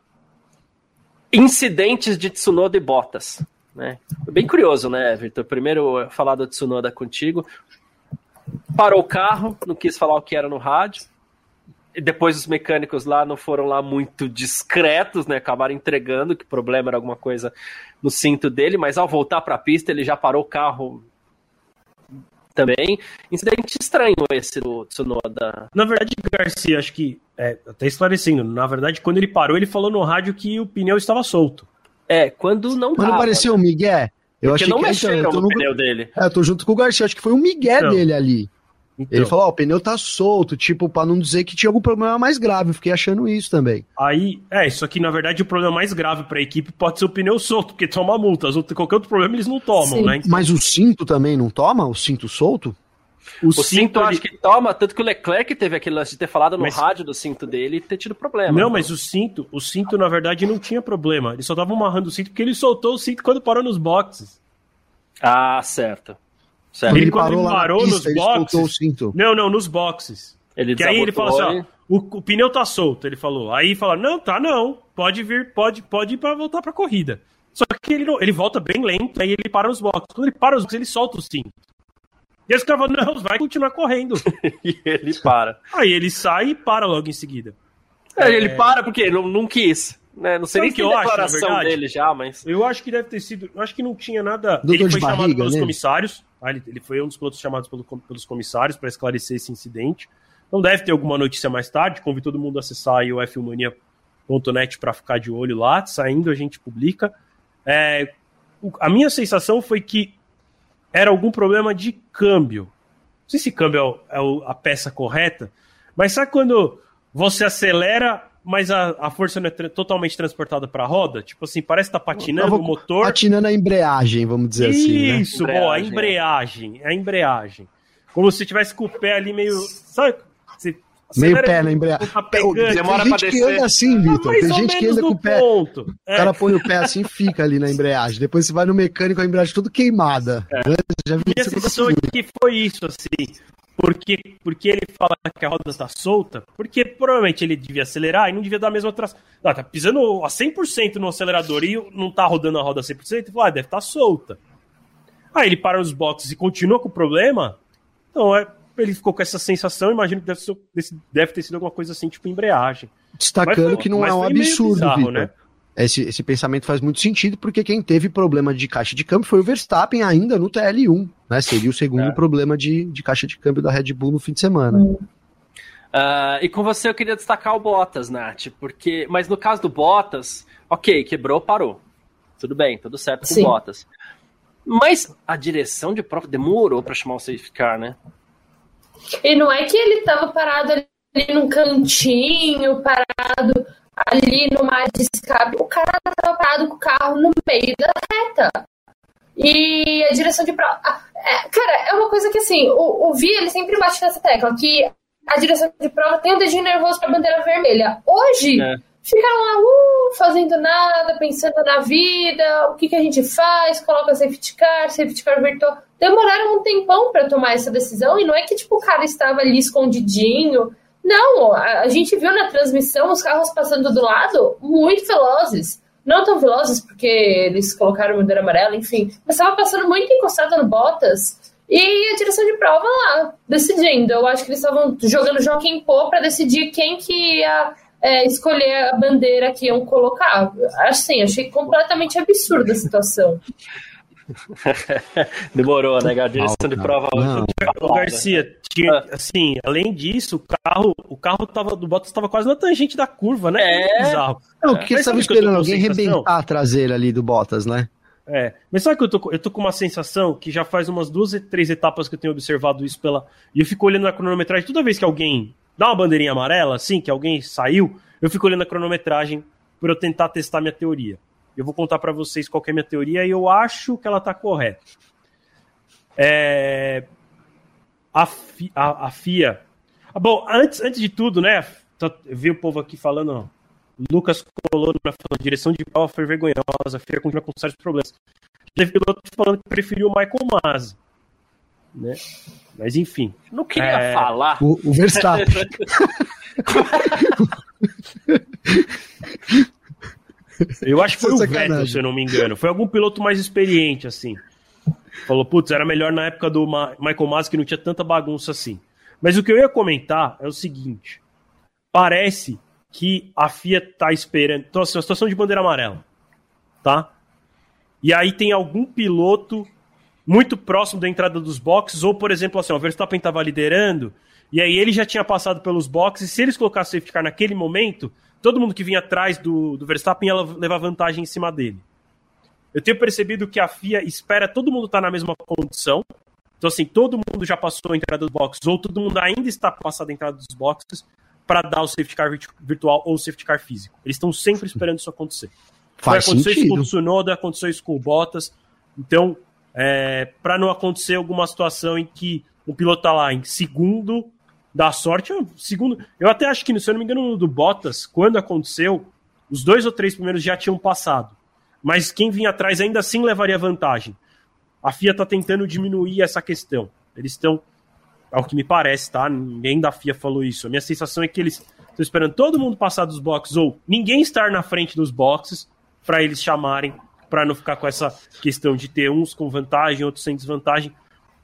incidentes de Tsunoda e Bottas. Né? Bem curioso, né, Vitor? Primeiro falar do Tsunoda contigo. Parou o carro, não quis falar o que era no rádio. E depois os mecânicos lá não foram lá muito discretos, né? Acabaram entregando que o problema era alguma coisa no cinto dele, mas ao voltar para a pista ele já parou o carro também. Incidente estranho esse do Tsunoda. Na verdade, Garcia, acho que, é, até esclarecendo, na verdade, quando ele parou, ele falou no rádio que o pneu estava solto. É, quando não Quando apareceu né? o Miguel, eu Porque achei não que mexeram então, no, no pneu dele. É, eu tô junto com o Garcia, acho que foi o Miguel então. dele ali. Então. Ele falou, ó, oh, o pneu tá solto, tipo, pra não dizer que tinha algum problema mais grave. Eu fiquei achando isso também. Aí, é, isso aqui, na verdade, o problema mais grave pra equipe pode ser o pneu solto, porque toma multa. Qualquer outro problema eles não tomam, Sim. né? Então... Mas o cinto também não toma? O cinto solto? O, o cinto, cinto acho que toma, tanto que o Leclerc teve aquele lance de ter falado no mas... rádio do cinto dele e ter tido problema. Não, então. mas o cinto, o cinto na verdade não tinha problema. Ele só tava amarrando o cinto porque ele soltou o cinto quando parou nos boxes. Ah, certo. certo. Ele, ele quando parou, ele parou pista, nos boxes. Não, não, nos boxes. Ele que aí ele falou assim, ó, o, o, pneu tá solto, ele falou. Aí fala, não, tá não, pode vir, pode, pode ir para voltar para corrida. Só que ele, ele volta bem lento, aí ele para nos boxes. Quando ele para nos boxes, ele solta o cinto. E os caras falam, não, vai continuar correndo. e ele para. Aí ele sai e para logo em seguida. É, é... Ele para porque não, não quis. Né? Não sei Sabe nem que eu declaração acho, dele já, mas. Eu acho que deve ter sido. Eu acho que não tinha nada. Doutor ele foi chamado barriga, pelos né? comissários. Ah, ele, ele, foi um dos pilotos chamados pelo, pelos comissários para esclarecer esse incidente. Não deve ter alguma notícia mais tarde. Convido todo mundo a acessar aí o fmania.net para ficar de olho lá. Saindo, a gente publica. É, a minha sensação foi que era algum problema de câmbio. Não sei se câmbio é, é a peça correta, mas sabe quando você acelera, mas a, a força não é tra totalmente transportada para a roda? Tipo assim, parece que tá patinando o motor. Patinando a embreagem, vamos dizer Isso, assim. Né? Isso, boa, a embreagem. A embreagem. Como se tivesse com o pé ali meio. Sabe? Você Meio pé na embreagem. Tá Demora Tem gente que anda assim, Vitor. Tem gente que anda com o pé. Ponto. É. O cara põe o pé assim e fica ali na embreagem. Depois você vai no mecânico, a embreagem toda queimada. É. Já vi Minha sensação é que foi isso, assim. Porque, porque ele fala que a roda está solta, porque provavelmente ele devia acelerar e não devia dar a mesma tração. Ah, tá pisando a 100% no acelerador e não tá rodando a roda a 100%, ele fala, ah, deve estar tá solta. Aí ele para nos boxes e continua com o problema, então é, ele ficou com essa sensação, imagino que deve, ser, deve ter sido alguma coisa assim, tipo embreagem. Destacando que não é um absurdo, bizarro, né? Esse, esse pensamento faz muito sentido, porque quem teve problema de caixa de câmbio foi o Verstappen ainda no TL1, né? Seria o segundo é. problema de, de caixa de câmbio da Red Bull no fim de semana. Uh, e com você eu queria destacar o Bottas, Nath, porque. Mas no caso do Bottas, ok, quebrou, parou. tudo bem, tudo certo com Sim. Bottas. Mas a direção de prova demorou para chamar o safety car, né? E não é que ele estava parado ali num cantinho, parado ali no mar de escape. O cara estava parado com o carro no meio da reta. E a direção de prova. É, cara, é uma coisa que assim, o, o Vi ele sempre bate nessa tecla, que a direção de prova tem um dedinho nervoso pra bandeira vermelha. Hoje, é. ficaram lá, uh, fazendo nada, pensando na vida, o que, que a gente faz, coloca safety car, safety car virtual. Demoraram um tempão para tomar essa decisão, e não é que tipo, o cara estava ali escondidinho. Não, a, a gente viu na transmissão os carros passando do lado muito velozes não tão velozes, porque eles colocaram bandeira amarela, enfim, mas estava passando muito encostado no Bottas. E a direção de prova lá, decidindo. Eu acho que eles estavam jogando Joaquim Pô para decidir quem que ia é, escolher a bandeira que iam colocar. Assim, achei completamente absurda a situação. Demorou, né? A direção de prova. Não. Não. Garcia, tinha, ah. assim, além disso, o carro, o carro tava, do Bottas estava quase na tangente da curva, né? É. Bizarro. Não, porque é. estava esperando alguém arrebentar a traseira ali do Bottas, né? É, mas sabe que eu tô, eu tô com uma sensação que já faz umas duas, três etapas que eu tenho observado isso pela. E eu fico olhando na cronometragem, toda vez que alguém dá uma bandeirinha amarela, assim, que alguém saiu, eu fico olhando a cronometragem por eu tentar testar minha teoria. Eu vou contar para vocês qual é a minha teoria e eu acho que ela tá correta. É, a, a, a FIA. Ah, bom, antes, antes de tudo, né? Eu vi o povo aqui falando. Lucas Colonna falando, direção de prova foi vergonhosa, a FIA continua com sérios problemas. Vi piloto falando que preferiu o Michael Masi. Né? Mas enfim. Não queria é... falar. O, o Verstappen. Eu acho que foi o Vettel, se eu não me engano. Foi algum piloto mais experiente, assim. Falou, putz, era melhor na época do Ma Michael Masi que não tinha tanta bagunça assim. Mas o que eu ia comentar é o seguinte: parece que a FIA tá esperando. Então, assim, uma situação de bandeira amarela, tá? E aí tem algum piloto muito próximo da entrada dos boxes, ou, por exemplo, assim, o Verstappen estava liderando, e aí ele já tinha passado pelos boxes, e se eles colocassem safety car naquele momento, todo mundo que vinha atrás do, do Verstappen ia levar vantagem em cima dele. Eu tenho percebido que a FIA espera todo mundo estar tá na mesma condição. Então, assim, todo mundo já passou a entrada dos boxes, ou todo mundo ainda está passado a entrada dos boxes para dar o safety car virtual ou o safety car físico. Eles estão sempre esperando isso acontecer. Faz Foi, aconteceu sentido. isso com o Tsunoda, aconteceu isso com o Bottas. Então, é, para não acontecer alguma situação em que o piloto tá lá em segundo da sorte, segundo. Eu até acho que, se eu não me engano, no do Bottas, quando aconteceu, os dois ou três primeiros já tinham passado. Mas quem vinha atrás ainda assim levaria vantagem. A FIA está tentando diminuir essa questão. Eles estão, ao que me parece, tá? Ninguém da FIA falou isso. A minha sensação é que eles estão esperando todo mundo passar dos boxes ou ninguém estar na frente dos boxes para eles chamarem, para não ficar com essa questão de ter uns com vantagem, outros sem desvantagem.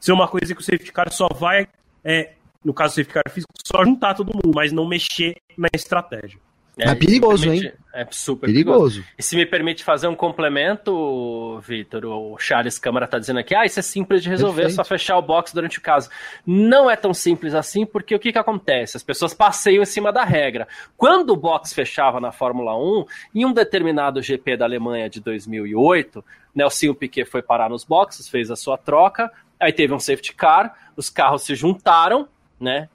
Ser uma coisa que o safety car só vai é, no caso do ficar físico, só juntar todo mundo, mas não mexer na estratégia. É, é perigoso, permite, hein? É super perigoso. perigoso. E se me permite fazer um complemento, Vitor, o Charles Câmara está dizendo aqui, ah, isso é simples de resolver, Perfeito. é só fechar o box durante o caso. Não é tão simples assim, porque o que, que acontece? As pessoas passeiam em cima da regra. Quando o box fechava na Fórmula 1, em um determinado GP da Alemanha de 2008, Nelson Piquet foi parar nos boxes, fez a sua troca, aí teve um safety car, os carros se juntaram, né?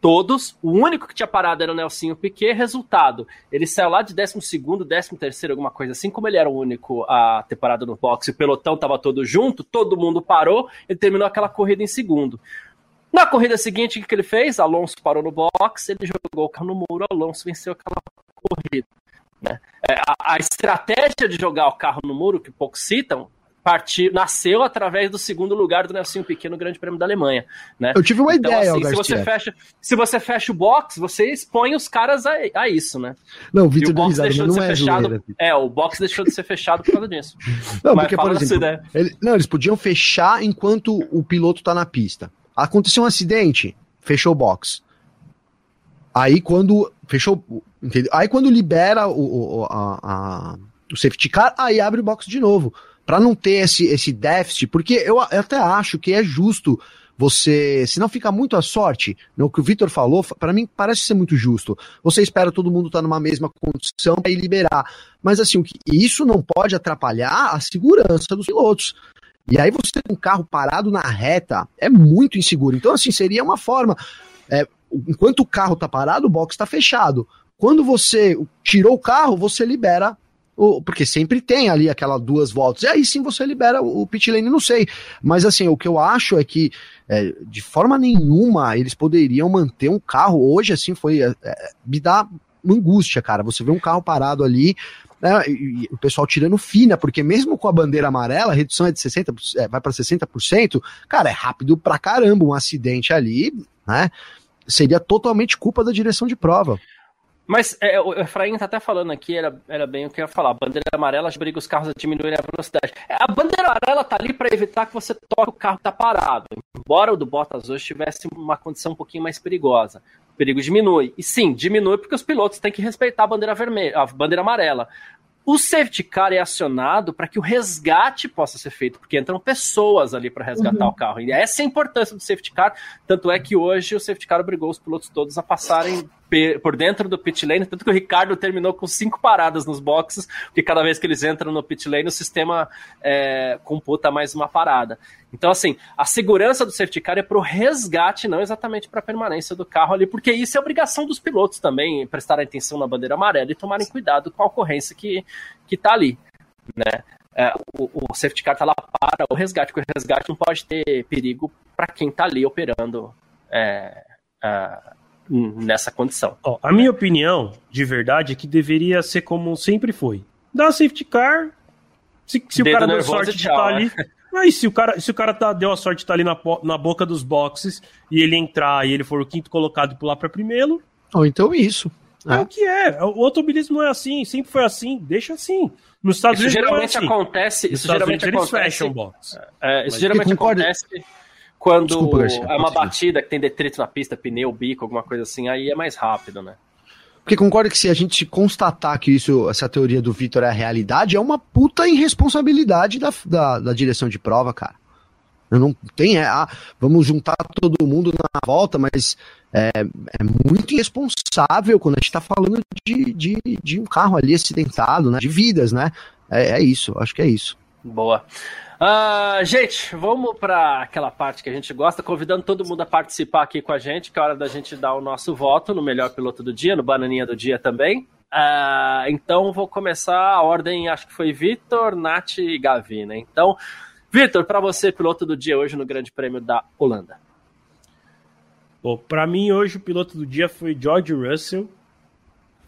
Todos, o único que tinha parado era o Nelsinho Piquet. Resultado: ele saiu lá de 12, 13, alguma coisa assim. Como ele era o único a ter parado no boxe, o pelotão estava todo junto, todo mundo parou. Ele terminou aquela corrida em segundo. Na corrida seguinte, o que ele fez? Alonso parou no box, ele jogou o carro no muro, Alonso venceu aquela corrida. Né? É, a, a, estratégia de jogar o carro no muro, que poucos citam, partiu, nasceu através do segundo lugar do Nelson Piquet no Grande Prêmio da Alemanha, né? Eu tive uma então, ideia, assim, se você fecha, se você fecha o box, você expõe os caras a, a isso, né? Não, o Vitor box deixou de ser é fechado. Zoeira, é, o box deixou de ser fechado por causa disso. Não, Mas porque por exemplo, ele, não, eles podiam fechar enquanto o piloto tá na pista. Aconteceu um acidente, fechou o box. Aí quando fechou, entendeu? Aí quando libera o, o, a, a, o safety car, aí abre o box de novo para não ter esse, esse déficit, porque eu, eu até acho que é justo você, se não fica muito à sorte, no que o Vitor falou, para mim parece ser muito justo. Você espera todo mundo estar tá numa mesma condição para liberar. Mas assim, isso não pode atrapalhar a segurança dos pilotos. E aí você tem um carro parado na reta, é muito inseguro. Então, assim, seria uma forma. É, enquanto o carro está parado, o box está fechado. Quando você tirou o carro, você libera porque sempre tem ali aquelas duas voltas. E aí sim você libera o, o pit lane, não sei. Mas assim, o que eu acho é que é, de forma nenhuma eles poderiam manter um carro. Hoje, assim, foi. É, é me dá angústia, cara. Você vê um carro parado ali, né, e, o pessoal tirando fina, porque mesmo com a bandeira amarela, a redução é de 60%, é, vai para 60%, cara, é rápido pra caramba, um acidente ali, né? Seria totalmente culpa da direção de prova. Mas é, o Efraim tá até falando aqui, era, era bem o que eu ia falar. A bandeira amarela obriga os carros a diminuírem a velocidade. É, a bandeira amarela tá ali para evitar que você toque o carro que tá parado. Embora o do Bottas hoje tivesse uma condição um pouquinho mais perigosa. O perigo diminui. E sim, diminui porque os pilotos têm que respeitar a bandeira vermelha, a bandeira amarela. O safety car é acionado para que o resgate possa ser feito, porque entram pessoas ali para resgatar uhum. o carro. E essa é a importância do safety car, tanto é que hoje o safety car obrigou os pilotos todos a passarem por dentro do pit lane, tanto que o Ricardo terminou com cinco paradas nos boxes, porque cada vez que eles entram no pit lane, o sistema é, computa mais uma parada. Então, assim, a segurança do safety car é para o resgate, não exatamente para a permanência do carro ali, porque isso é obrigação dos pilotos também, prestar atenção na bandeira amarela e tomarem cuidado com a ocorrência que está ali, né? É, o, o, safety car está lá para o resgate, porque o resgate não pode ter perigo para quem está ali operando é, é, nessa condição. Ó, a minha opinião, de verdade, é que deveria ser como sempre foi. Dá safety car, se, se o cara deu sorte de estar tá ali... Mas se o cara, se o cara tá, deu a sorte de estar tá ali na, na boca dos boxes e ele entrar e ele for o quinto colocado e pular para primeiro. Ou então isso. É, é o que é. O automobilismo é assim, sempre foi assim, deixa assim. Nos Estados isso Unidos geralmente é assim. acontece. Isso geralmente Unidos, acontece. Eles fecham box. É, isso Mas geralmente acontece quando Desculpa, é uma batida que tem detrito na pista, pneu, bico, alguma coisa assim, aí é mais rápido, né? Porque concorda que se a gente constatar que isso, essa teoria do Vitor é a realidade, é uma puta irresponsabilidade da, da, da direção de prova, cara. Não tem, é, ah, vamos juntar todo mundo na volta, mas é, é muito irresponsável quando a gente tá falando de, de, de um carro ali acidentado, né? De vidas, né? É, é isso, acho que é isso. Boa. Uh, gente, vamos para aquela parte que a gente gosta, convidando todo mundo a participar aqui com a gente, que é hora da gente dar o nosso voto no melhor piloto do dia, no Bananinha do Dia também. Uh, então vou começar a ordem, acho que foi Vitor, Nath e Gavi, né? Então, Vitor, para você, piloto do dia hoje no Grande Prêmio da Holanda. Para mim, hoje o piloto do dia foi George Russell.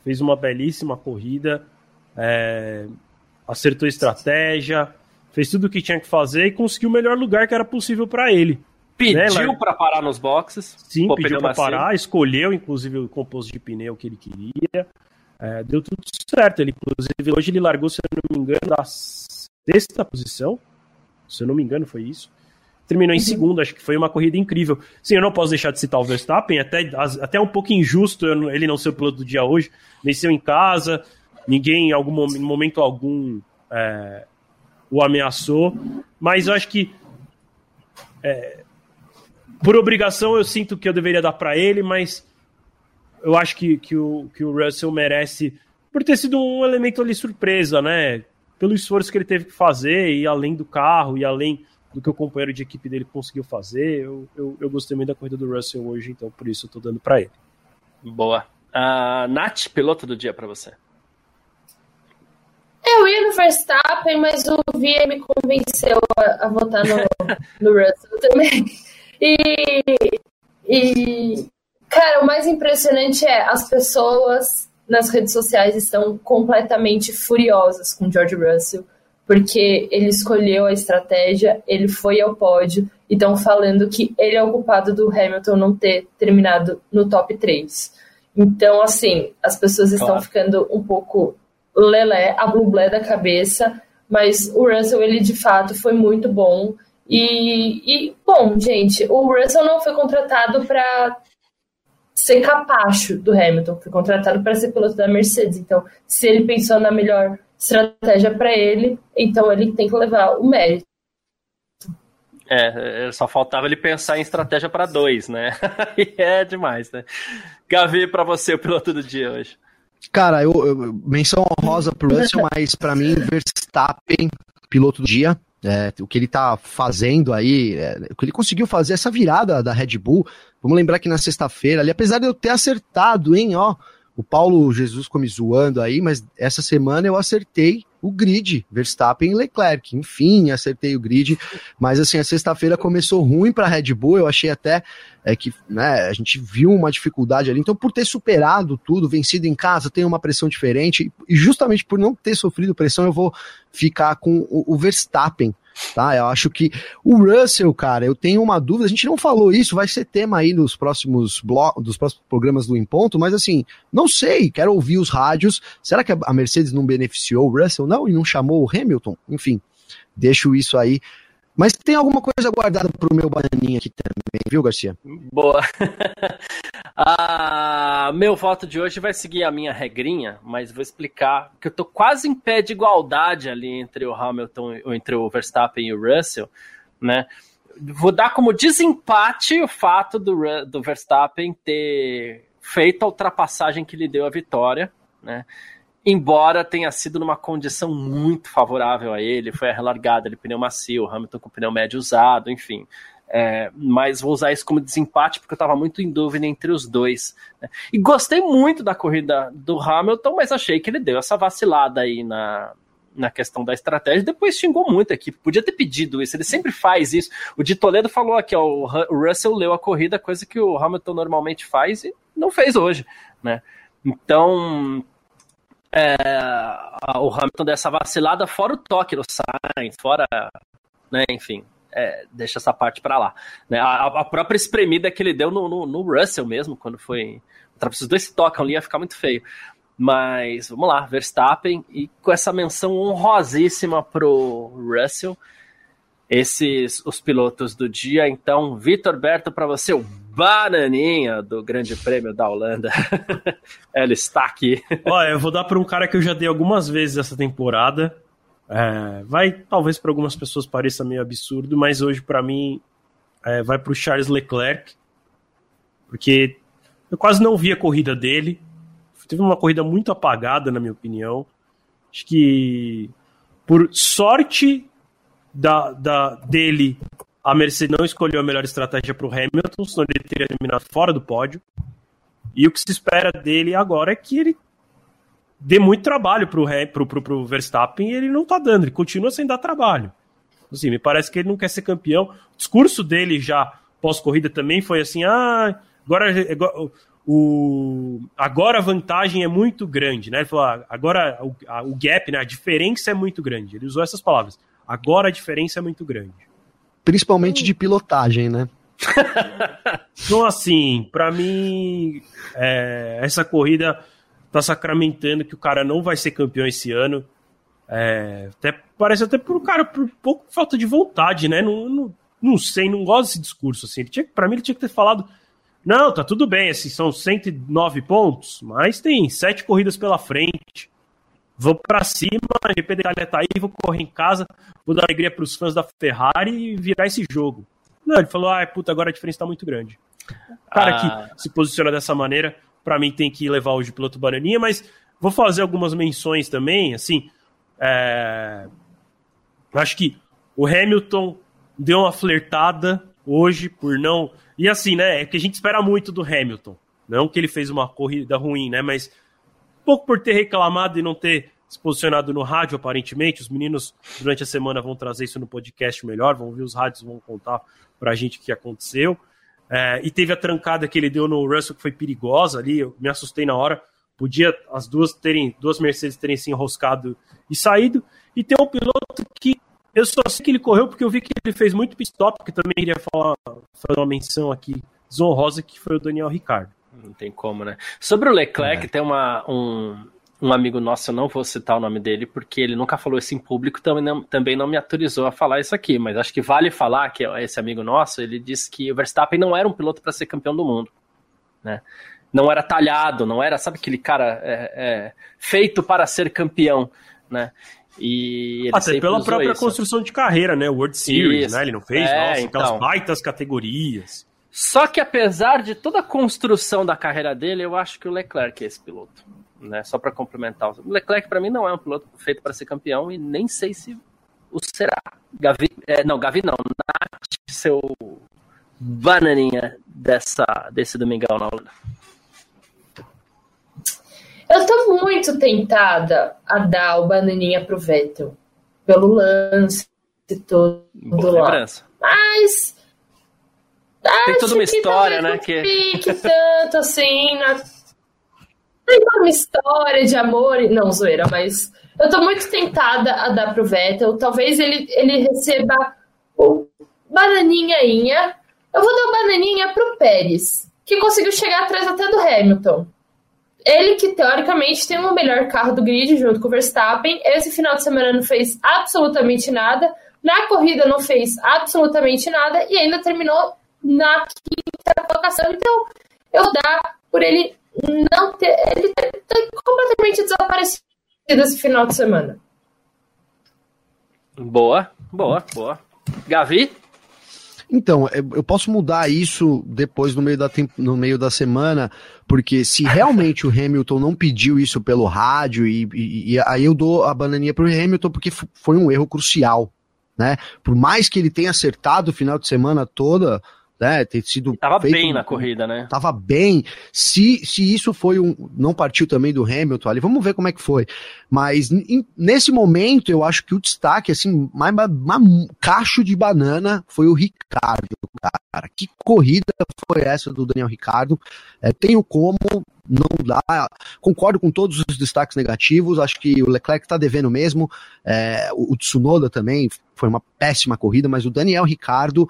Fez uma belíssima corrida, é, acertou estratégia, fez tudo o que tinha que fazer e conseguiu o melhor lugar que era possível para ele. Pediu né? para parar nos boxes. Sim, pediu para parar, escolheu inclusive o composto de pneu que ele queria. É, deu tudo certo. Ele, inclusive, hoje ele largou, se eu não me engano, da sexta posição. Se eu não me engano, foi isso. Terminou em uhum. segundo, acho que foi uma corrida incrível. Sim, eu não posso deixar de citar o Verstappen, até, até um pouco injusto ele não ser o piloto do dia hoje. Venceu em casa, ninguém em algum momento algum é, o ameaçou. Mas eu acho que é, por obrigação eu sinto que eu deveria dar para ele, mas eu acho que, que, o, que o Russell merece por ter sido um elemento ali surpresa, né? Pelo esforço que ele teve que fazer, e além do carro, e além do que o companheiro de equipe dele conseguiu fazer, eu, eu, eu gostei muito da corrida do Russell hoje, então por isso eu tô dando para ele. Boa. Uh, Nath, piloto do dia para você. Eu ia no Verstappen, mas o Via me convenceu a, a votar no, no Russell também. E, e, cara, o mais impressionante é as pessoas nas redes sociais estão completamente furiosas com George Russell, porque ele escolheu a estratégia, ele foi ao pódio e estão falando que ele é o culpado do Hamilton não ter terminado no top 3. Então, assim, as pessoas estão claro. ficando um pouco lelé, a blublé da cabeça, mas o Russell, ele de fato foi muito bom. E, e bom, gente, o Russell não foi contratado para ser capacho do Hamilton, foi contratado para ser piloto da Mercedes. Então, se ele pensou na melhor estratégia para ele, então ele tem que levar o mérito. É, é, só faltava ele pensar em estratégia para dois, né? e é demais, né? Gavi, para você, o piloto do dia hoje. Cara, eu, eu menção honrosa pro Russell, mas para mim, Verstappen, piloto do dia. É, o que ele tá fazendo aí, é, o que ele conseguiu fazer, essa virada da Red Bull. Vamos lembrar que na sexta-feira, ali, apesar de eu ter acertado, hein, ó, o Paulo Jesus ficou me zoando aí, mas essa semana eu acertei o grid, Verstappen e Leclerc. Enfim, acertei o grid, mas assim, a sexta-feira começou ruim para a Red Bull, eu achei até é, que né, a gente viu uma dificuldade ali. Então, por ter superado tudo, vencido em casa, tem uma pressão diferente, e justamente por não ter sofrido pressão, eu vou ficar com o, o Verstappen tá? Eu acho que o Russell, cara, eu tenho uma dúvida, a gente não falou isso, vai ser tema aí nos próximos blocos, dos próximos programas do Em Ponto, mas assim, não sei, quero ouvir os rádios. Será que a Mercedes não beneficiou o Russell? Não, e não chamou o Hamilton? Enfim, deixo isso aí mas tem alguma coisa guardada pro meu bananinha aqui também, viu, Garcia? Boa. ah, meu voto de hoje vai seguir a minha regrinha, mas vou explicar que eu tô quase em pé de igualdade ali entre o Hamilton, entre o Verstappen e o Russell, né? Vou dar como desempate o fato do, do Verstappen ter feito a ultrapassagem que lhe deu a vitória, né? Embora tenha sido numa condição muito favorável a ele, foi a relargada, ele pneu macio, Hamilton com pneu médio usado, enfim. É, mas vou usar isso como desempate porque eu estava muito em dúvida entre os dois. Né? E gostei muito da corrida do Hamilton, mas achei que ele deu essa vacilada aí na, na questão da estratégia. Depois xingou muito a equipe, podia ter pedido isso, ele sempre faz isso. O de Toledo falou aqui, ó, o Russell leu a corrida, coisa que o Hamilton normalmente faz e não fez hoje. Né? Então, é, o Hamilton dessa vacilada, fora o toque do Sainz, fora, né, enfim, é, deixa essa parte para lá. Né, a, a, própria espremida que ele deu no, no, no Russell mesmo, quando foi. Os dois se tocam ali, ia ficar muito feio. Mas vamos lá, Verstappen, e com essa menção honrosíssima pro Russell, esses os pilotos do dia. Então, Vitor Berto, para você, o bananinha do Grande Prêmio da Holanda. Ela está aqui. Olha, eu vou dar para um cara que eu já dei algumas vezes essa temporada. É, vai, talvez para algumas pessoas pareça meio absurdo, mas hoje para mim é, vai para o Charles Leclerc, porque eu quase não vi a corrida dele. Teve uma corrida muito apagada, na minha opinião. Acho que por sorte da, da, dele, a Mercedes não escolheu a melhor estratégia para o Hamilton, senão ele teria terminado fora do pódio. E o que se espera dele agora é que ele dê muito trabalho para pro Verstappen e ele não está dando, ele continua sem dar trabalho. Assim, me parece que ele não quer ser campeão. O discurso dele já pós-corrida também foi assim: ah, agora, o, agora a vantagem é muito grande, né? Ele falou, ah, agora o, a, o gap, né, a diferença é muito grande. Ele usou essas palavras. Agora a diferença é muito grande. Principalmente de pilotagem, né? então, assim, para mim, é, essa corrida tá sacramentando que o cara não vai ser campeão esse ano. É, até, parece até por cara, por pouco falta de vontade, né? Não, não, não sei, não gosto desse discurso. Assim. Ele tinha, pra mim, ele tinha que ter falado: não, tá tudo bem, assim, são 109 pontos, mas tem sete corridas pela frente vou para cima, a GP da Itália tá aí, vou correr em casa, vou dar alegria para os fãs da Ferrari e virar esse jogo. Não, ele falou, ah, puta, agora a diferença tá muito grande. O cara ah. que se posiciona dessa maneira, para mim tem que levar hoje o piloto bananinha, mas vou fazer algumas menções também, assim, é... acho que o Hamilton deu uma flertada hoje por não... E assim, né, é que a gente espera muito do Hamilton, não que ele fez uma corrida ruim, né, mas pouco por ter reclamado e não ter se posicionado no rádio, aparentemente. Os meninos, durante a semana, vão trazer isso no podcast melhor, vão ver os rádios, vão contar pra gente o que aconteceu. É, e teve a trancada que ele deu no Russell, que foi perigosa ali, eu me assustei na hora. Podia as duas terem, duas Mercedes terem se enroscado e saído. E tem um piloto que eu só sei que ele correu porque eu vi que ele fez muito pit stop, que também iria falar, fazer uma menção aqui desonrosa, que foi o Daniel Ricardo. Não tem como, né? Sobre o Leclerc, é. tem uma, um, um amigo nosso, eu não vou citar o nome dele, porque ele nunca falou isso em público, também não, também não me autorizou a falar isso aqui, mas acho que vale falar que esse amigo nosso, ele disse que o Verstappen não era um piloto para ser campeão do mundo, né? Não era talhado, não era, sabe aquele cara é, é, feito para ser campeão. né? E Até pela própria isso. construção de carreira, né? World Series, isso. né? Ele não fez, é, nossa, então. aquelas baitas categorias. Só que apesar de toda a construção da carreira dele, eu acho que o Leclerc é esse piloto. Né? Só para complementar. O Leclerc, para mim, não é um piloto feito para ser campeão e nem sei se o será. Gavi, é, não, Gavi não. Nath, seu bananinha dessa, desse domingão na Holanda. Eu tô muito tentada a dar o bananinha pro Vettel. Pelo lance todo Boa lá. Lembrança. Mas. Tem toda uma história, né? Que... Fique tanto assim. Na... Tem uma história de amor. Não, zoeira, mas. Eu tô muito tentada a dar pro Vettel. Talvez ele, ele receba o bananinha. Eu vou dar o bananinha pro Pérez, que conseguiu chegar atrás até do Hamilton. Ele que teoricamente tem o melhor carro do grid junto com o Verstappen. Esse final de semana não fez absolutamente nada. Na corrida não fez absolutamente nada e ainda terminou na quinta colocação. Então, eu vou dar por ele não ter. Ele tá completamente desaparecido esse final de semana. Boa, boa, boa. Gavi? Então, é, eu posso mudar isso depois no meio da, no meio da semana, porque se realmente o Hamilton não pediu isso pelo rádio, e, e, e aí eu dou a bananinha pro Hamilton, porque foi um erro crucial, né? Por mais que ele tenha acertado o final de semana toda, né, ter sido. Tava bem na corrida, né? Tava bem. Se, se isso foi um. Não partiu também do Hamilton ali, vamos ver como é que foi. Mas in, nesse momento, eu acho que o destaque, assim, mais, mais cacho de banana foi o Ricardo, cara. Que corrida foi essa do Daniel Ricardo? É, tenho como, não dá. Concordo com todos os destaques negativos. Acho que o Leclerc tá devendo mesmo. É, o, o Tsunoda também foi uma péssima corrida, mas o Daniel Ricardo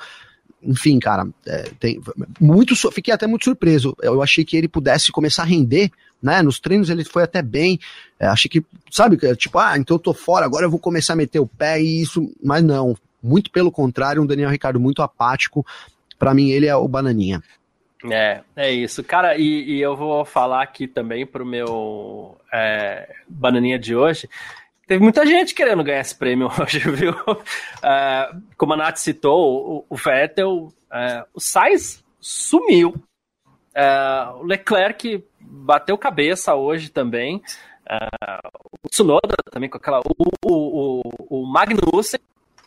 enfim, cara, é, tem muito, fiquei até muito surpreso. Eu achei que ele pudesse começar a render, né? Nos treinos ele foi até bem. É, achei que, sabe, tipo, ah, então eu tô fora, agora eu vou começar a meter o pé e isso, mas não. Muito pelo contrário, um Daniel Ricardo muito apático. Para mim, ele é o bananinha. É, é isso. Cara, e, e eu vou falar aqui também pro meu é, bananinha de hoje Teve muita gente querendo ganhar esse prêmio hoje, viu? Uh, como a Nath citou, o, o Vettel, uh, o Sainz sumiu. Uh, o Leclerc bateu cabeça hoje também. O Tsunoda também com aquela. O, o, o, o Magnussen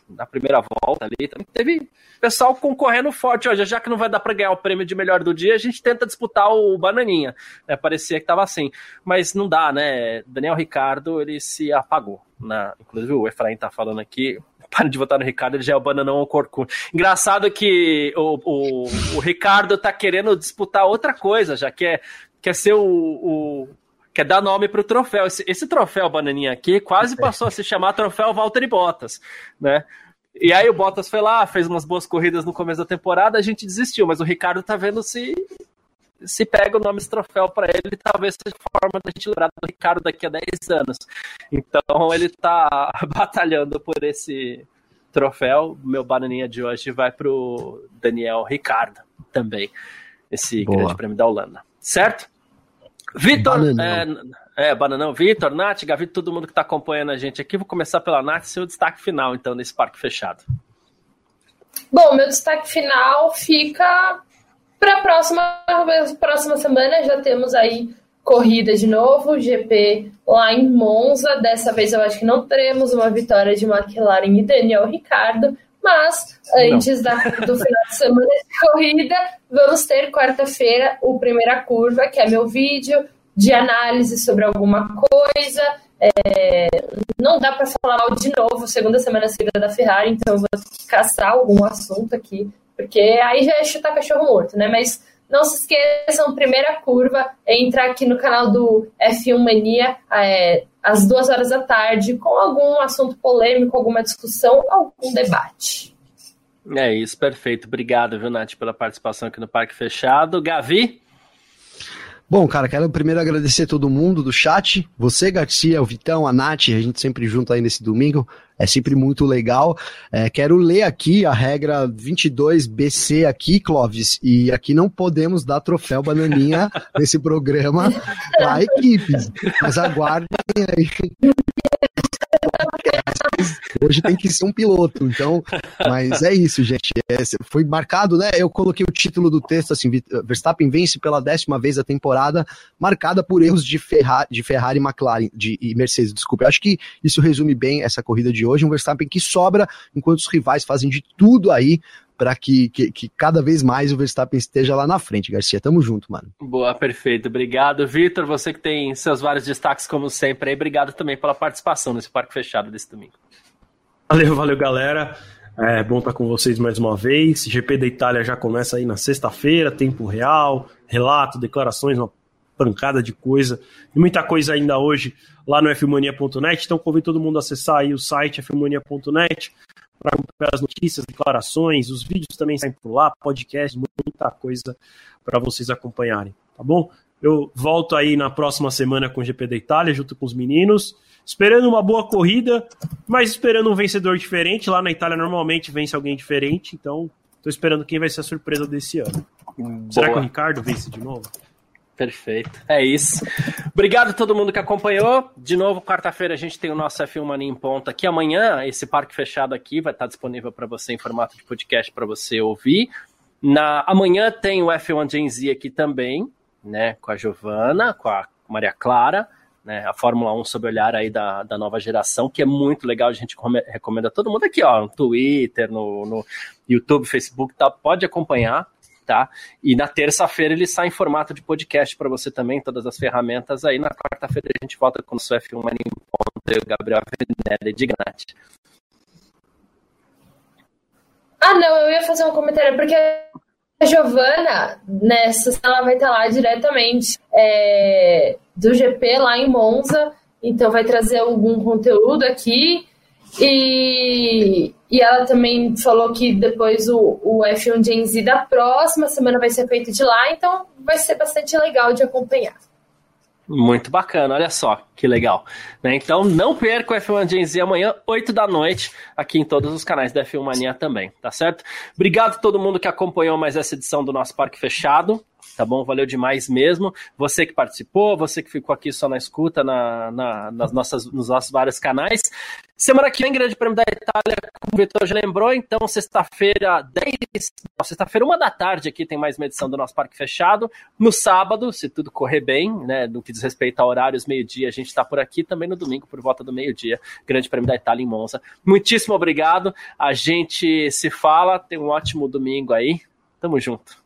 na primeira volta ali. Também teve pessoal concorrendo forte. Olha, já que não vai dar para ganhar o prêmio de melhor do dia, a gente tenta disputar o Bananinha. Né? Parecia que tava assim. Mas não dá, né? Daniel Ricardo, ele se apagou. Né? Inclusive o Efraim tá falando aqui. Para de votar no Ricardo, ele já é o bananão ao corcunda. Engraçado que o, o, o Ricardo tá querendo disputar outra coisa, já que é, quer ser o, o quer dar nome para o troféu. Esse, esse, troféu Bananinha aqui quase passou a se chamar troféu Valtteri Bottas, né? E aí o Bottas foi lá, fez umas boas corridas no começo da temporada, a gente desistiu, mas o Ricardo tá vendo se se pega o nome desse troféu para ele, talvez seja forma da gente lembrar do Ricardo daqui a 10 anos. Então ele tá batalhando por esse troféu. Meu bananinha de hoje vai pro Daniel Ricardo também, esse Boa. grande prêmio da Holanda. Certo? Vitor, é, é, Bananão, Vitor, Nath, Gavi, todo mundo que está acompanhando a gente aqui. Vou começar pela Nath, seu destaque final, então, nesse parque fechado. Bom, meu destaque final fica para a próxima, próxima semana. Já temos aí corrida de novo, GP lá em Monza. Dessa vez eu acho que não teremos uma vitória de McLaren e Daniel Ricardo, mas antes da, do final de semana de corrida, vamos ter quarta-feira o Primeira Curva, que é meu vídeo de análise sobre alguma coisa. É, não dá para falar mal de novo, segunda semana seguida da Ferrari, então eu vou caçar algum assunto aqui, porque aí já é chutar cachorro morto, né? Mas não se esqueçam, primeira curva, é entrar aqui no canal do F1 Mania é, às duas horas da tarde, com algum assunto polêmico, alguma discussão, algum debate. É isso, perfeito. Obrigado, viu, Nath, pela participação aqui no Parque Fechado. Gavi? Bom, cara, quero primeiro agradecer todo mundo do chat, você, Garcia, o Vitão, a Nath, a gente sempre junto aí nesse domingo, é sempre muito legal. É, quero ler aqui a regra 22BC aqui, Clóvis, e aqui não podemos dar troféu bananinha nesse programa para equipes, mas aguardem aí. Hoje tem que ser um piloto, então. Mas é isso, gente. É, foi marcado, né? Eu coloquei o título do texto assim: Verstappen vence pela décima vez a temporada, marcada por erros de Ferrari, de Ferrari McLaren de, e Mercedes. Desculpa. Eu acho que isso resume bem essa corrida de hoje. Um Verstappen que sobra enquanto os rivais fazem de tudo aí para que, que, que, cada vez mais o Verstappen esteja lá na frente, Garcia. Tamo junto, mano. Boa, perfeito. Obrigado, Vitor. Você que tem seus vários destaques, como sempre, aí. Obrigado também pela participação nesse parque fechado desse domingo. Valeu, valeu, galera. É bom estar com vocês mais uma vez. GP da Itália já começa aí na sexta-feira, tempo real, relato, declarações, uma pancada de coisa. E muita coisa ainda hoje lá no fmania.net. Então convido todo mundo a acessar aí o site fmania.net para acompanhar as notícias, declarações, os vídeos também saem por lá, podcast, muita coisa para vocês acompanharem, tá bom? Eu volto aí na próxima semana com o GP da Itália, junto com os meninos, esperando uma boa corrida, mas esperando um vencedor diferente. Lá na Itália normalmente vence alguém diferente, então estou esperando quem vai ser a surpresa desse ano. Boa. Será que o Ricardo vence de novo? Perfeito. É isso. Obrigado a todo mundo que acompanhou. De novo, quarta-feira a gente tem o nosso F1 Mania em ponta aqui. Amanhã, esse parque fechado aqui vai estar disponível para você em formato de podcast para você ouvir. Na amanhã tem o F1 Gen Z aqui também, né, com a Giovana, com a Maria Clara, né, a Fórmula 1 sob olhar aí da, da nova geração, que é muito legal, a gente recomenda a todo mundo aqui, ó, no Twitter, no, no YouTube, Facebook, tá, pode acompanhar tá? E na terça-feira ele sai em formato de podcast para você também, todas as ferramentas aí. Na quarta-feira a gente volta com o seu F1 Mania em Gabriel Venere, de Nath. Ah, não, eu ia fazer um comentário, porque a Giovana, nessa, ela vai estar lá diretamente é, do GP lá em Monza, então vai trazer algum conteúdo aqui. E, e ela também falou que depois o, o F1 Gen Z da próxima semana vai ser feito de lá, então vai ser bastante legal de acompanhar. Muito bacana, olha só que legal. Né? Então não perca o F1 Gen Z amanhã, 8 da noite, aqui em todos os canais da F1 Mania também, tá certo? Obrigado a todo mundo que acompanhou mais essa edição do nosso Parque Fechado tá bom? Valeu demais mesmo. Você que participou, você que ficou aqui só na escuta na, na, nas nossas, nos nossos vários canais. Semana que vem, Grande Prêmio da Itália, como o Vitor já lembrou, então sexta-feira, 10. Sexta-feira, uma da tarde, aqui tem mais uma edição do nosso Parque Fechado. No sábado, se tudo correr bem, né? No que diz respeito a horários, meio-dia, a gente está por aqui também no domingo, por volta do meio-dia, Grande Prêmio da Itália em Monza. Muitíssimo obrigado. A gente se fala, tem um ótimo domingo aí. Tamo junto.